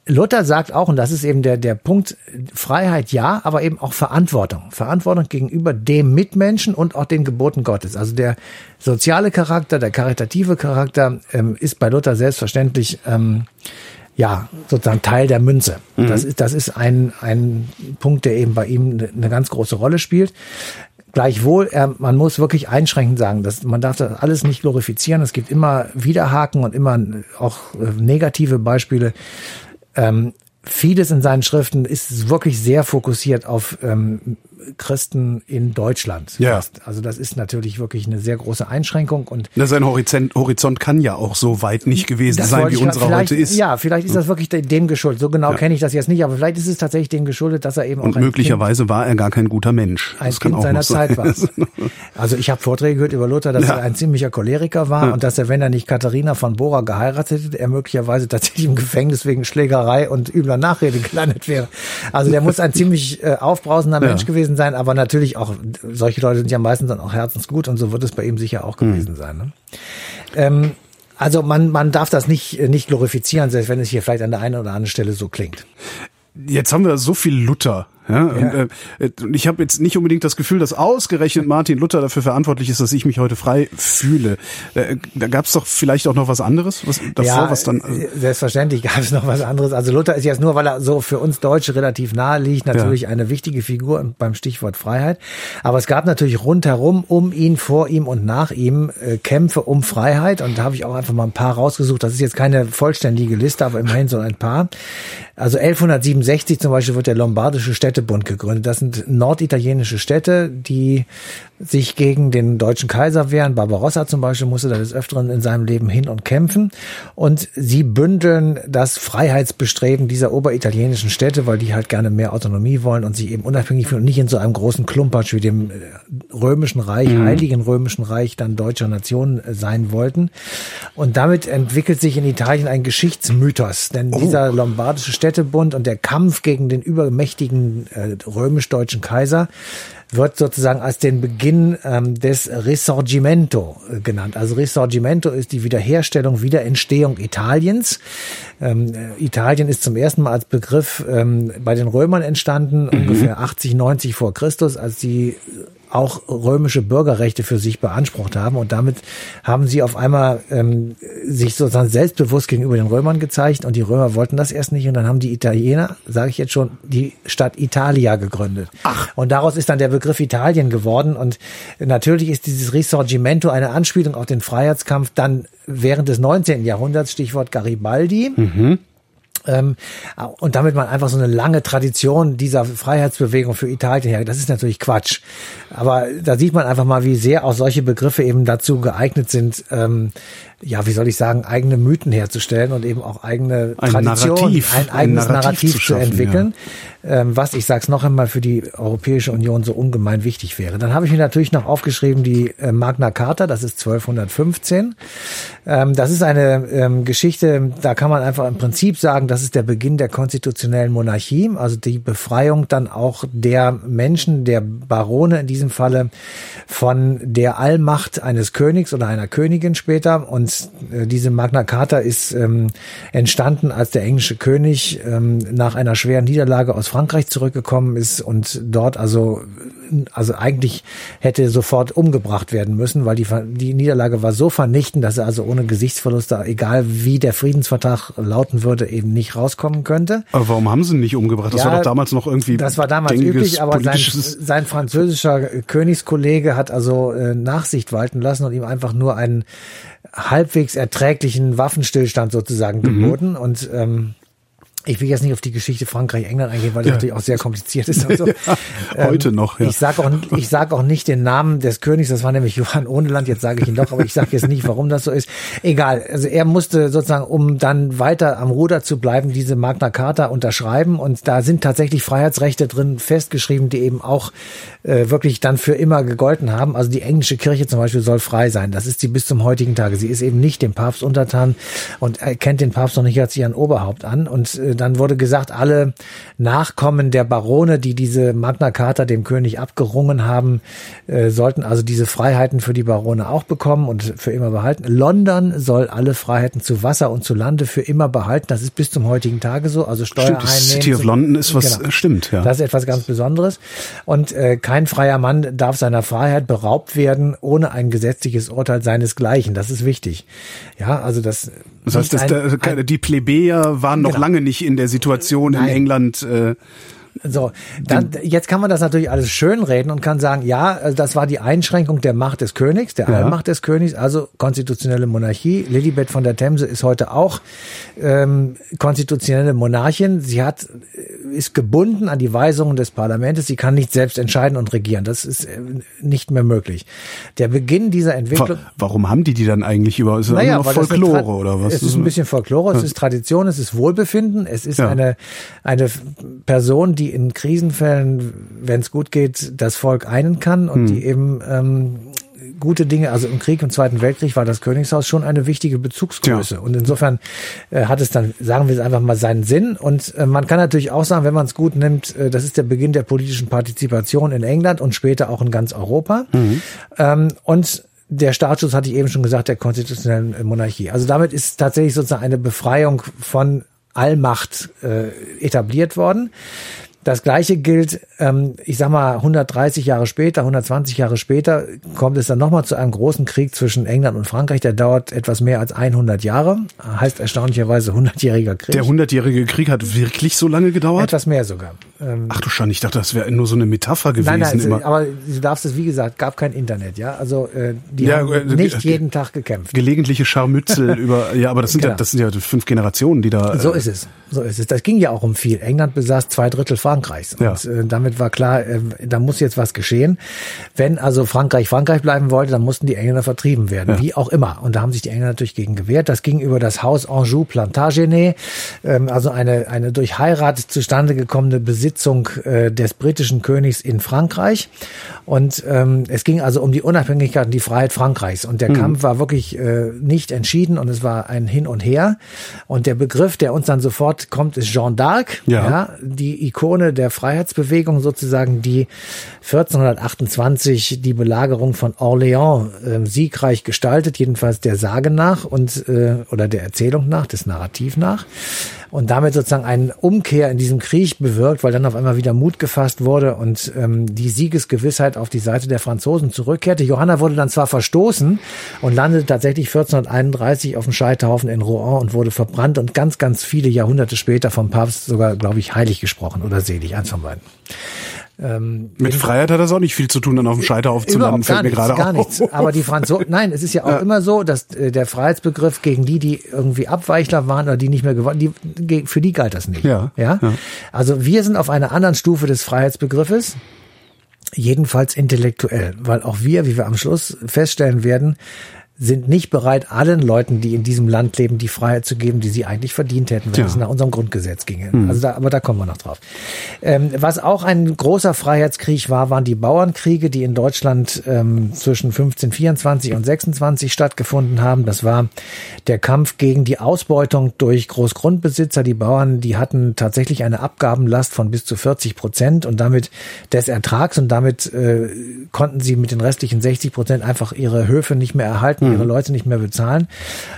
Luther sagt auch, und das ist eben der, der Punkt, Freiheit ja, aber eben auch Verantwortung. Verantwortung gegenüber dem Mitmenschen und auch den Geboten Gottes. Also der soziale Charakter, der karitative Charakter ähm, ist bei Luther selbstverständlich ähm, ja sozusagen Teil der Münze. Mhm. Das ist, das ist ein, ein Punkt, der eben bei ihm eine ganz große Rolle spielt. Gleichwohl, er, man muss wirklich einschränkend sagen, dass man darf das alles nicht glorifizieren. Es gibt immer Widerhaken und immer auch äh, negative Beispiele. Ähm, vieles in seinen Schriften ist wirklich sehr fokussiert auf ähm, Christen in Deutschland. Ja. Fast. Also das ist natürlich wirklich eine sehr große Einschränkung und Na, sein Horizont, Horizont kann ja auch so weit nicht gewesen sein, wie unserer vielleicht, heute ist. Ja, vielleicht ist das wirklich de- dem geschuldet. So genau Ja. kenne ich das jetzt nicht, aber vielleicht ist es tatsächlich dem geschuldet, dass er eben Und auch ein möglicherweise war er gar kein guter Mensch. ein Das kann Kind auch seiner. Zeit war. Also ich habe Vorträge gehört über Luther, dass Ja. er ein ziemlicher Choleriker war und dass er, wenn er nicht Katharina von Bora geheiratet hätte, er möglicherweise tatsächlich im Gefängnis wegen Schlägerei und übler Nachrede gelandet wäre. Also der muss ein ziemlich äh, aufbrausender Ja. Mensch gewesen sein, aber natürlich auch, solche Leute sind ja meistens dann auch herzensgut und so wird es bei ihm sicher auch gewesen sein. Ne? Ähm, also man, man darf das nicht, nicht glorifizieren, selbst wenn es hier vielleicht an der einen oder anderen Stelle so klingt. Jetzt haben wir so viel Luther. Ja, Und, äh, und ich habe jetzt nicht unbedingt das Gefühl, dass ausgerechnet Martin Luther dafür verantwortlich ist, dass ich mich heute frei fühle. Äh, da gab es doch vielleicht auch noch was anderes, was davor, was dann. äh, selbstverständlich gab es noch was anderes. Also Luther ist jetzt nur, weil er so für uns Deutsche relativ nahe liegt, natürlich Ja. eine wichtige Figur beim Stichwort Freiheit. Aber es gab natürlich rundherum, um ihn, vor ihm und nach ihm äh, Kämpfe um Freiheit. Und da habe ich auch einfach mal ein paar rausgesucht. Das ist jetzt keine vollständige Liste, aber immerhin so ein paar. Also 1167 zum Beispiel wird der Lombardische Städtebund gegründet. Das sind norditalienische Städte, die sich gegen den deutschen Kaiser wehren. Barbarossa zum Beispiel musste da des Öfteren in seinem Leben hin und kämpfen. Und sie bündeln das Freiheitsbestreben dieser oberitalienischen Städte, weil die halt gerne mehr Autonomie wollen und sich eben unabhängig fühlen und nicht in so einem großen Klumpatsch wie dem äh, römischen Reich, heiligen römischen Reich dann deutscher Nation äh, sein wollten. Und damit entwickelt sich in Italien ein Geschichtsmythos, denn dieser lombardische Städtebund und der Kampf gegen den übermächtigen äh, römisch-deutschen Kaiser wird sozusagen als den Beginn ähm, des Risorgimento äh, genannt. Also Risorgimento ist die Wiederherstellung, Wiederentstehung Italiens. Ähm, äh, Italien ist zum ersten Mal als Begriff ähm, bei den Römern entstanden, ungefähr 80, 90 vor Christus, als sie auch römische Bürgerrechte für sich beansprucht haben. Und damit haben sie auf einmal ähm, sich sozusagen selbstbewusst gegenüber den Römern gezeigt. Und die Römer wollten das erst nicht. Und dann haben die Italiener, sage ich jetzt schon, die Stadt Italia gegründet. Ach. Und daraus ist dann der Begriff Italien geworden. Und natürlich ist dieses Risorgimento eine Anspielung auf den Freiheitskampf dann während des 19. Jahrhunderts, Stichwort Garibaldi. Ähm, und damit man einfach so eine lange Tradition dieser Freiheitsbewegung für Italien her. Das ist natürlich Quatsch. Aber da sieht man einfach mal, wie sehr auch solche Begriffe eben dazu geeignet sind, ähm, ja, wie soll ich sagen, eigene Mythen herzustellen und eben auch eigene Ein Tradition, Narrativ, ein ein eigenes Narrativ Narrativ, zu zu, schaffen, entwickeln, ähm, was, ich sag's noch einmal, für die Europäische Union so ungemein wichtig wäre. Dann habe ich mir natürlich noch aufgeschrieben die äh, Magna Carta, das ist 1215. Ähm, das ist eine ähm, Geschichte, da kann man einfach im Prinzip sagen, das ist der Beginn der konstitutionellen Monarchie, also die Befreiung dann auch der Menschen, der Barone in diesem Falle, von der Allmacht eines Königs oder einer Königin später. Und äh, diese Magna Carta ist ähm, entstanden, als der englische König ähm, nach einer schweren Niederlage aus Frankreich zurückgekommen ist und dort also also eigentlich hätte sofort umgebracht werden müssen, weil die, die Niederlage war so vernichtend, dass er also ohne Gesichtsverluste, egal wie der Friedensvertrag lauten würde, eben nicht rauskommen könnte. Aber warum haben sie ihn nicht umgebracht? Das Ja, war doch damals noch irgendwie. Das war damals üblich, aber sein, sein französischer Königskollege hat also äh, Nachsicht walten lassen und ihm einfach nur einen halbwegs erträglichen Waffenstillstand sozusagen Mhm. geboten. Und ähm, ich will jetzt nicht auf die Geschichte Frankreich-England eingehen, weil das Ja. natürlich auch sehr kompliziert ist. So. heute noch, ja. Ich sage auch, ich sag auch nicht den Namen des Königs, das war nämlich Johann Ohneland, jetzt sage ich ihn doch, aber ich sage jetzt nicht, warum das so ist. Egal, also er musste sozusagen, um dann weiter am Ruder zu bleiben, diese Magna Carta unterschreiben und da sind tatsächlich Freiheitsrechte drin festgeschrieben, die eben auch äh, wirklich dann für immer gegolten haben. Also die englische Kirche zum Beispiel soll frei sein. Das ist sie bis zum heutigen Tage. Sie ist eben nicht dem Papst untertan und erkennt den Papst noch nicht als ihren Oberhaupt an und äh, dann wurde gesagt, alle Nachkommen der Barone, die diese Magna Carta dem König abgerungen haben, äh, sollten also diese Freiheiten für die Barone auch bekommen und für immer behalten. London soll alle Freiheiten zu Wasser und zu Lande für immer behalten. Das ist bis zum heutigen Tage so. Also Stimmt, Steuereinnahmen. die City of London ist was, äh, stimmt, ja. Das ist etwas ganz Besonderes. Und äh, kein freier Mann darf seiner Freiheit beraubt werden, ohne ein gesetzliches Urteil seinesgleichen. Das ist wichtig. Ja, also das. Das heißt, dass ein- der, ein- die Plebejer waren noch Genau. lange nicht in der Situation in Nein. England, äh, So, dann, jetzt kann man das natürlich alles schönreden und kann sagen, ja, also das war die Einschränkung der Macht des Königs, der Ja. Allmacht des Königs, also konstitutionelle Monarchie. Lilibet von der Themse ist heute auch ähm, konstitutionelle Monarchin. Sie hat äh, ist gebunden an die Weisungen des Parlaments. Sie kann nicht selbst entscheiden und regieren. Das ist äh, nicht mehr möglich. Der Beginn dieser Entwicklung. Wa warum haben die die dann eigentlich über? Ist Naja, noch Folklore Tra- oder was? Es ist ein bisschen Folklore, es ist Tradition, es ist Wohlbefinden, es ist Ja. eine, eine Person, die in Krisenfällen, wenn es gut geht, das Volk einen kann und Hm. die eben ähm, gute Dinge, also im Krieg, im Zweiten Weltkrieg war das Königshaus schon eine wichtige Bezugsgröße. Ja. Und insofern äh, hat es dann, sagen wir es einfach mal, seinen Sinn. Und äh, man kann natürlich auch sagen, wenn man es gut nimmt, äh, das ist der Beginn der politischen Partizipation in England und später auch in ganz Europa. Ähm, und der Staatsschutz hatte ich eben schon gesagt, der konstitutionellen äh, Monarchie. Also damit ist tatsächlich sozusagen eine Befreiung von Allmacht äh, etabliert worden. Das Gleiche gilt, ähm, ich sag mal, 130 Jahre später, 120 Jahre später kommt es dann nochmal zu einem großen Krieg zwischen England und Frankreich. Der dauert etwas mehr als 100 Jahre, heißt erstaunlicherweise 100-jähriger Krieg. Der hundertjährige Krieg hat wirklich so lange gedauert? etwas mehr sogar. Ähm, Ach du Schande, ich dachte, das wäre nur so eine Metapher gewesen. Nein, nein, immer. aber du darfst es, wie gesagt, gab kein Internet, ja. Also äh, die Ja, haben äh, nicht äh, jeden Tag gekämpft. Gelegentliche Scharmützel über, ja, aber das sind ja, Genau. das sind ja fünf Generationen, die da. So äh, ist es. So ist es. Das ging ja auch um viel. England besaß zwei Drittel Frankreichs. Ja. Und äh, damit war klar, äh, da muss jetzt was geschehen. Wenn also Frankreich Frankreich bleiben wollte, dann mussten die Engländer vertrieben werden. Ja. Wie auch immer. Und da haben sich die Engländer natürlich gegen gewehrt. Das ging über das Haus Anjou Plantagenet, ähm, also eine, eine durch Heirat zustande gekommene Besitzung äh, des britischen Königs in Frankreich. Und ähm, es ging also um die Unabhängigkeit und die Freiheit Frankreichs. Und Mhm. der Kampf war wirklich äh, nicht entschieden und es war ein Hin und Her. Und der Begriff, der uns dann sofort kommt, ist Jeanne d'Arc, Ja. die Ikone der Freiheitsbewegung sozusagen, die 1428 die Belagerung von Orléans äh, siegreich gestaltet, jedenfalls der Sage nach und äh, oder der Erzählung nach, des Narrativ nach und damit sozusagen einen Umkehr in diesem Krieg bewirkt, weil dann auf einmal wieder Mut gefasst wurde und ähm, die Siegesgewissheit auf die Seite der Franzosen zurückkehrte. Johanna wurde dann zwar verstoßen und landete tatsächlich 1431 auf dem Scheiterhaufen in Rouen und wurde verbrannt und ganz, ganz viele Jahrhunderte später vom Papst sogar, glaube ich, heilig gesprochen oder selig, eins von beiden. Ähm, Mit Freiheit hat das auch nicht viel zu tun, dann auf dem Scheiterhaufen zu landen, Überhaupt gar fällt mir gerade gar auf. nichts. Aber die Franzosen, nein, es ist ja auch immer so, dass äh, der Freiheitsbegriff gegen die, die irgendwie Abweichler waren oder die nicht mehr gewonnen, die, für die galt das nicht. Ja, ja. ja. Also wir sind auf einer anderen Stufe des Freiheitsbegriffes. Jedenfalls intellektuell, weil auch wir, wie wir am Schluss feststellen werden, sind nicht bereit, allen Leuten, die in diesem Land leben, die Freiheit zu geben, die sie eigentlich verdient hätten, wenn Ja. es nach unserem Grundgesetz ginge. Also da, aber da kommen wir noch drauf. Ähm, was auch ein großer Freiheitskrieg war, waren die Bauernkriege, die in Deutschland ähm, zwischen 1524 und 26 stattgefunden haben. Das war der Kampf gegen die Ausbeutung durch Großgrundbesitzer. Die Bauern, die hatten tatsächlich eine Abgabenlast von bis zu 40 Prozent und damit des Ertrags und damit äh, konnten sie mit den restlichen 60 Prozent einfach ihre Höfe nicht mehr erhalten, ihre Leute nicht mehr bezahlen.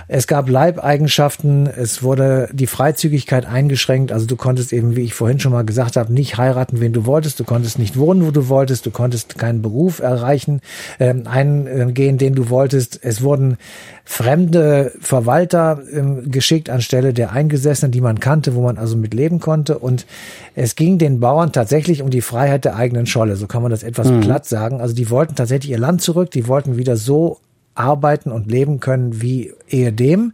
Es gab Leibeigenschaften, es wurde die Freizügigkeit eingeschränkt, also du konntest eben, wie ich vorhin schon mal gesagt habe, nicht heiraten, wen du wolltest, du konntest nicht wohnen, wo du wolltest, du konntest keinen Beruf erreichen, ähm, eingehen, den du wolltest. Es wurden fremde Verwalter ähm, geschickt anstelle der Eingesessenen, die man kannte, wo man also mit leben konnte. Und es ging den Bauern tatsächlich um die Freiheit der eigenen Scholle, so kann man das etwas platt sagen. Also die wollten tatsächlich ihr Land zurück, die wollten wieder so arbeiten und leben können wie ehedem,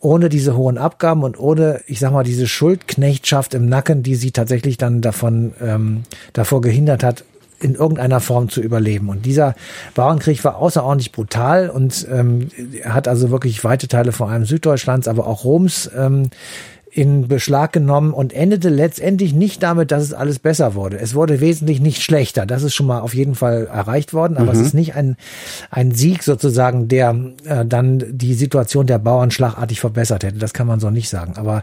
ohne diese hohen Abgaben und ohne, ich sag mal, diese Schuldknechtschaft im Nacken, die sie tatsächlich dann davon ähm, davor gehindert hat, in irgendeiner Form zu überleben. Und dieser Bauernkrieg war außerordentlich brutal und ähm, hat also wirklich weite Teile vor allem Süddeutschlands, aber auch Roms ähm, in Beschlag genommen und endete letztendlich nicht damit, dass es alles besser wurde. Es wurde wesentlich nicht schlechter. Das ist schon mal auf jeden Fall erreicht worden, aber es ist nicht ein, ein Sieg sozusagen, der äh, dann die Situation der Bauern schlagartig verbessert hätte. Das kann man so nicht sagen. Aber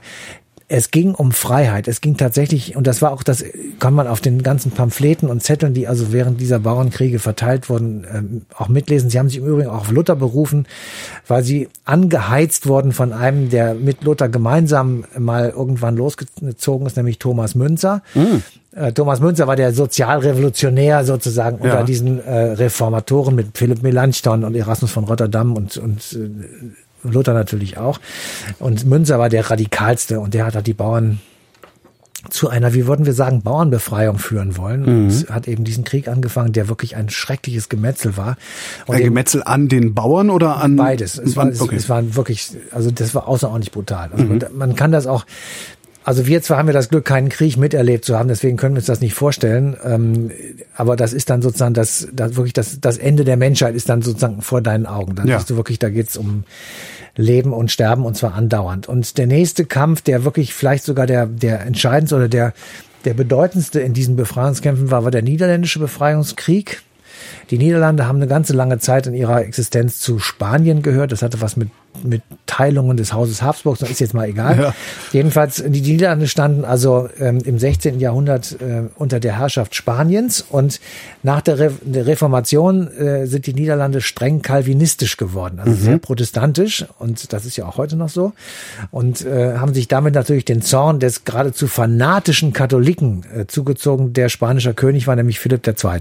es ging um Freiheit. Es ging tatsächlich, und das war auch das, kann man auf den ganzen Pamphleten und Zetteln, die also während dieser Bauernkriege verteilt wurden, ähm, auch mitlesen. Sie haben sich im Übrigen auch auf Luther berufen, weil sie angeheizt wurden von einem, der mit Luther gemeinsam mal irgendwann losgezogen ist, nämlich Thomas Münzer. Äh, Thomas Münzer war der Sozialrevolutionär sozusagen unter Ja. diesen äh, Reformatoren mit Philipp Melanchthon und Erasmus von Rotterdam und, und äh, Luther natürlich auch. Und Münzer war der radikalste und der hat halt die Bauern zu einer, wie würden wir sagen, Bauernbefreiung führen wollen. Mhm. Und hat eben diesen Krieg angefangen, der wirklich ein schreckliches Gemetzel war. Und ein Gemetzel an den Bauern oder an? Beides. Es war, okay. es war wirklich, also das war außerordentlich brutal. Also mhm. man, kann das auch, also wir zwar haben wir das Glück, keinen Krieg miterlebt zu haben, deswegen können wir uns das nicht vorstellen. Ähm, aber das ist dann sozusagen das, das wirklich das, das Ende der Menschheit ist dann sozusagen vor deinen Augen. Dann ja. bist du wirklich, da geht's um Leben und Sterben und zwar andauernd. Und der nächste Kampf, der wirklich vielleicht sogar der, der entscheidendste oder der, der bedeutendste in diesen Befreiungskämpfen war, war der niederländische Befreiungskrieg. Die Niederlande haben eine ganze lange Zeit in ihrer Existenz zu Spanien gehört. Das hatte was mit mit Teilungen des Hauses Habsburg, das ist jetzt mal egal. Ja. Jedenfalls, die Niederlande standen also ähm, im 16. Jahrhundert äh, unter der Herrschaft Spaniens und nach der, Re der Reformation äh, sind die Niederlande streng kalvinistisch geworden, also mhm. sehr protestantisch und das ist ja auch heute noch so und äh, haben sich damit natürlich den Zorn des geradezu fanatischen Katholiken äh, zugezogen. Der spanische König war nämlich Philipp II.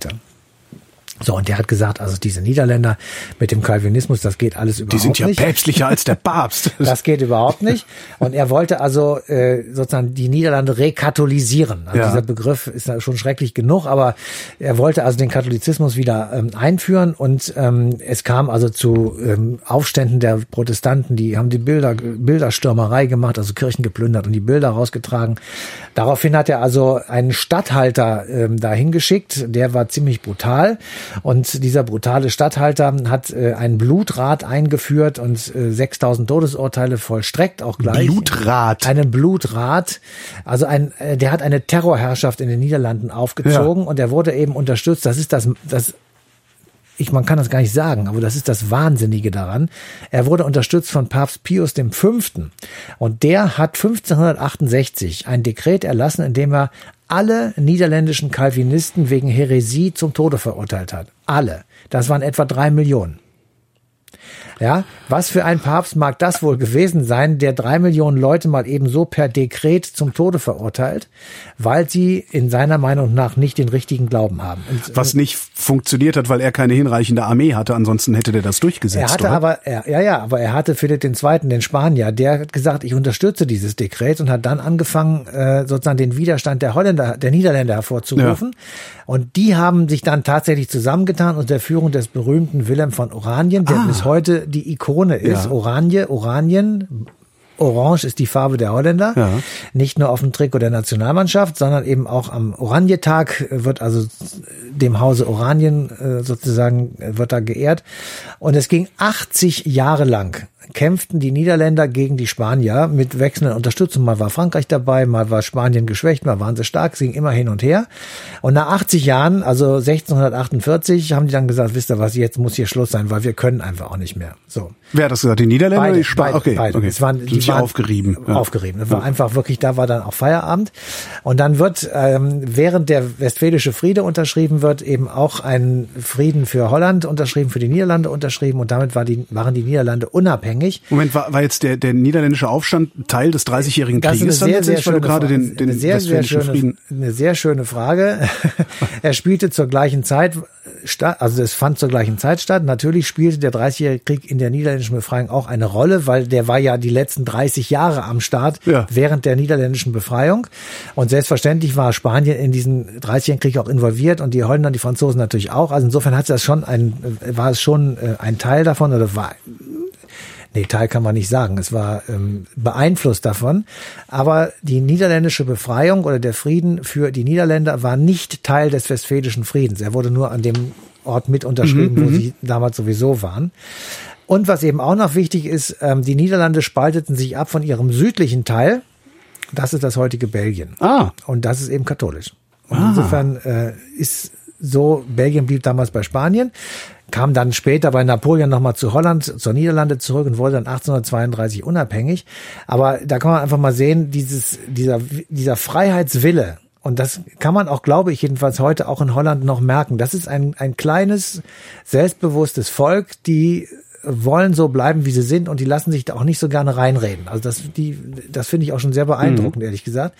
So, und der hat gesagt, also diese Niederländer mit dem Calvinismus, das geht alles überhaupt nicht. Die sind ja nicht. päpstlicher als der Papst. das geht überhaupt nicht. Und er wollte also äh, sozusagen die Niederlande rekatholisieren. Also ja. dieser Begriff ist schon schrecklich genug, aber er wollte also den Katholizismus wieder ähm, einführen und ähm, es kam also zu ähm, Aufständen der Protestanten, die haben die Bilder, Bilderstürmerei gemacht, also Kirchen geplündert und die Bilder rausgetragen. Daraufhin hat er also einen Statthalter ähm, dahin geschickt, der war ziemlich brutal. Und dieser brutale Statthalter hat äh, einen Blutrat eingeführt und äh, 6000 Todesurteile vollstreckt, auch gleich. Blutrat. Einen Blutrat. Also ein, äh, der hat eine Terrorherrschaft in den Niederlanden aufgezogen ja. und er wurde eben unterstützt. Das ist das, das ich, man kann das gar nicht sagen, aber das ist das Wahnsinnige daran. Er wurde unterstützt von Papst Pius V. Und der hat 1568 ein Dekret erlassen, in dem er alle niederländischen Calvinisten wegen Häresie zum Tode verurteilt hat. Alle. Das waren etwa drei Millionen. Ja, was für ein Papst mag das wohl gewesen sein, der drei Millionen Leute mal eben so per Dekret zum Tode verurteilt, weil sie in seiner Meinung nach nicht den richtigen Glauben haben. Und, was nicht funktioniert hat, weil er keine hinreichende Armee hatte, ansonsten hätte der das durchgesetzt. Er hatte oder? aber, er, ja, ja, aber er hatte Philipp den Zweiten, den Spanier, der hat gesagt, ich unterstütze dieses Dekret und hat dann angefangen, äh, sozusagen den Widerstand der Holländer, der Niederländer hervorzurufen. Ja. Und die haben sich dann tatsächlich zusammengetan unter Führung des berühmten Wilhelm von Oranien, der ah. bis heute die Ikone ist. Ja. Oranje, Oranien, Orange ist die Farbe der Holländer. Ja. Nicht nur auf dem Trikot der Nationalmannschaft, sondern eben auch am Oranjetag wird also dem Hause Oranien äh, sozusagen wird da geehrt. Und es ging 80 Jahre lang kämpften die Niederländer gegen die Spanier mit wechselnder Unterstützung. Mal war Frankreich dabei, mal war Spanien geschwächt, mal waren sie stark, sie gingen immer hin und her. Und nach 80 Jahren, also 1648, haben die dann gesagt, wisst ihr was, jetzt muss hier Schluss sein, weil wir können einfach auch nicht mehr. So. Wer hat das gesagt? Die Niederländer beide, die Spanier? Okay, beide. okay. Es waren, die waren aufgerieben. Ja. Aufgerieben. Das war ja. einfach wirklich, da war dann auch Feierabend. Und dann wird, ähm, während der Westfälische Friede unterschrieben wird, eben auch ein Frieden für Holland unterschrieben, für die Niederlande unterschrieben und damit war die, waren die Niederlande unabhängig. Moment, war, war jetzt der, der niederländische Aufstand Teil des Dreißigjährigen Krieges dann sehr, sehr weil du gerade den, den eine sehr, sehr schöne, Frieden eine sehr schöne Frage. er spielte zur gleichen Zeit statt, also es fand zur gleichen Zeit statt. Natürlich spielte der Dreißigjährige Krieg in der niederländischen Befreiung auch eine Rolle, weil der war ja die letzten 30 Jahre am Start ja. während der niederländischen Befreiung. Und selbstverständlich war Spanien in diesen 30-jährigen Krieg auch involviert und die Holländer, die Franzosen natürlich auch. Also insofern hat das schon ein, war es schon äh, ein Teil davon oder war Nee, Teil kann man nicht sagen. Es war ähm, beeinflusst davon. Aber die niederländische Befreiung oder der Frieden für die Niederländer war nicht Teil des Westfälischen Friedens. Er wurde nur an dem Ort mit unterschrieben, mhm, wo mhm. sie damals sowieso waren. Und was eben auch noch wichtig ist, ähm, die Niederlande spalteten sich ab von ihrem südlichen Teil. Das ist das heutige Belgien. Ah. Und das ist eben katholisch. Und ah. insofern äh, ist so, Belgien blieb damals bei Spanien kam dann später bei Napoleon nochmal zu Holland, zur Niederlande zurück und wurde dann 1832 unabhängig. Aber da kann man einfach mal sehen, dieses, dieser, dieser Freiheitswille, und das kann man auch, glaube ich, jedenfalls heute auch in Holland noch merken. Das ist ein, ein kleines, selbstbewusstes Volk, die wollen so bleiben, wie sie sind und die lassen sich da auch nicht so gerne reinreden. Also das, die, das finde ich auch schon sehr beeindruckend, mhm. ehrlich gesagt.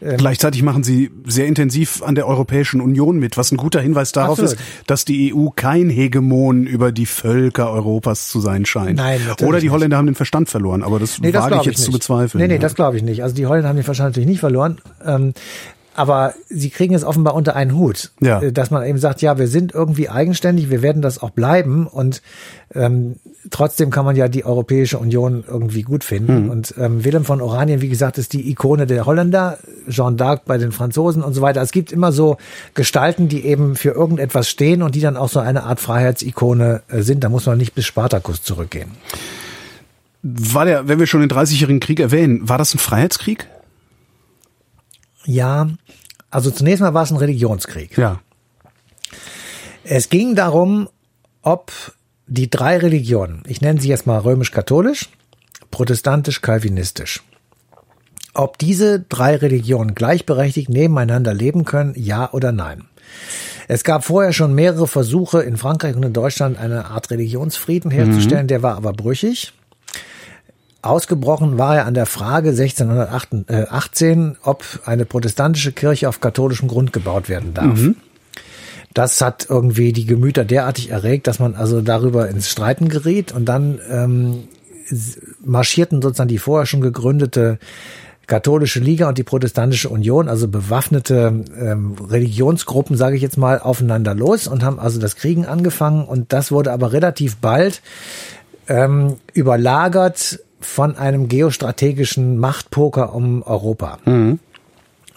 Ähm, Gleichzeitig machen sie sehr intensiv an der Europäischen Union mit, was ein guter Hinweis darauf Absolut. ist, dass die EU kein Hegemon über die Völker Europas zu sein scheint. Nein, Oder die Holländer nicht. haben den Verstand verloren, aber das nee, wage ich jetzt ich zu bezweifeln. Nee, nee, ja. das glaube ich nicht. Also die Holländer haben den Verstand natürlich nicht verloren. Ähm, aber sie kriegen es offenbar unter einen Hut, ja. Äh, dass man eben sagt, ja, wir sind irgendwie eigenständig, wir werden das auch bleiben und ähm, trotzdem kann man ja die Europäische Union irgendwie gut finden. Mhm. Und ähm, Willem von Oranien, wie gesagt, ist die Ikone der Holländer, Jean d'Arc bei den Franzosen und so weiter. Es gibt immer so Gestalten, die eben für irgendetwas stehen und die dann auch so eine Art Freiheitsikone äh, sind. Da muss man nicht bis Spartacus zurückgehen. War der, wenn wir schon den 30-jährigen Krieg erwähnen, war das ein Freiheitskrieg? Ja, also zunächst mal war es ein Religionskrieg. Ja. Es ging darum, ob die drei Religionen, ich nenne sie jetzt mal römisch-katholisch, protestantisch-kalvinistisch, ob diese drei Religionen gleichberechtigt nebeneinander leben können, ja oder nein. Es gab vorher schon mehrere Versuche in Frankreich und in Deutschland eine Art Religionsfrieden herzustellen, mhm. der war aber brüchig. Ausgebrochen war er an der Frage 1618, ob eine protestantische Kirche auf katholischem Grund gebaut werden darf. Mhm. Das hat irgendwie die Gemüter derartig erregt, dass man also darüber ins Streiten geriet und dann ähm, marschierten sozusagen die vorher schon gegründete katholische Liga und die protestantische Union, also bewaffnete ähm, Religionsgruppen, sage ich jetzt mal, aufeinander los und haben also das Kriegen angefangen und das wurde aber relativ bald ähm, überlagert von einem geostrategischen Machtpoker um Europa. Mhm.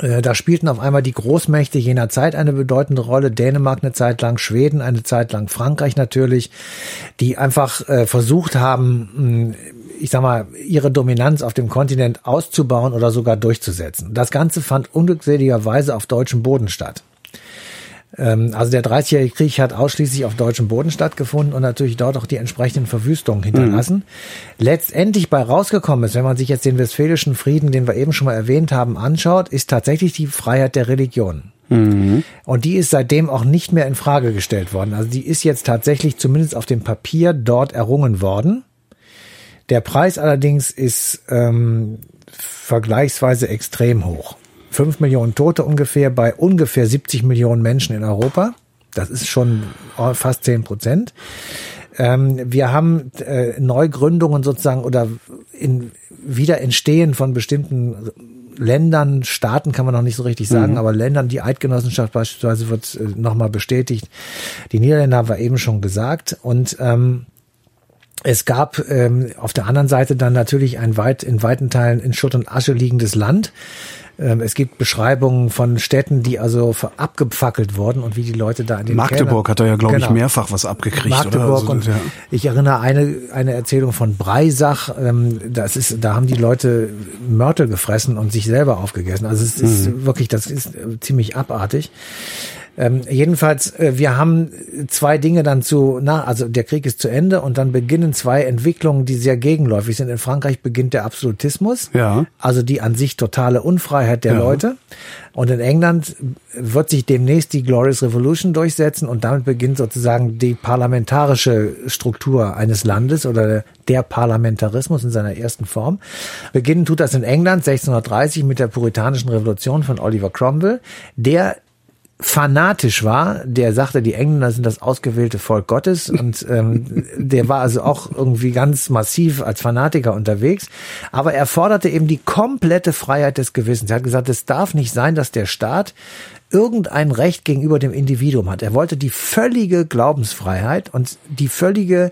Äh, da spielten auf einmal die Großmächte jener Zeit eine bedeutende Rolle. Dänemark eine Zeit lang, Schweden eine Zeit lang, Frankreich natürlich, die einfach äh, versucht haben, ich sag mal, ihre Dominanz auf dem Kontinent auszubauen oder sogar durchzusetzen. Das Ganze fand unglückseligerweise auf deutschem Boden statt. Ähm, also der 30-jährige Krieg hat ausschließlich auf deutschem Boden stattgefunden und natürlich dort auch die entsprechenden Verwüstungen hinterlassen. Mhm. Letztendlich bei rausgekommen ist, wenn man sich jetzt den Westfälischen Frieden, den wir eben schon mal erwähnt haben, anschaut, ist tatsächlich die Freiheit der Religion. Mhm. Und die ist seitdem auch nicht mehr in Frage gestellt worden. Also die ist jetzt tatsächlich zumindest auf dem Papier dort errungen worden. Der Preis allerdings ist ähm, vergleichsweise extrem hoch. 5 Millionen Tote ungefähr bei ungefähr 70 Millionen Menschen in Europa. Das ist schon fast 10 Prozent. Ähm, wir haben äh, Neugründungen sozusagen oder in Wiederentstehen von bestimmten Ländern, Staaten kann man noch nicht so richtig sagen, mhm. aber Ländern, die Eidgenossenschaft beispielsweise wird äh, nochmal bestätigt. Die Niederländer haben wir eben schon gesagt. Und ähm, es gab ähm, auf der anderen Seite dann natürlich ein weit in weiten Teilen in Schutt und Asche liegendes Land. Ähm, es gibt Beschreibungen von Städten, die also abgefackelt wurden und wie die Leute da in den Magdeburg Kellern, hat da ja, glaube genau. ich, mehrfach was abgekriegt. Magdeburg oder? Also, und ja. ich erinnere eine, eine Erzählung von Breisach, ähm, das ist, da haben die Leute Mörtel gefressen und sich selber aufgegessen. Also es ist mhm. wirklich, das ist ziemlich abartig. Ähm, jedenfalls, äh, wir haben zwei Dinge dann zu, na, also der Krieg ist zu Ende und dann beginnen zwei Entwicklungen, die sehr gegenläufig sind. In Frankreich beginnt der Absolutismus, ja. also die an sich totale Unfreiheit der ja. Leute. Und in England wird sich demnächst die Glorious Revolution durchsetzen und damit beginnt sozusagen die parlamentarische Struktur eines Landes oder der Parlamentarismus in seiner ersten Form. Beginnen tut das in England 1630 mit der puritanischen Revolution von Oliver Cromwell, der fanatisch war, der sagte, die Engländer sind das ausgewählte Volk Gottes und ähm, der war also auch irgendwie ganz massiv als Fanatiker unterwegs. Aber er forderte eben die komplette Freiheit des Gewissens. Er hat gesagt, es darf nicht sein, dass der Staat irgendein Recht gegenüber dem Individuum hat. Er wollte die völlige Glaubensfreiheit und die völlige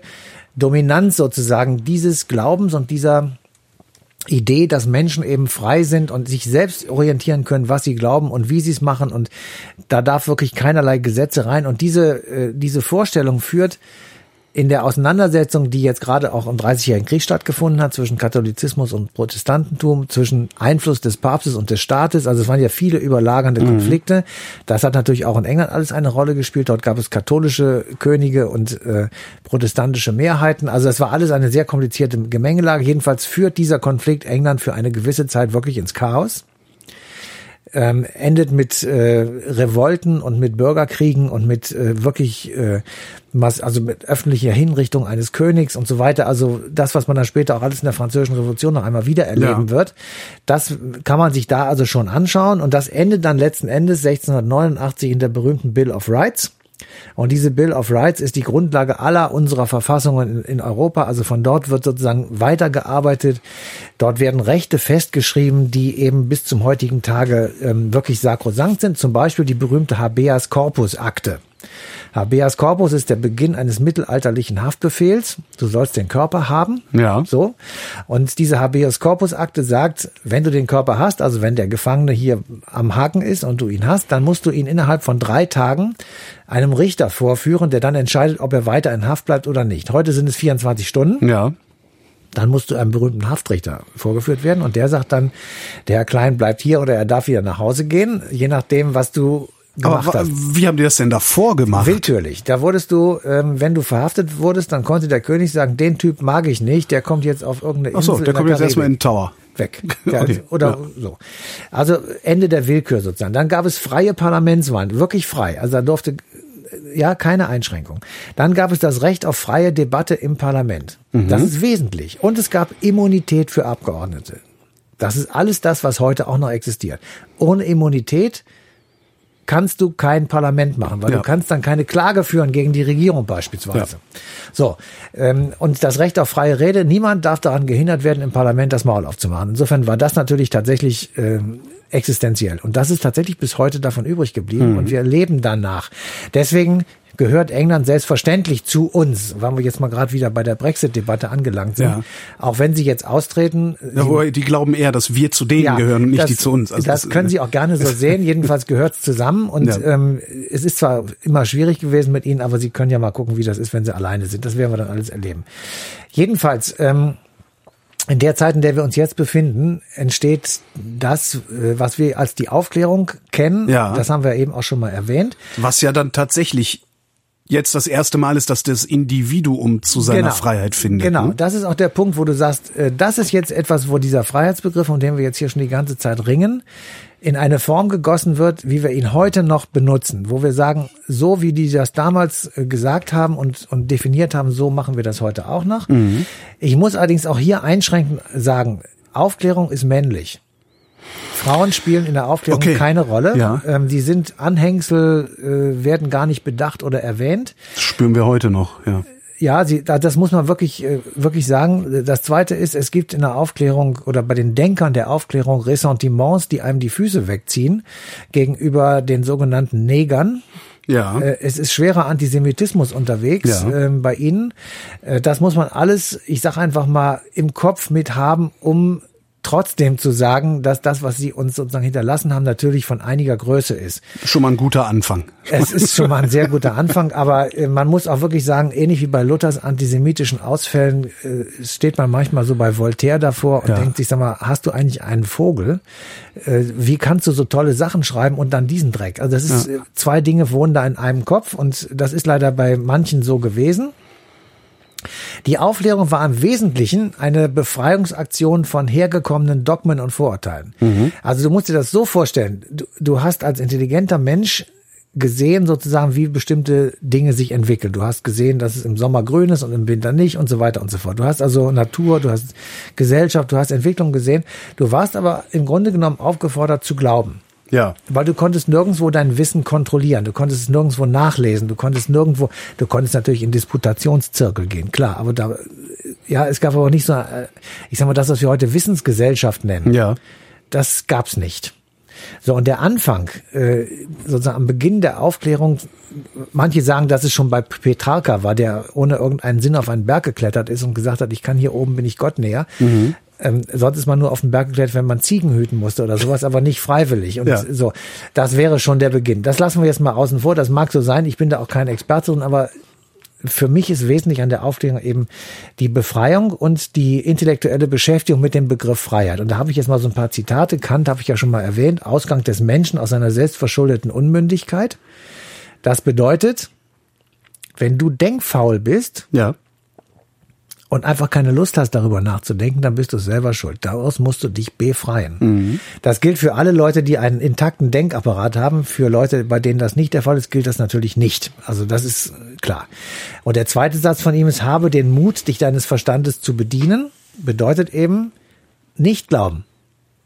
Dominanz sozusagen dieses Glaubens und dieser Idee, dass Menschen eben frei sind und sich selbst orientieren können, was sie glauben und wie sie es machen. Und da darf wirklich keinerlei Gesetze rein. Und diese, äh, diese Vorstellung führt in der Auseinandersetzung, die jetzt gerade auch im 30-jährigen Krieg stattgefunden hat, zwischen Katholizismus und Protestantentum, zwischen Einfluss des Papstes und des Staates, also es waren ja viele überlagernde mhm. Konflikte. Das hat natürlich auch in England alles eine Rolle gespielt. Dort gab es katholische Könige und äh, protestantische Mehrheiten. Also es war alles eine sehr komplizierte Gemengelage. Jedenfalls führt dieser Konflikt England für eine gewisse Zeit wirklich ins Chaos. Ähm, endet mit äh, Revolten und mit Bürgerkriegen und mit äh, wirklich äh, also mit öffentlicher Hinrichtung eines Königs und so weiter. Also das, was man dann später auch alles in der Französischen Revolution noch einmal wieder erleben ja. wird, das kann man sich da also schon anschauen. Und das endet dann letzten Endes 1689 in der berühmten Bill of Rights. Und diese Bill of Rights ist die Grundlage aller unserer Verfassungen in, Europa. Also von dort wird sozusagen weitergearbeitet. Dort werden Rechte festgeschrieben, die eben bis zum heutigen Tage ähm, wirklich sakrosankt sind. Zum Beispiel die berühmte Habeas Corpus Akte. Habeas Corpus ist der Beginn eines mittelalterlichen Haftbefehls. Du sollst den Körper haben. Ja. So. Und diese Habeas Corpus Akte sagt, wenn du den Körper hast, also wenn der Gefangene hier am Haken ist und du ihn hast, dann musst du ihn innerhalb von drei Tagen einem Richter vorführen, der dann entscheidet, ob er weiter in Haft bleibt oder nicht. Heute sind es 24 Stunden. Ja dann musst du einem berühmten Haftrichter vorgeführt werden und der sagt dann, der Herr Klein bleibt hier oder er darf wieder nach Hause gehen, je nachdem, was du gemacht Aber hast. wie haben die das denn davor gemacht? Willkürlich. Da wurdest du, ähm, wenn du verhaftet wurdest, dann konnte der König sagen, den Typ mag ich nicht, der kommt jetzt auf irgendeine Insel. Ach so, der kommt jetzt erstmal in den Tower. Weg. Ja, okay. Oder ja. so. Also Ende der Willkür sozusagen. Dann gab es freie Parlamentswahlen, wirklich frei. Also da durfte ja, keine Einschränkung. Dann gab es das Recht auf freie Debatte im Parlament. Mhm. Das ist wesentlich. Und es gab Immunität für Abgeordnete. Das ist alles das, was heute auch noch existiert. Ohne Immunität kannst du kein Parlament machen, weil ja. du kannst dann keine Klage führen gegen die Regierung beispielsweise. Ja. So, ähm, und das Recht auf freie Rede, niemand darf daran gehindert werden, im Parlament das Maul aufzumachen. Insofern war das natürlich tatsächlich ähm, existenziell. Und das ist tatsächlich bis heute davon übrig geblieben mhm. und wir leben danach. Deswegen gehört England selbstverständlich zu uns, weil wir jetzt mal gerade wieder bei der Brexit-Debatte angelangt sind. Ja. Auch wenn sie jetzt austreten. Ja, die, die glauben eher, dass wir zu denen ja, gehören und nicht das, die zu uns. Also das, das, können sie auch gerne so sehen. Jedenfalls gehört es zusammen. Und ähm, es ist zwar immer schwierig gewesen mit ihnen, aber sie können ja mal gucken, wie das ist, wenn sie alleine sind. Das werden wir dann alles erleben. Jedenfalls. Ähm, in der Zeit, in der wir uns jetzt befinden, entsteht das, äh, was wir als die Aufklärung kennen. Ja. Das haben wir eben auch schon mal erwähnt. Was ja dann tatsächlich jetzt das erste Mal ist, dass das Individuum zu seiner genau. Freiheit findet. Genau, ne? das ist auch der Punkt, wo du sagst, äh, das ist jetzt etwas, wo dieser Freiheitsbegriff, um den wir jetzt hier schon die ganze Zeit ringen, in eine Form gegossen wird, wie wir ihn heute noch benutzen, wo wir sagen, so wie die das damals äh, gesagt haben und, und definiert haben, so machen wir das heute auch noch. Mhm. Ich muss allerdings auch hier einschränkend sagen, Aufklärung ist männlich. Frauen spielen in der Aufklärung okay. keine Rolle. Ja. Ähm, die sind Anhängsel, äh, werden gar nicht bedacht oder erwähnt. Das spüren wir heute noch, ja. Ja, sie, das muss man wirklich, äh, wirklich sagen. Das zweite ist, es gibt in der Aufklärung oder bei den Denkern der Aufklärung Ressentiments, die einem die Füße wegziehen gegenüber den sogenannten Negern. Ja. Äh, es ist schwerer Antisemitismus unterwegs ja. ähm, bei ihnen. Äh, das muss man alles, ich sag einfach mal, im Kopf mit haben, um trotzdem zu sagen, dass das, was sie uns sozusagen hinterlassen haben, natürlich von einiger Größe ist. Schon mal ein guter Anfang. Es ist schon mal ein sehr guter Anfang, aber äh, man muss auch wirklich sagen, ähnlich wie bei Luthers antisemitischen Ausfällen, äh, steht man manchmal so bei Voltaire davor und ja. denkt sich, sag mal, hast du eigentlich einen Vogel? Äh, wie kannst du so tolle Sachen schreiben und dann diesen Dreck? Also das ist, ja. zwei Dinge wohnen da in einem Kopf und das ist leider bei manchen so gewesen. Die Aufklärung war im Wesentlichen eine Befreiungsaktion von hergekommenen Dogmen und Vorurteilen. Mhm. Also du musst dir das so vorstellen, du, du hast als intelligenter Mensch gesehen sozusagen, wie bestimmte Dinge sich entwickeln. Du hast gesehen, dass es im Sommer grün ist und im Winter nicht und so weiter und so fort. Du hast also Natur, du hast Gesellschaft, du hast Entwicklung gesehen. Du warst aber im Grunde genommen aufgefordert zu glauben. Ja. Weil du konntest nirgendwo dein Wissen kontrollieren, du konntest es nirgendwo nachlesen, du konntest nirgendwo, du konntest natürlich in Disputationszirkel gehen, klar, aber da, ja, es gab aber nicht so, äh, ich sag mal, das, was wir heute Wissensgesellschaft nennen. Ja. Das gab's nicht. So, und der Anfang, äh, sozusagen am Beginn der Aufklärung, manche sagen, dass es schon bei Petrarca war, der ohne irgendeinen Sinn auf einen Berg geklettert ist und gesagt hat, ich kann hier oben bin ich Gott näher. Mhm. Ähm, sonst ist man nur auf den Berg geklettert, wenn man Ziegen hüten musste oder sowas, aber nicht freiwillig. Und ja. so, das wäre schon der Beginn. Das lassen wir jetzt mal außen vor. Das mag so sein. Ich bin da auch kein Experte aber für mich ist wesentlich an der Aufklärung eben die Befreiung und die intellektuelle Beschäftigung mit dem Begriff Freiheit. Und da habe ich jetzt mal so ein paar Zitate. Kant habe ich ja schon mal erwähnt. Ausgang des Menschen aus seiner selbstverschuldeten Unmündigkeit. Das bedeutet, wenn du denkfaul bist, ja und einfach keine Lust hast, darüber nachzudenken, dann bist du selber schuld. Daraus musst du dich befreien. Mhm. Das gilt für alle Leute, die einen intakten Denkapparat haben. Für Leute, bei denen das nicht der Fall ist, gilt das natürlich nicht. Also das ist klar. Und der zweite Satz von ihm ist, habe den Mut, dich deines Verstandes zu bedienen, bedeutet eben, nicht glauben.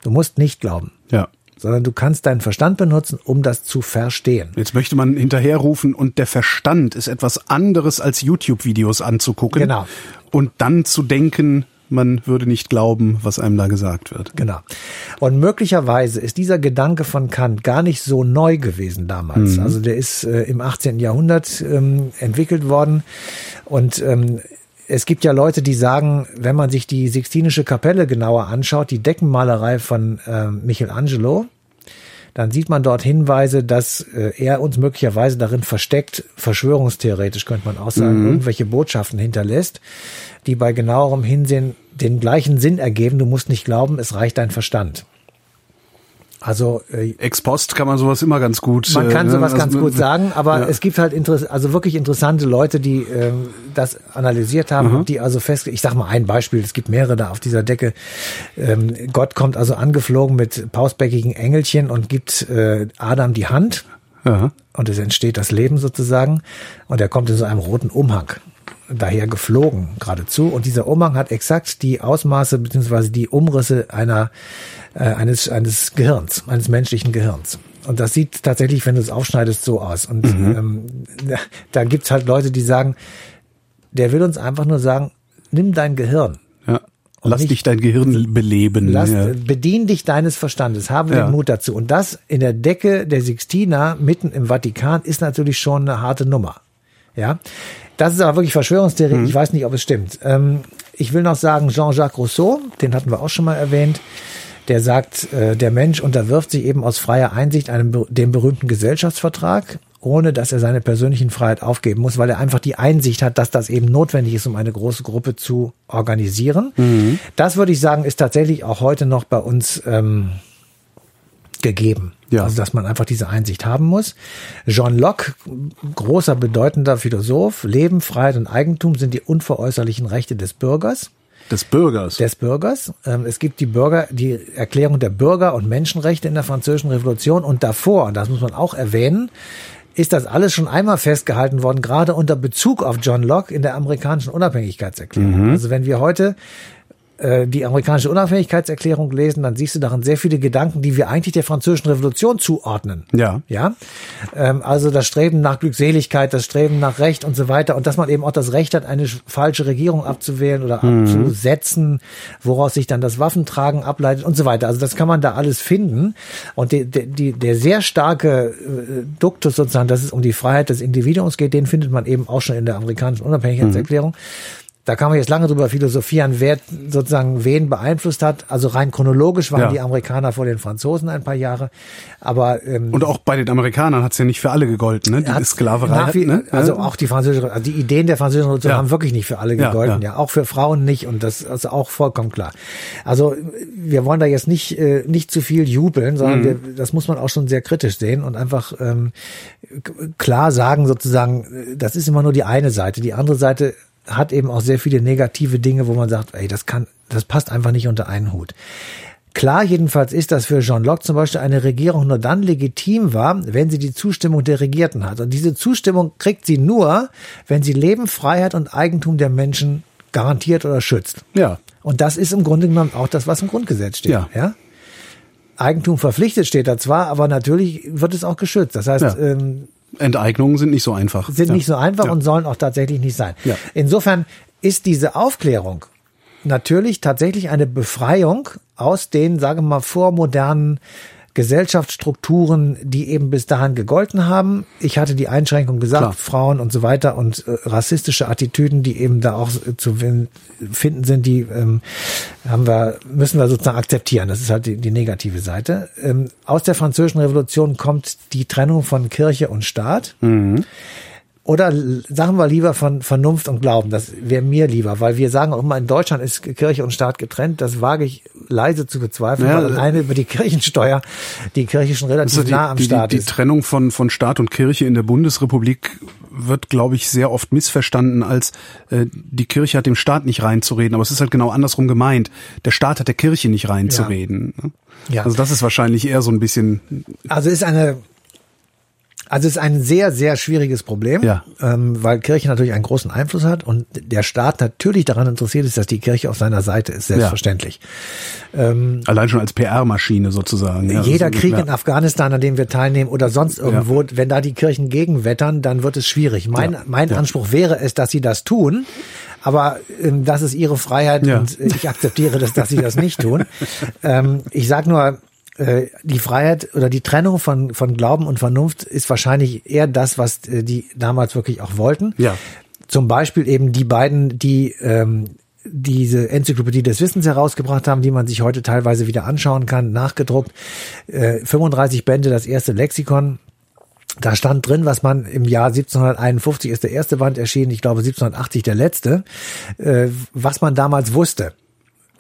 Du musst nicht glauben. Ja sondern du kannst deinen Verstand benutzen, um das zu verstehen. Jetzt möchte man hinterherrufen und der Verstand ist etwas anderes als YouTube-Videos anzugucken. Genau. Und dann zu denken, man würde nicht glauben, was einem da gesagt wird. Genau. Und möglicherweise ist dieser Gedanke von Kant gar nicht so neu gewesen damals. Mhm. Also der ist äh, im 18. Jahrhundert ähm, entwickelt worden und ähm, es gibt ja Leute, die sagen, wenn man sich die Sixtinische Kapelle genauer anschaut, die Deckenmalerei von äh, Michelangelo, dann sieht man dort Hinweise, dass äh, er uns möglicherweise darin versteckt, verschwörungstheoretisch könnte man auch sagen, mhm. irgendwelche Botschaften hinterlässt, die bei genauerem Hinsehen den gleichen Sinn ergeben. Du musst nicht glauben, es reicht dein Verstand. Also äh, ex post kann man sowas immer ganz gut. Man kann äh, sowas also, ganz gut sagen, aber ja. es gibt halt interess also wirklich interessante Leute, die äh, das analysiert haben mhm. die also fest. Ich sag mal ein Beispiel. Es gibt mehrere da auf dieser Decke. Ähm, Gott kommt also angeflogen mit pausbäckigen Engelchen und gibt äh, Adam die Hand. Ja. Und es entsteht das Leben sozusagen. Und er kommt in so einem roten Umhang daher geflogen geradezu. Und dieser Umhang hat exakt die Ausmaße beziehungsweise die Umrisse einer äh, eines eines Gehirns, eines menschlichen Gehirns. Und das sieht tatsächlich, wenn du es aufschneidest, so aus. Und mhm. ähm, da gibt's halt Leute, die sagen, der will uns einfach nur sagen, nimm dein Gehirn. Ja. Lass nicht, dich dein Gehirn beleben. Lass, ja. Bedien dich deines Verstandes, habe ja. den Mut dazu. Und das in der Decke der Sixtina mitten im Vatikan ist natürlich schon eine harte Nummer. Ja, das ist aber wirklich Verschwörungstheorie. Mhm. Ich weiß nicht, ob es stimmt. Ähm, ich will noch sagen, Jean-Jacques Rousseau, den hatten wir auch schon mal erwähnt, der sagt, äh, der Mensch unterwirft sich eben aus freier Einsicht einem dem berühmten Gesellschaftsvertrag, ohne dass er seine persönlichen Freiheit aufgeben muss, weil er einfach die Einsicht hat, dass das eben notwendig ist, um eine große Gruppe zu organisieren. Mhm. Das würde ich sagen, ist tatsächlich auch heute noch bei uns ähm, gegeben. Ja. Also, dass man einfach diese Einsicht haben muss. John Locke, großer, bedeutender Philosoph, Leben, Freiheit und Eigentum sind die unveräußerlichen Rechte des Bürgers. Des Bürgers. Des Bürgers. Ähm, es gibt die Bürger, die Erklärung der Bürger- und Menschenrechte in der Französischen Revolution und davor, das muss man auch erwähnen, ist das alles schon einmal festgehalten worden, gerade unter Bezug auf John Locke in der amerikanischen Unabhängigkeitserklärung. Mhm. Also wenn wir heute die amerikanische Unabhängigkeitserklärung lesen, dann siehst du darin sehr viele Gedanken, die wir eigentlich der französischen Revolution zuordnen. Ja. Ja. Ähm, also das Streben nach Glückseligkeit, das Streben nach Recht und so weiter und dass man eben auch das Recht hat, eine falsche Regierung abzuwählen oder mhm. abzusetzen, woraus sich dann das Waffentragen ableitet und so weiter. Also das kann man da alles finden. Und die, die, der sehr starke äh, Duktus sozusagen, dass es um die Freiheit des Individuums geht, den findet man eben auch schon in der amerikanischen Unabhängigkeitserklärung. Mhm. Da kann man jetzt lange drüber philosophieren, wer sozusagen wen beeinflusst hat. Also rein chronologisch waren ja. die Amerikaner vor den Franzosen ein paar Jahre. Aber ähm, und auch bei den Amerikanern hat es ja nicht für alle gegolten, ne? Die Sklaverei. Wie, ne? Also auch die französische, also die Ideen der französischen Revolution ja. haben wirklich nicht für alle gegolten, ja, ja. auch für Frauen nicht und das ist auch vollkommen klar. Also wir wollen da jetzt nicht äh, nicht zu viel jubeln, sondern mhm. wir, das muss man auch schon sehr kritisch sehen und einfach ähm, klar sagen sozusagen, das ist immer nur die eine Seite. Die andere Seite hat eben auch sehr viele negative Dinge, wo man sagt, ey, das kann, das passt einfach nicht unter einen Hut. Klar jedenfalls ist, dass für Jean Locke zum Beispiel eine Regierung nur dann legitim war, wenn sie die Zustimmung der Regierten hat. Und diese Zustimmung kriegt sie nur, wenn sie Leben, Freiheit und Eigentum der Menschen garantiert oder schützt. Ja. Und das ist im Grunde genommen auch das, was im Grundgesetz steht. Ja. ja? Eigentum verpflichtet steht da zwar, aber natürlich wird es auch geschützt. Das heißt, ja. ähm, Enteignungen sind nicht so einfach. Sind ja. nicht so einfach ja. und sollen auch tatsächlich nicht sein. Ja. Insofern ist diese Aufklärung natürlich tatsächlich eine Befreiung aus den, sagen wir mal, vormodernen Gesellschaftsstrukturen, die eben bis dahin gegolten haben. Ich hatte die Einschränkung gesagt, Klar. Frauen und so weiter und äh, rassistische Attitüden, die eben da auch äh, zu finden sind, die ähm, haben wir, müssen wir sozusagen akzeptieren. Das ist halt die, die negative Seite. Ähm, aus der französischen Revolution kommt die Trennung von Kirche und Staat. Mhm. Oder sagen wir lieber von Vernunft und Glauben. Das wäre mir lieber, weil wir sagen auch immer, in Deutschland ist Kirche und Staat getrennt. Das wage ich leise zu bezweifeln, ja, weil alleine über die Kirchensteuer die Kirche schon relativ also die, nah am die, Staat die, ist. Die Trennung von, von Staat und Kirche in der Bundesrepublik wird, glaube ich, sehr oft missverstanden als äh, die Kirche hat dem Staat nicht reinzureden. Aber es ist halt genau andersrum gemeint. Der Staat hat der Kirche nicht reinzureden. Ja. Ne? Ja. Also das ist wahrscheinlich eher so ein bisschen. Also ist eine also es ist ein sehr, sehr schwieriges Problem, ja. ähm, weil Kirche natürlich einen großen Einfluss hat und der Staat natürlich daran interessiert ist, dass die Kirche auf seiner Seite ist, selbstverständlich. Ja. Ähm, Allein schon als PR-Maschine sozusagen. Ja, jeder Krieg ja. in Afghanistan, an dem wir teilnehmen oder sonst irgendwo, wenn da die Kirchen gegenwettern, dann wird es schwierig. Mein, mein Anspruch wäre es, dass sie das tun. Aber ähm, das ist ihre Freiheit und ich akzeptiere das, dass sie das nicht tun. ähm, ich sage nur, äh, die Freiheit oder die Trennung von, von Glauben und Vernunft ist wahrscheinlich eher das, was äh, die damals wirklich auch wollten. Ja. Zum Beispiel eben die beiden, die ähm, diese Enzyklopädie des Wissens herausgebracht haben, die man sich heute teilweise wieder anschauen kann, nachgedruckt. Äh, 35 Bände, das erste Lexikon. Da stand drin, was man im Jahr 1751 ist der erste Band erschienen, ich glaube 1780 der letzte, äh, was man damals wusste.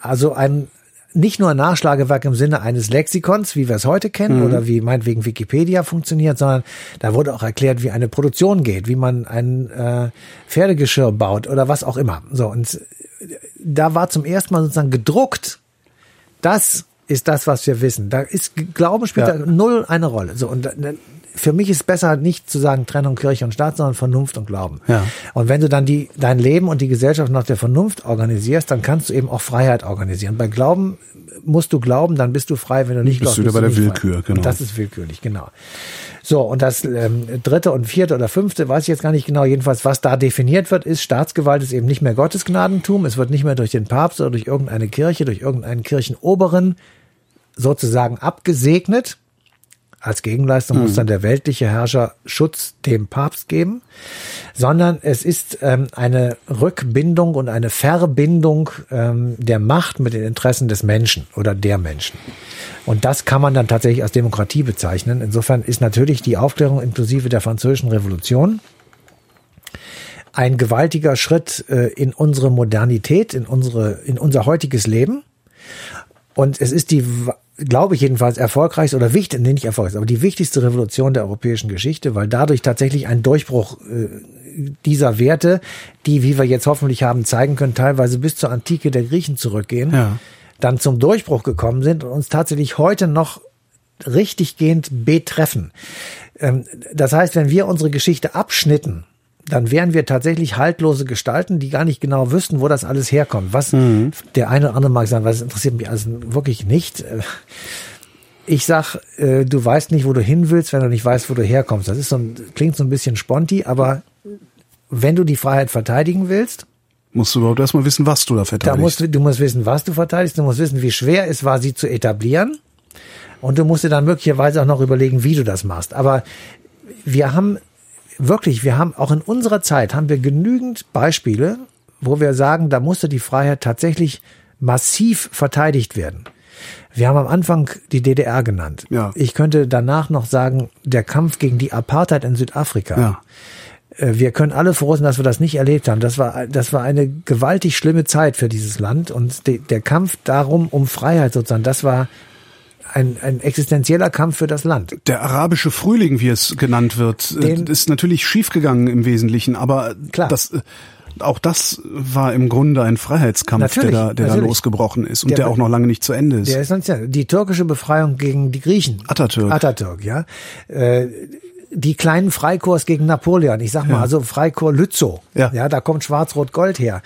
Also ein, nicht nur ein Nachschlagewerk im Sinne eines Lexikons, wie wir es heute kennen, mhm. oder wie meinetwegen Wikipedia funktioniert, sondern da wurde auch erklärt, wie eine Produktion geht, wie man ein äh, Pferdegeschirr baut oder was auch immer. So, und da war zum ersten Mal sozusagen gedruckt, das ist das, was wir wissen. Da ist Glauben spielt ja. da null eine Rolle. So und für mich ist besser nicht zu sagen Trennung Kirche und Staat, sondern Vernunft und Glauben. Ja. Und wenn du dann die, dein Leben und die Gesellschaft nach der Vernunft organisierst, dann kannst du eben auch Freiheit organisieren. Bei Glauben musst du glauben, dann bist du frei. Wenn du nicht bist glaubst, bist du bei der Willkür, genau. Und das ist willkürlich, genau. So, und das ähm, dritte und vierte oder fünfte, weiß ich jetzt gar nicht genau, jedenfalls, was da definiert wird, ist, Staatsgewalt ist eben nicht mehr Gottesgnadentum. Es wird nicht mehr durch den Papst oder durch irgendeine Kirche, durch irgendeinen Kirchenoberen sozusagen abgesegnet, als Gegenleistung muss hm. dann der weltliche Herrscher Schutz dem Papst geben, sondern es ist ähm, eine Rückbindung und eine Verbindung ähm, der Macht mit den Interessen des Menschen oder der Menschen. Und das kann man dann tatsächlich als Demokratie bezeichnen. Insofern ist natürlich die Aufklärung inklusive der französischen Revolution ein gewaltiger Schritt äh, in unsere Modernität, in unsere, in unser heutiges Leben. Und es ist die glaube ich jedenfalls, erfolgreichste oder wichtig, nee, nicht erfolgreich, aber die wichtigste Revolution der europäischen Geschichte, weil dadurch tatsächlich ein Durchbruch äh, dieser Werte, die, wie wir jetzt hoffentlich haben zeigen können, teilweise bis zur Antike der Griechen zurückgehen, ja. dann zum Durchbruch gekommen sind und uns tatsächlich heute noch richtiggehend betreffen. Ähm, das heißt, wenn wir unsere Geschichte abschnitten, dann wären wir tatsächlich haltlose Gestalten, die gar nicht genau wüssten, wo das alles herkommt. Was mhm. der eine oder andere mag sagen, was interessiert mich also wirklich nicht. Ich sag, äh, du weißt nicht, wo du hin willst, wenn du nicht weißt, wo du herkommst. Das ist so ein, klingt so ein bisschen sponti, aber wenn du die Freiheit verteidigen willst, musst du überhaupt erstmal wissen, was du da verteidigst. Da musst, du musst wissen, was du verteidigst, du musst wissen, wie schwer es war, sie zu etablieren. Und du musst dir dann möglicherweise auch noch überlegen, wie du das machst. Aber wir haben wirklich, wir haben auch in unserer Zeit haben wir genügend Beispiele, wo wir sagen, da musste die Freiheit tatsächlich massiv verteidigt werden. Wir haben am Anfang die DDR genannt. Ja. Ich könnte danach noch sagen, der Kampf gegen die Apartheid in Südafrika. Ja. Äh, wir können alle froh sein, dass wir das nicht erlebt haben. Das war, das war eine gewaltig schlimme Zeit für dieses Land und de, der Kampf darum, um Freiheit sozusagen, das war ein, ein existenzieller Kampf für das Land. Der arabische Frühling, wie es genannt wird, äh, Den, ist natürlich schiefgegangen im Wesentlichen, aber klar. das äh, auch das war im Grunde ein Freiheitskampf, natürlich, der, da, der da losgebrochen ist und der, der, auch noch lange nicht zu Ende ist. Der ist sonst ja die türkische Befreiung gegen die Griechen. Atatürk. Atatürk, ja. Äh, die kleinen Freikorps gegen Napoleon, ich sag mal, ja. also Freikorps Lützow, ja. ja, da kommt Schwarz-Rot-Gold her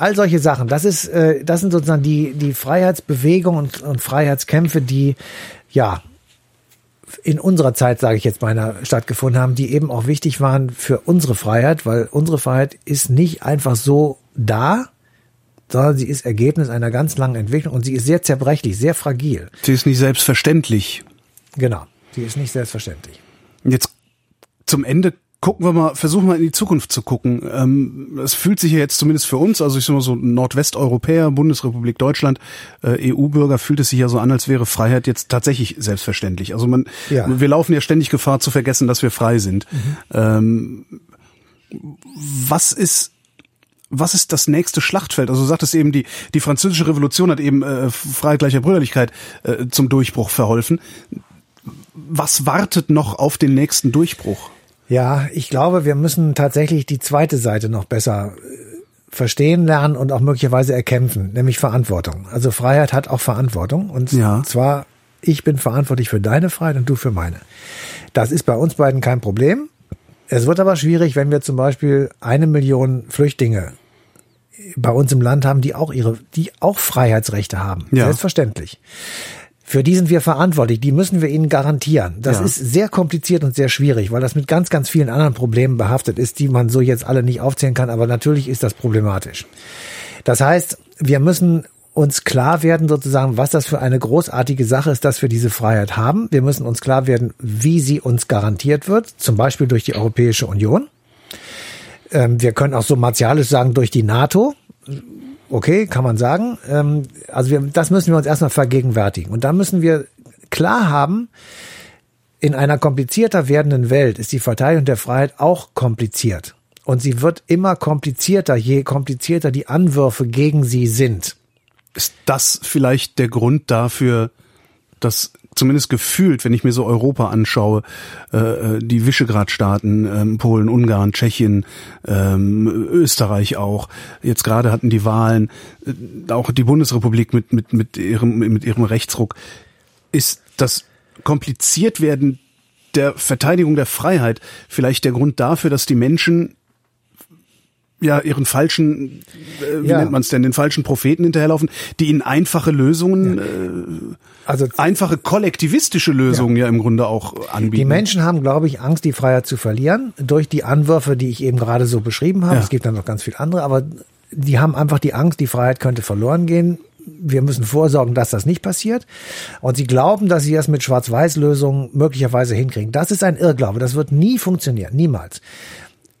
all solche Sachen. Das ist, äh, das sind sozusagen die die Freiheitsbewegung und, und Freiheitskämpfe, die ja in unserer Zeit, sage ich jetzt meiner, stattgefunden haben, die eben auch wichtig waren für unsere Freiheit, weil unsere Freiheit ist nicht einfach so da, sondern sie ist Ergebnis einer ganz langen Entwicklung und sie ist sehr zerbrechlich, sehr fragil. Sie ist nicht selbstverständlich. Genau, sie ist nicht selbstverständlich. Jetzt zum Ende gucken wir mal, versuchen wir in die Zukunft zu gucken. Ähm, es fühlt sich ja jetzt zumindest für uns, also ich sag mal so Nordwesteuropäer, Bundesrepublik Deutschland, äh, EU-Bürger, fühlt es sich ja so an, als wäre Freiheit jetzt tatsächlich selbstverständlich. Also man, ja. wir laufen ja ständig Gefahr zu vergessen, dass wir frei sind. Mhm. Ähm, Was ist was ist das nächste Schlachtfeld? Also du sagtest eben, die, die französische Revolution hat eben äh, Freiheit gleicher Brüderlichkeit äh, zum Durchbruch verholfen. Was wartet noch auf den nächsten Durchbruch? Ja, ich glaube, wir müssen tatsächlich die zweite Seite noch besser äh, verstehen lernen und auch möglicherweise erkämpfen, nämlich Verantwortung. Also Freiheit hat auch Verantwortung und ja. zwar ich bin verantwortlich für deine Freiheit und du für meine. Das ist bei uns beiden kein Problem. Es wird aber schwierig, wenn wir zum Beispiel eine Million Flüchtlinge bei uns im Land haben, die auch ihre, die auch Freiheitsrechte haben. Ja. Selbstverständlich. Für die sind wir verantwortlich. Die müssen wir ihnen garantieren. Das ja. ist sehr kompliziert und sehr schwierig, weil das mit ganz, ganz vielen anderen Problemen behaftet ist, die man so jetzt alle nicht aufzählen kann. Aber natürlich ist das problematisch. Das heißt, wir müssen uns klar werden sozusagen, was das für eine großartige Sache ist, dass wir diese Freiheit haben. Wir müssen uns klar werden, wie sie uns garantiert wird, zum Beispiel durch die Europäische Union. Ähm, wir können auch so martialisch sagen, durch die NATO. Okay, kann man sagen. Ähm, also wir, das müssen wir uns erstmal vergegenwärtigen. Und dann müssen wir klar haben, in einer komplizierter werdenden Welt ist die Verteidigung der Freiheit auch kompliziert. Und sie wird immer komplizierter, je komplizierter die Anwürfe gegen sie sind. Ist das vielleicht der Grund dafür, dass zumindest gefühlt, wenn ich mir so Europa anschaue, äh, äh die Visegrad-Staaten, ähm, Polen, Ungarn, Tschechien, ähm, Österreich auch. Jetzt gerade hatten die Wahlen, äh, auch die Bundesrepublik mit mit mit ihrem mit ihrem Rechtsruck. Ist das kompliziert werden der Verteidigung der Freiheit vielleicht der Grund dafür, dass die Menschen ja ihren falschen, äh, wie ja. nennt man es denn, den falschen Propheten hinterherlaufen, die ihnen einfache Lösungen, ja. äh, also einfache kollektivistische Lösungen ja. ja. im Grunde auch anbieten. Die Menschen haben, glaube ich, Angst, die Freiheit zu verlieren durch die Anwürfe, die ich eben gerade so beschrieben habe. Es gibt dann noch ganz viele andere, aber die haben einfach die Angst, die Freiheit könnte verloren gehen. Wir müssen vorsorgen, dass das nicht passiert. Und sie glauben, dass sie das mit Schwarz-Weiß-Lösungen möglicherweise hinkriegen. Das ist ein Irrglaube. Das wird nie funktionieren. Niemals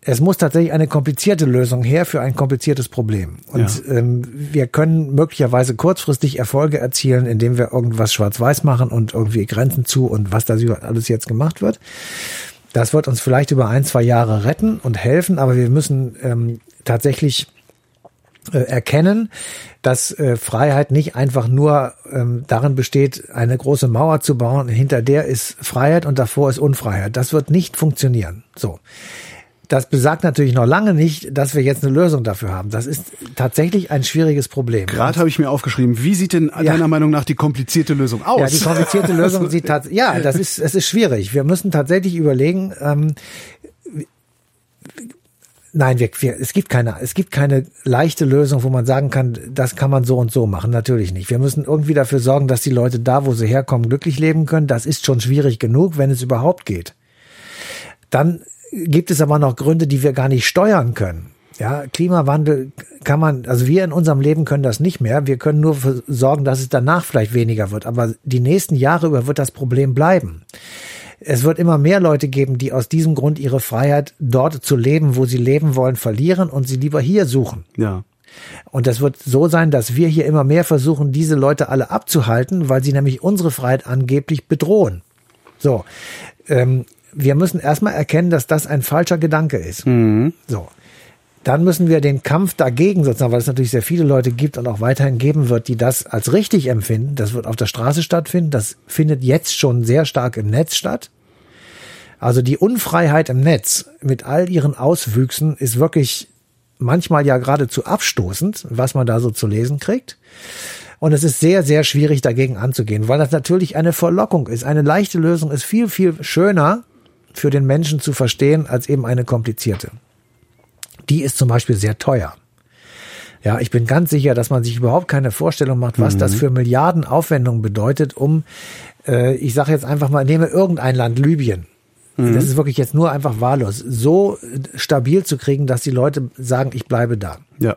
es muss tatsächlich eine komplizierte Lösung her für ein kompliziertes Problem. Und ja. ähm, wir können möglicherweise kurzfristig Erfolge erzielen, indem wir irgendwas schwarz-weiß machen und irgendwie Grenzen zu und was da alles jetzt gemacht wird. Das wird uns vielleicht über ein, zwei Jahre retten und helfen, aber wir müssen ähm, tatsächlich äh, erkennen, dass äh, Freiheit nicht einfach nur ähm, darin besteht, eine große Mauer zu bauen, hinter der ist Freiheit und davor ist Unfreiheit. Das wird nicht funktionieren. So. Das besagt natürlich noch lange nicht, dass wir jetzt eine Lösung dafür haben. Das ist tatsächlich ein schwieriges Problem. Gerade habe ich mir aufgeschrieben, wie sieht denn ja. deiner Meinung nach die komplizierte Lösung aus? Ja, die komplizierte Lösung sieht tatsächlich, ja, das ist, es ist schwierig. Wir müssen tatsächlich überlegen, ähm, Nein, wir, wir, es gibt keine, es gibt keine leichte Lösung, wo man sagen kann, das kann man so und so machen. Natürlich nicht. Wir müssen irgendwie dafür sorgen, dass die Leute da, wo sie herkommen, glücklich leben können. Das ist schon schwierig genug, wenn es überhaupt geht. Dann gibt es aber noch Gründe, die wir gar nicht steuern können. Ja, Klimawandel kann man, also wir in unserem Leben können das nicht mehr. Wir können nur sorgen, dass es danach vielleicht weniger wird. Aber die nächsten Jahre über wird das Problem bleiben. Es wird immer mehr Leute geben, die aus diesem Grund ihre Freiheit dort zu leben, wo sie leben wollen, verlieren und sie lieber hier suchen. Ja. Und das wird so sein, dass wir hier immer mehr versuchen, diese Leute alle abzuhalten, weil sie nämlich unsere Freiheit angeblich bedrohen. So. Ähm, wir müssen erstmal erkennen, dass das ein falscher Gedanke ist. Mhm. So. Dann müssen wir den Kampf dagegen sozusagen, weil es natürlich sehr viele Leute gibt und auch weiterhin geben wird, die das als richtig empfinden. Das wird auf der Straße stattfinden. Das findet jetzt schon sehr stark im Netz statt. Also die Unfreiheit im Netz mit all ihren Auswüchsen ist wirklich manchmal ja geradezu abstoßend, was man da so zu lesen kriegt. Und es ist sehr, sehr schwierig dagegen anzugehen, weil das natürlich eine Verlockung ist. Eine leichte Lösung ist viel, viel schöner für den Menschen zu verstehen als eben eine komplizierte. Die ist zum Beispiel sehr teuer. Ja, ich bin ganz sicher, dass man sich überhaupt keine Vorstellung macht, was mhm. das für Milliarden Aufwendungen bedeutet, um, äh, ich sage jetzt einfach mal, nehme irgendein Land, Libyen. Mhm. Das ist wirklich jetzt nur einfach wahllos, so stabil zu kriegen, dass die Leute sagen, ich bleibe da. Ja.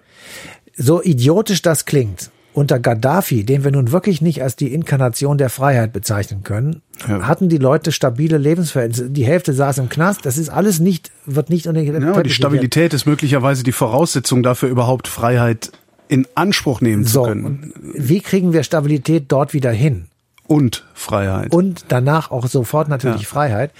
So idiotisch das klingt, unter Gaddafi, den wir nun wirklich nicht als die Inkarnation der Freiheit bezeichnen können, ja. hatten die Leute stabile Lebensverhältnisse. Die Hälfte saß im Knast. Das ist alles nicht, wird nicht unter ja, aber die Stabilität ist möglicherweise die Voraussetzung dafür, überhaupt Freiheit in Anspruch nehmen so, zu können. Wie kriegen wir Stabilität dort wieder hin? Und Freiheit. Und danach auch sofort natürlich Ja. Freiheit.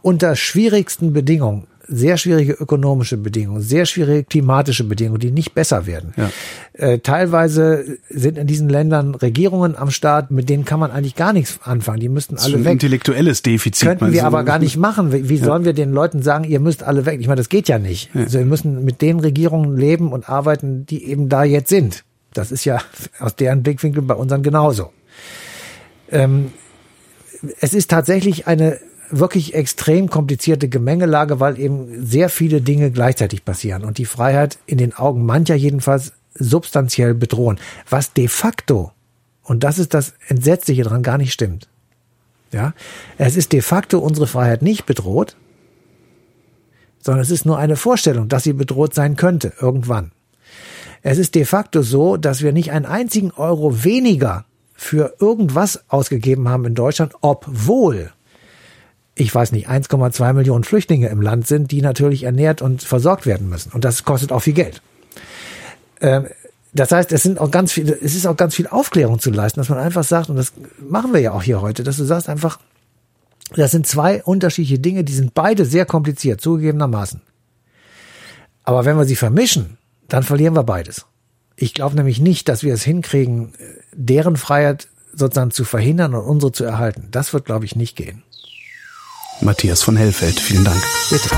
Unter schwierigsten Bedingungen, sehr schwierige ökonomische Bedingungen, sehr schwierige klimatische Bedingungen, die nicht besser werden. Ja. Äh, teilweise sind in diesen Ländern Regierungen am Start, mit denen kann man eigentlich gar nichts anfangen. Die müssten alle ein weg. intellektuelles Defizit. Könnten wir aber gar nicht machen. Wie, wie sollen wir den Leuten sagen, ihr müsst alle weg? Ich meine, das geht ja nicht. Also wir müssen mit den Regierungen leben und arbeiten, die eben da jetzt sind. Das ist ja aus deren Blickwinkel bei unseren genauso. Ähm, es ist tatsächlich eine wirklich extrem komplizierte Gemengelage, weil eben sehr viele Dinge gleichzeitig passieren und die Freiheit in den Augen mancher jedenfalls substanziell bedrohen, was de facto, und das ist das Entsetzliche daran, gar nicht stimmt. Ja, es ist de facto unsere Freiheit nicht bedroht, sondern es ist nur eine Vorstellung, dass sie bedroht sein könnte irgendwann. Es ist de facto so, dass wir nicht einen einzigen Euro weniger für irgendwas ausgegeben haben in Deutschland, obwohl ich weiß nicht, 1,2 Millionen Flüchtlinge im Land sind, die natürlich ernährt und versorgt werden müssen. Und das kostet auch viel Geld. Ähm, das heißt, es sind auch ganz viel, es ist auch ganz viel Aufklärung zu leisten, dass man einfach sagt, und das machen wir ja auch hier heute, dass du sagst einfach, das sind zwei unterschiedliche Dinge, die sind beide sehr kompliziert, zugegebenermaßen. Aber wenn wir sie vermischen, dann verlieren wir beides. Ich glaube nämlich nicht, dass wir es hinkriegen, deren Freiheit sozusagen zu verhindern und unsere zu erhalten. Das wird, glaube ich, nicht gehen. Matthias von Hellfeld, vielen Dank. Bitte.